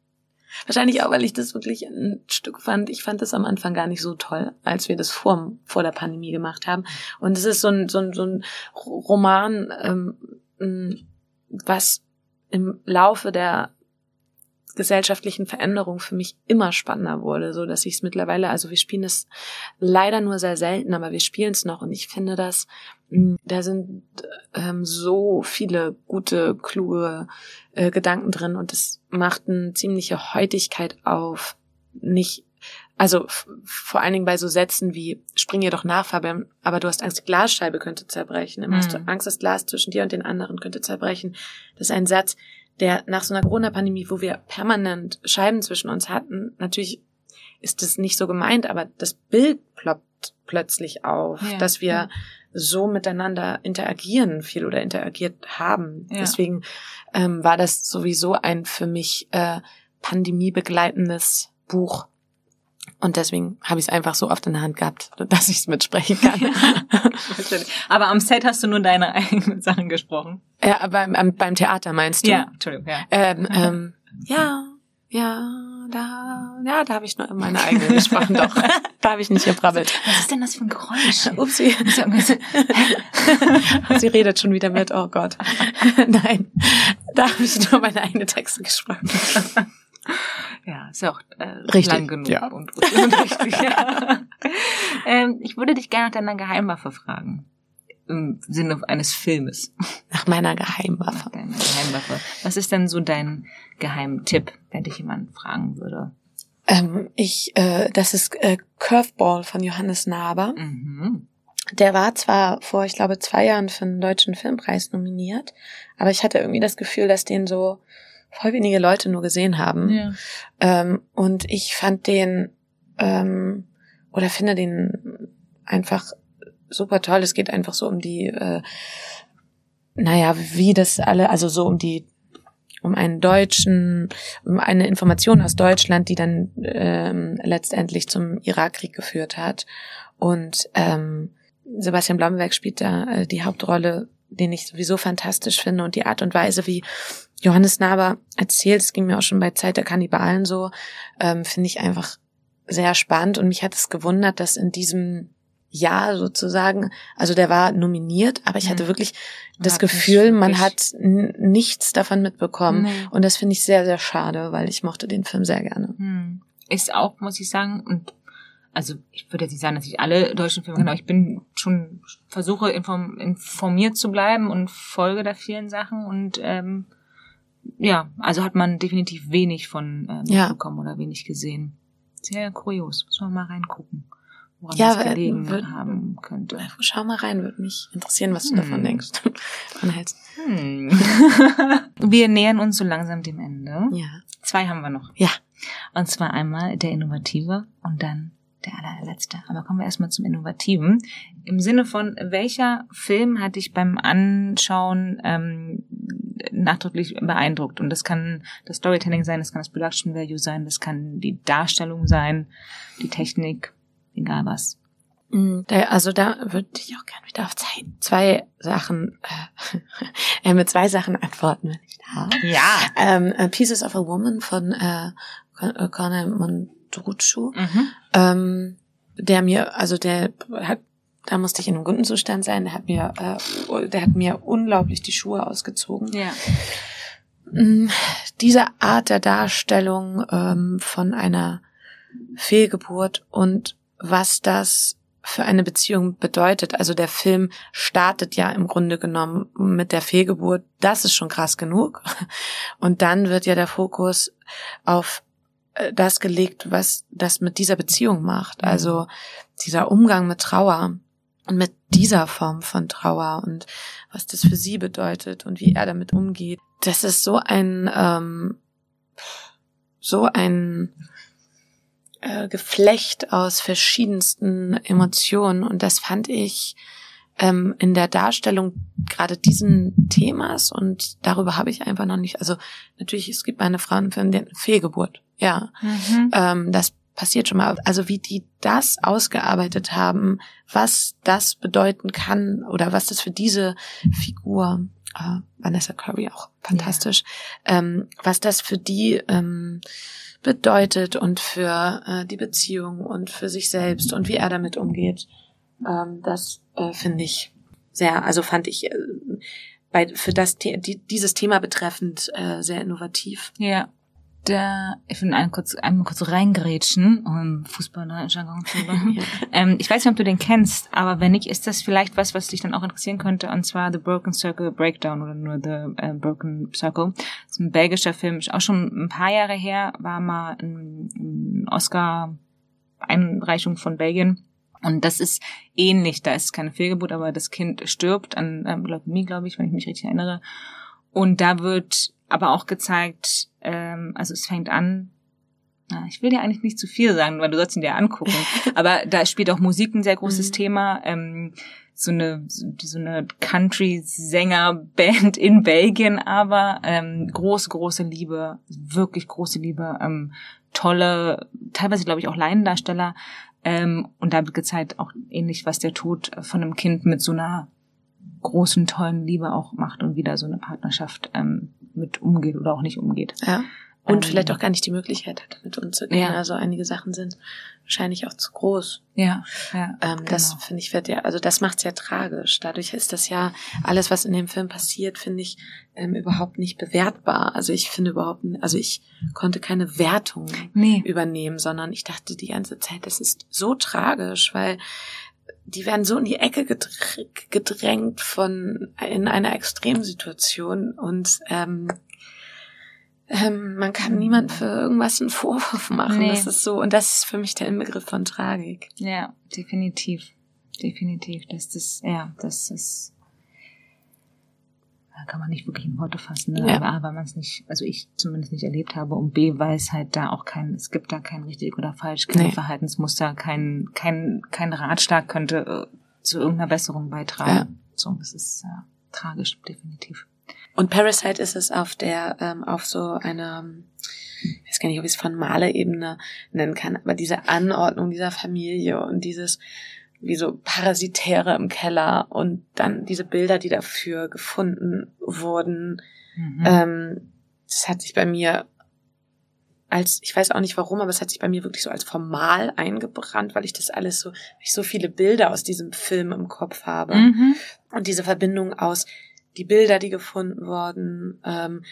Wahrscheinlich auch, weil ich das wirklich ein Stück fand. Ich fand das am Anfang gar nicht so toll, als wir das vor, vor der Pandemie gemacht haben. Und es ist so ein, so ein, so ein Roman, ähm, was im Laufe der gesellschaftlichen Veränderung für mich immer spannender wurde, so dass ich es mittlerweile, also wir spielen es leider nur sehr selten, aber wir spielen es noch und ich finde das, hm, da sind ähm, so viele gute, kluge äh, Gedanken drin und es macht eine ziemliche Heutigkeit auf, nicht also vor allen Dingen bei so Sätzen wie spring ihr doch nach, Fabian, aber du hast Angst, die Glasscheibe könnte zerbrechen. Immer mhm. hast du Angst, das Glas zwischen dir und den anderen könnte zerbrechen. Das ist ein Satz, der nach so einer Corona-Pandemie, wo wir permanent Scheiben zwischen uns hatten, natürlich ist das nicht so gemeint, aber das Bild ploppt plötzlich auf, ja, dass wir so miteinander interagieren viel oder interagiert haben. Ja. Deswegen ähm, war das sowieso ein für mich äh, pandemiebegleitendes Buch. Und deswegen habe ich es einfach so oft in der Hand gehabt, dass ich es mitsprechen kann. Aber am Set hast du nur deine eigenen Sachen gesprochen. Ja, beim, beim Theater meinst du? Ja, Entschuldigung, ja. Ähm, ähm, ja, ja, da, ja, da habe ich nur meine eigenen gesprochen, doch. da habe ich nicht gebrabbelt. Was ist denn das für ein Geräusch? Upsi. Sie redet schon wieder mit, oh Gott. Nein, da habe ich nur meine eigenen Texte gesprochen. Ja, ist ja auch äh, richtig, lang genug ja. und, und, richtig. Ja. ähm, ich würde dich gerne nach deiner Geheimwaffe fragen. Im Sinne eines Filmes. Nach meiner Geheimwaffe. Nach deiner Geheimwaffe. Was ist denn so dein Geheimtipp, wenn dich jemand fragen würde? Ähm, ich, äh, das ist äh, Curveball von Johannes Naber. Mhm. Der war zwar vor, ich glaube, zwei Jahren für einen deutschen Filmpreis nominiert, aber ich hatte irgendwie das Gefühl, dass den so voll wenige Leute nur gesehen haben. Ja. Ähm, und ich fand den ähm, oder finde den einfach super toll. Es geht einfach so um die, äh, naja, wie das alle, also so um die um einen Deutschen, um eine Information aus Deutschland, die dann ähm, letztendlich zum Irakkrieg geführt hat. Und ähm, Sebastian Blomberg spielt da äh, die Hauptrolle, den ich sowieso fantastisch finde und die Art und Weise, wie Johannes Naber erzählt, es ging mir auch schon bei Zeit der Kannibalen so, ähm, finde ich einfach sehr spannend und mich hat es gewundert, dass in diesem Jahr sozusagen, also der war nominiert, aber ich hatte mhm. wirklich das Gefühl, man hat nichts davon mitbekommen nee. und das finde ich sehr, sehr schade, weil ich mochte den Film sehr gerne. Hm. Ist auch, muss ich sagen, und also ich würde jetzt nicht sagen, dass ich alle deutschen Filme kenne, aber ich bin schon versuche informiert zu bleiben und folge da vielen Sachen und ähm, ja, also hat man definitiv wenig von äh, mitbekommen ja. oder wenig gesehen. Sehr kurios, muss man mal reingucken, woran ja, das gelegen wird, haben könnte. Schau mal rein, würde mich interessieren, was hm. du davon hm. denkst. Hm. Wir nähern uns so langsam dem Ende. Ja. Zwei haben wir noch. Ja. Und zwar einmal der Innovative und dann der allerletzte. Aber kommen wir erstmal zum Innovativen. Im Sinne von, welcher Film hat dich beim Anschauen ähm, nachdrücklich beeindruckt? Und das kann das Storytelling sein, das kann das Production Value sein, das kann die Darstellung sein, die Technik, egal was. Mm, also da würde ich auch gerne wieder auf zwei, zwei Sachen, äh, mit zwei Sachen antworten, wenn ich darf. Ja. Ähm, Pieces of a Woman von äh, Conor Mondruccio, mhm. ähm, der mir, also der hat da musste ich in einem guten Zustand sein. Der hat mir, äh, der hat mir unglaublich die Schuhe ausgezogen. Ja. Mm, diese Art der Darstellung ähm, von einer Fehlgeburt und was das für eine Beziehung bedeutet. Also der Film startet ja im Grunde genommen mit der Fehlgeburt. Das ist schon krass genug. Und dann wird ja der Fokus auf das gelegt, was das mit dieser Beziehung macht. Mhm. Also dieser Umgang mit Trauer und mit dieser Form von Trauer und was das für sie bedeutet und wie er damit umgeht. Das ist so ein ähm, so ein äh, Geflecht aus verschiedensten Emotionen und das fand ich ähm, in der Darstellung gerade diesen Themas und darüber habe ich einfach noch nicht, also natürlich, es gibt eine Frauenfilm, die Fehlgeburt, ja, mhm. ähm, das passiert schon mal, also wie die das ausgearbeitet haben, was das bedeuten kann oder was das für diese Figur, äh, Vanessa Curry auch fantastisch, ja. ähm, was das für die ähm, bedeutet und für äh, die Beziehung und für sich selbst und wie er damit umgeht. Ähm, das äh, finde ich sehr, also fand ich äh, bei für das die, dieses Thema betreffend äh, sehr innovativ. Ja da, ich will einmal kurz, einmal kurz reingrätschen, um Fußball-Jargon zu machen. ja. ähm, ich weiß nicht, ob du den kennst, aber wenn nicht, ist das vielleicht was, was dich dann auch interessieren könnte, und zwar The Broken Circle Breakdown oder nur The äh, Broken Circle. Das ist ein belgischer Film, auch schon ein paar Jahre her, war mal ein, ein Oscar-Einreichung von Belgien. Und das ist ähnlich, da ist keine Fehlgeburt, aber das Kind stirbt an ähm, Leukämie, glaube ich, wenn ich mich richtig erinnere. Und da wird aber auch gezeigt, ähm, also es fängt an, ich will dir eigentlich nicht zu viel sagen, weil du sollst ihn dir angucken. Aber da spielt auch Musik ein sehr großes mhm. Thema. Ähm, so eine so eine Country-Sänger-Band in Belgien, aber ähm, große große Liebe, wirklich große Liebe, ähm, tolle, teilweise glaube ich auch Laiendarsteller. Ähm, und da wird gezeigt auch ähnlich, was der Tod von einem Kind mit so einer großen tollen Liebe auch macht und wieder so eine Partnerschaft ähm, mit umgeht oder auch nicht umgeht. Ja. Und ähm, vielleicht auch gar nicht die Möglichkeit hat, mit umzugehen. Ja. Also einige Sachen sind wahrscheinlich auch zu groß. Ja, ja. Ähm, genau. Das finde ich wird ja, also das macht es ja tragisch. Dadurch ist das ja alles, was in dem Film passiert, finde ich ähm, überhaupt nicht bewertbar. Also ich finde überhaupt, also ich konnte keine Wertung nee. übernehmen, sondern ich dachte die ganze Zeit, das ist so tragisch, weil die werden so in die Ecke gedrängt von in einer Extremsituation und ähm, ähm, man kann niemand für irgendwas einen Vorwurf machen. Nee. Das ist so und das ist für mich der Inbegriff von Tragik. Ja, definitiv, definitiv. Das ist ja, das ist kann man nicht wirklich in Worte fassen, ne? Ja. aber A, weil man es nicht, also ich zumindest nicht erlebt habe und B, weil es halt da auch kein, es gibt da kein richtig oder falsch, kein nee. Verhaltensmuster, kein, kein, kein Ratschlag könnte äh, zu irgendeiner Besserung beitragen. Ja. So, das ist ja, tragisch, definitiv. Und Parasite ist es auf der, ähm, auf so einer, ich weiß gar nicht, ob ich es von Male-Ebene nennen kann, aber diese Anordnung dieser Familie und dieses, wie so Parasitäre im Keller und dann diese Bilder, die dafür gefunden wurden. Mhm. Ähm, das hat sich bei mir als, ich weiß auch nicht warum, aber es hat sich bei mir wirklich so als formal eingebrannt, weil ich das alles so, ich so viele Bilder aus diesem Film im Kopf habe. Mhm. Und diese Verbindung aus die Bilder, die gefunden wurden, ähm,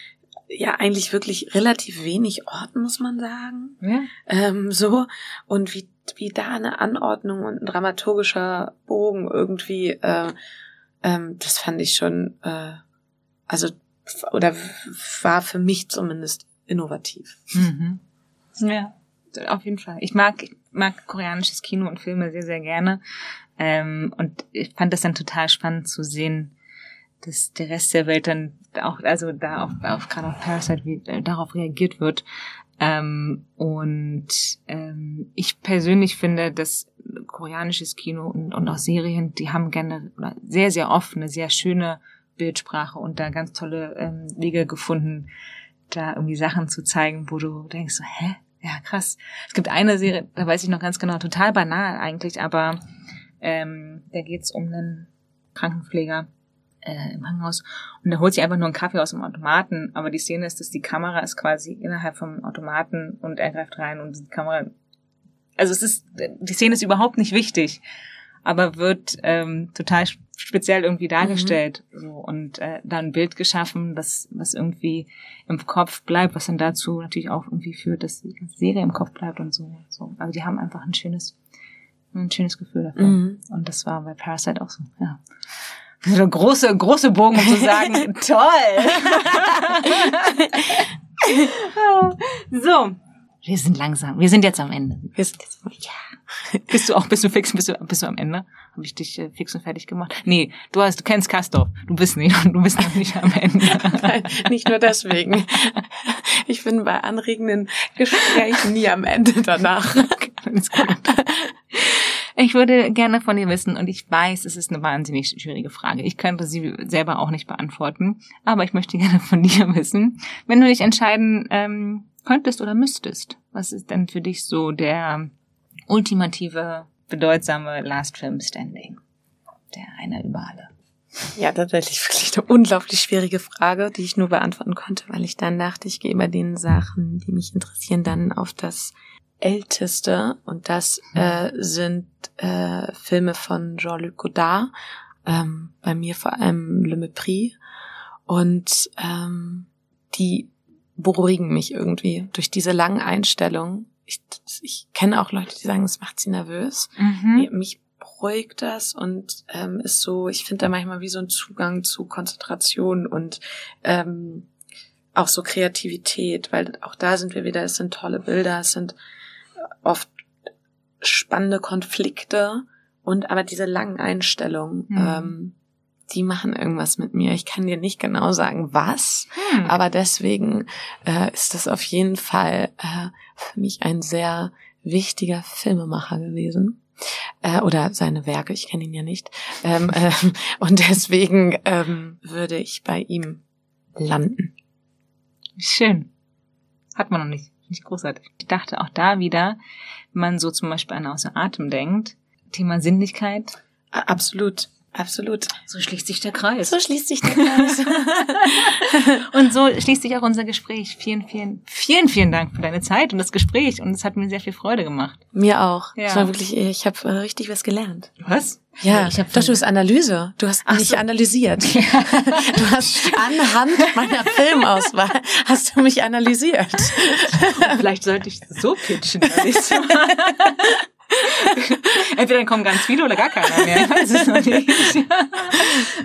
ja eigentlich wirklich relativ wenig Orten, muss man sagen. Ja. Ähm, so. Und wie wie da eine Anordnung und ein dramaturgischer Bogen irgendwie, äh, ähm, das fand ich schon, äh, also oder war für mich zumindest innovativ. Mhm. Ja, auf jeden Fall. Ich mag mag koreanisches Kino und Filme sehr sehr gerne ähm, und ich fand das dann total spannend zu sehen, dass der Rest der Welt dann auch also da auf, auf gerade auf Parasite wie äh, darauf reagiert wird ähm, und ähm, ich persönlich finde, dass koreanisches Kino und, und auch Serien, die haben gerne sehr, sehr oft eine sehr schöne Bildsprache und da ganz tolle ähm, Wege gefunden, da irgendwie Sachen zu zeigen, wo du denkst so, hä? Ja, krass. Es gibt eine Serie, da weiß ich noch ganz genau, total banal eigentlich, aber ähm, da geht's um einen Krankenpfleger, äh, im Krankenhaus und er holt sich einfach nur einen Kaffee aus dem Automaten, aber die Szene ist, dass die Kamera ist quasi innerhalb vom Automaten und er greift rein und die Kamera, also es ist, die Szene ist überhaupt nicht wichtig, aber wird ähm, total speziell irgendwie dargestellt mhm. so, und äh, da ein Bild geschaffen, das was irgendwie im Kopf bleibt, was dann dazu natürlich auch irgendwie führt, dass die Serie im Kopf bleibt und so. so. Also die haben einfach ein schönes ein schönes Gefühl dafür. Mhm. Und das war bei Parasite auch so, ja. So große, große Bogen, um zu sagen, toll! so, wir sind langsam. Wir sind jetzt am Ende. Wir sind jetzt, ja. Bist du auch, bist du fix, bist du, bist du am Ende? Habe ich dich äh, fix und fertig gemacht? Nee, du hast, du kennst Kastorf. Du bist nicht, du bist noch nicht am Ende. Nein, nicht nur deswegen. Ich bin bei anregenden Gesprächen nie am Ende danach. Alles gut. Ich würde gerne von dir wissen, und ich weiß, es ist eine wahnsinnig schwierige Frage. Ich könnte sie selber auch nicht beantworten, aber ich möchte gerne von dir wissen, wenn du dich entscheiden ähm, könntest oder müsstest, was ist denn für dich so der ultimative, bedeutsame Last Film Standing? Der einer über alle. Ja, tatsächlich wirklich eine unglaublich schwierige Frage, die ich nur beantworten konnte, weil ich dann dachte, ich gehe bei den Sachen, die mich interessieren, dann auf das älteste und das äh, sind äh, Filme von Jean-Luc Godard, ähm, bei mir vor allem Le Mépris und ähm, die beruhigen mich irgendwie durch diese langen Einstellungen. Ich, ich kenne auch Leute, die sagen, das macht sie nervös. Mhm. Mich beruhigt das und ähm, ist so, ich finde da manchmal wie so ein Zugang zu Konzentration und ähm, auch so Kreativität, weil auch da sind wir wieder, es sind tolle Bilder, es sind oft spannende Konflikte und aber diese langen Einstellungen, mhm. ähm, die machen irgendwas mit mir. Ich kann dir nicht genau sagen, was, mhm. aber deswegen äh, ist das auf jeden Fall äh, für mich ein sehr wichtiger Filmemacher gewesen. Äh, oder seine Werke, ich kenne ihn ja nicht. Ähm, äh, und deswegen ähm, würde ich bei ihm landen. Schön. Hat man noch nicht nicht großartig. Ich dachte auch da wieder, wenn man so zum Beispiel an außer Atem denkt, Thema Sinnlichkeit. Absolut. Absolut. So schließt sich der Kreis. So schließt sich der Kreis. und so schließt sich auch unser Gespräch. Vielen, vielen, vielen, vielen Dank für deine Zeit und das Gespräch. Und es hat mir sehr viel Freude gemacht. Mir auch. Ja. Es war wirklich, ich habe äh, richtig was gelernt. Was? Ja, ich hab doch, du hast Analyse. Du hast Ach mich so. analysiert. Ja. Du hast anhand meiner Filmauswahl hast du mich analysiert. Vielleicht sollte ich so pitchen. Entweder dann kommen ganz viele oder gar keiner mehr. Ich weiß es noch nicht.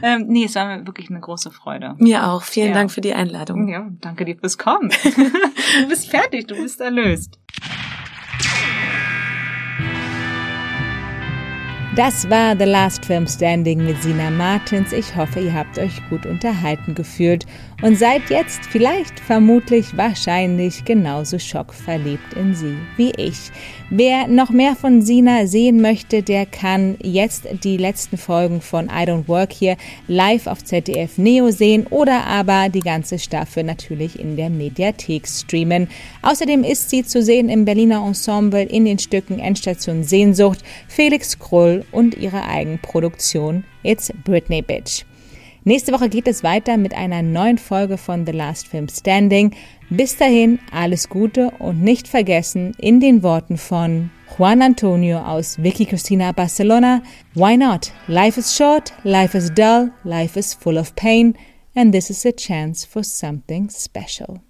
ähm, nee, es war mir wirklich eine große Freude. Mir auch. Vielen ja. Dank für die Einladung. Ja, danke dir fürs Kommen. du bist fertig, du bist erlöst. Das war The Last Film Standing mit Sina Martins. Ich hoffe, ihr habt euch gut unterhalten gefühlt und seid jetzt vielleicht, vermutlich, wahrscheinlich genauso schockverliebt in sie wie ich. Wer noch mehr von Sina sehen möchte, der kann jetzt die letzten Folgen von I Don't Work Here live auf ZDF Neo sehen oder aber die ganze Staffel natürlich in der Mediathek streamen. Außerdem ist sie zu sehen im Berliner Ensemble in den Stücken Endstation Sehnsucht, Felix Krull und ihrer Eigenproduktion It's Britney Bitch. Nächste Woche geht es weiter mit einer neuen Folge von The Last Film Standing. Bis dahin alles Gute und nicht vergessen in den Worten von Juan Antonio aus Vicky Cristina Barcelona, Why not? Life is short, life is dull, life is full of pain, and this is a chance for something special.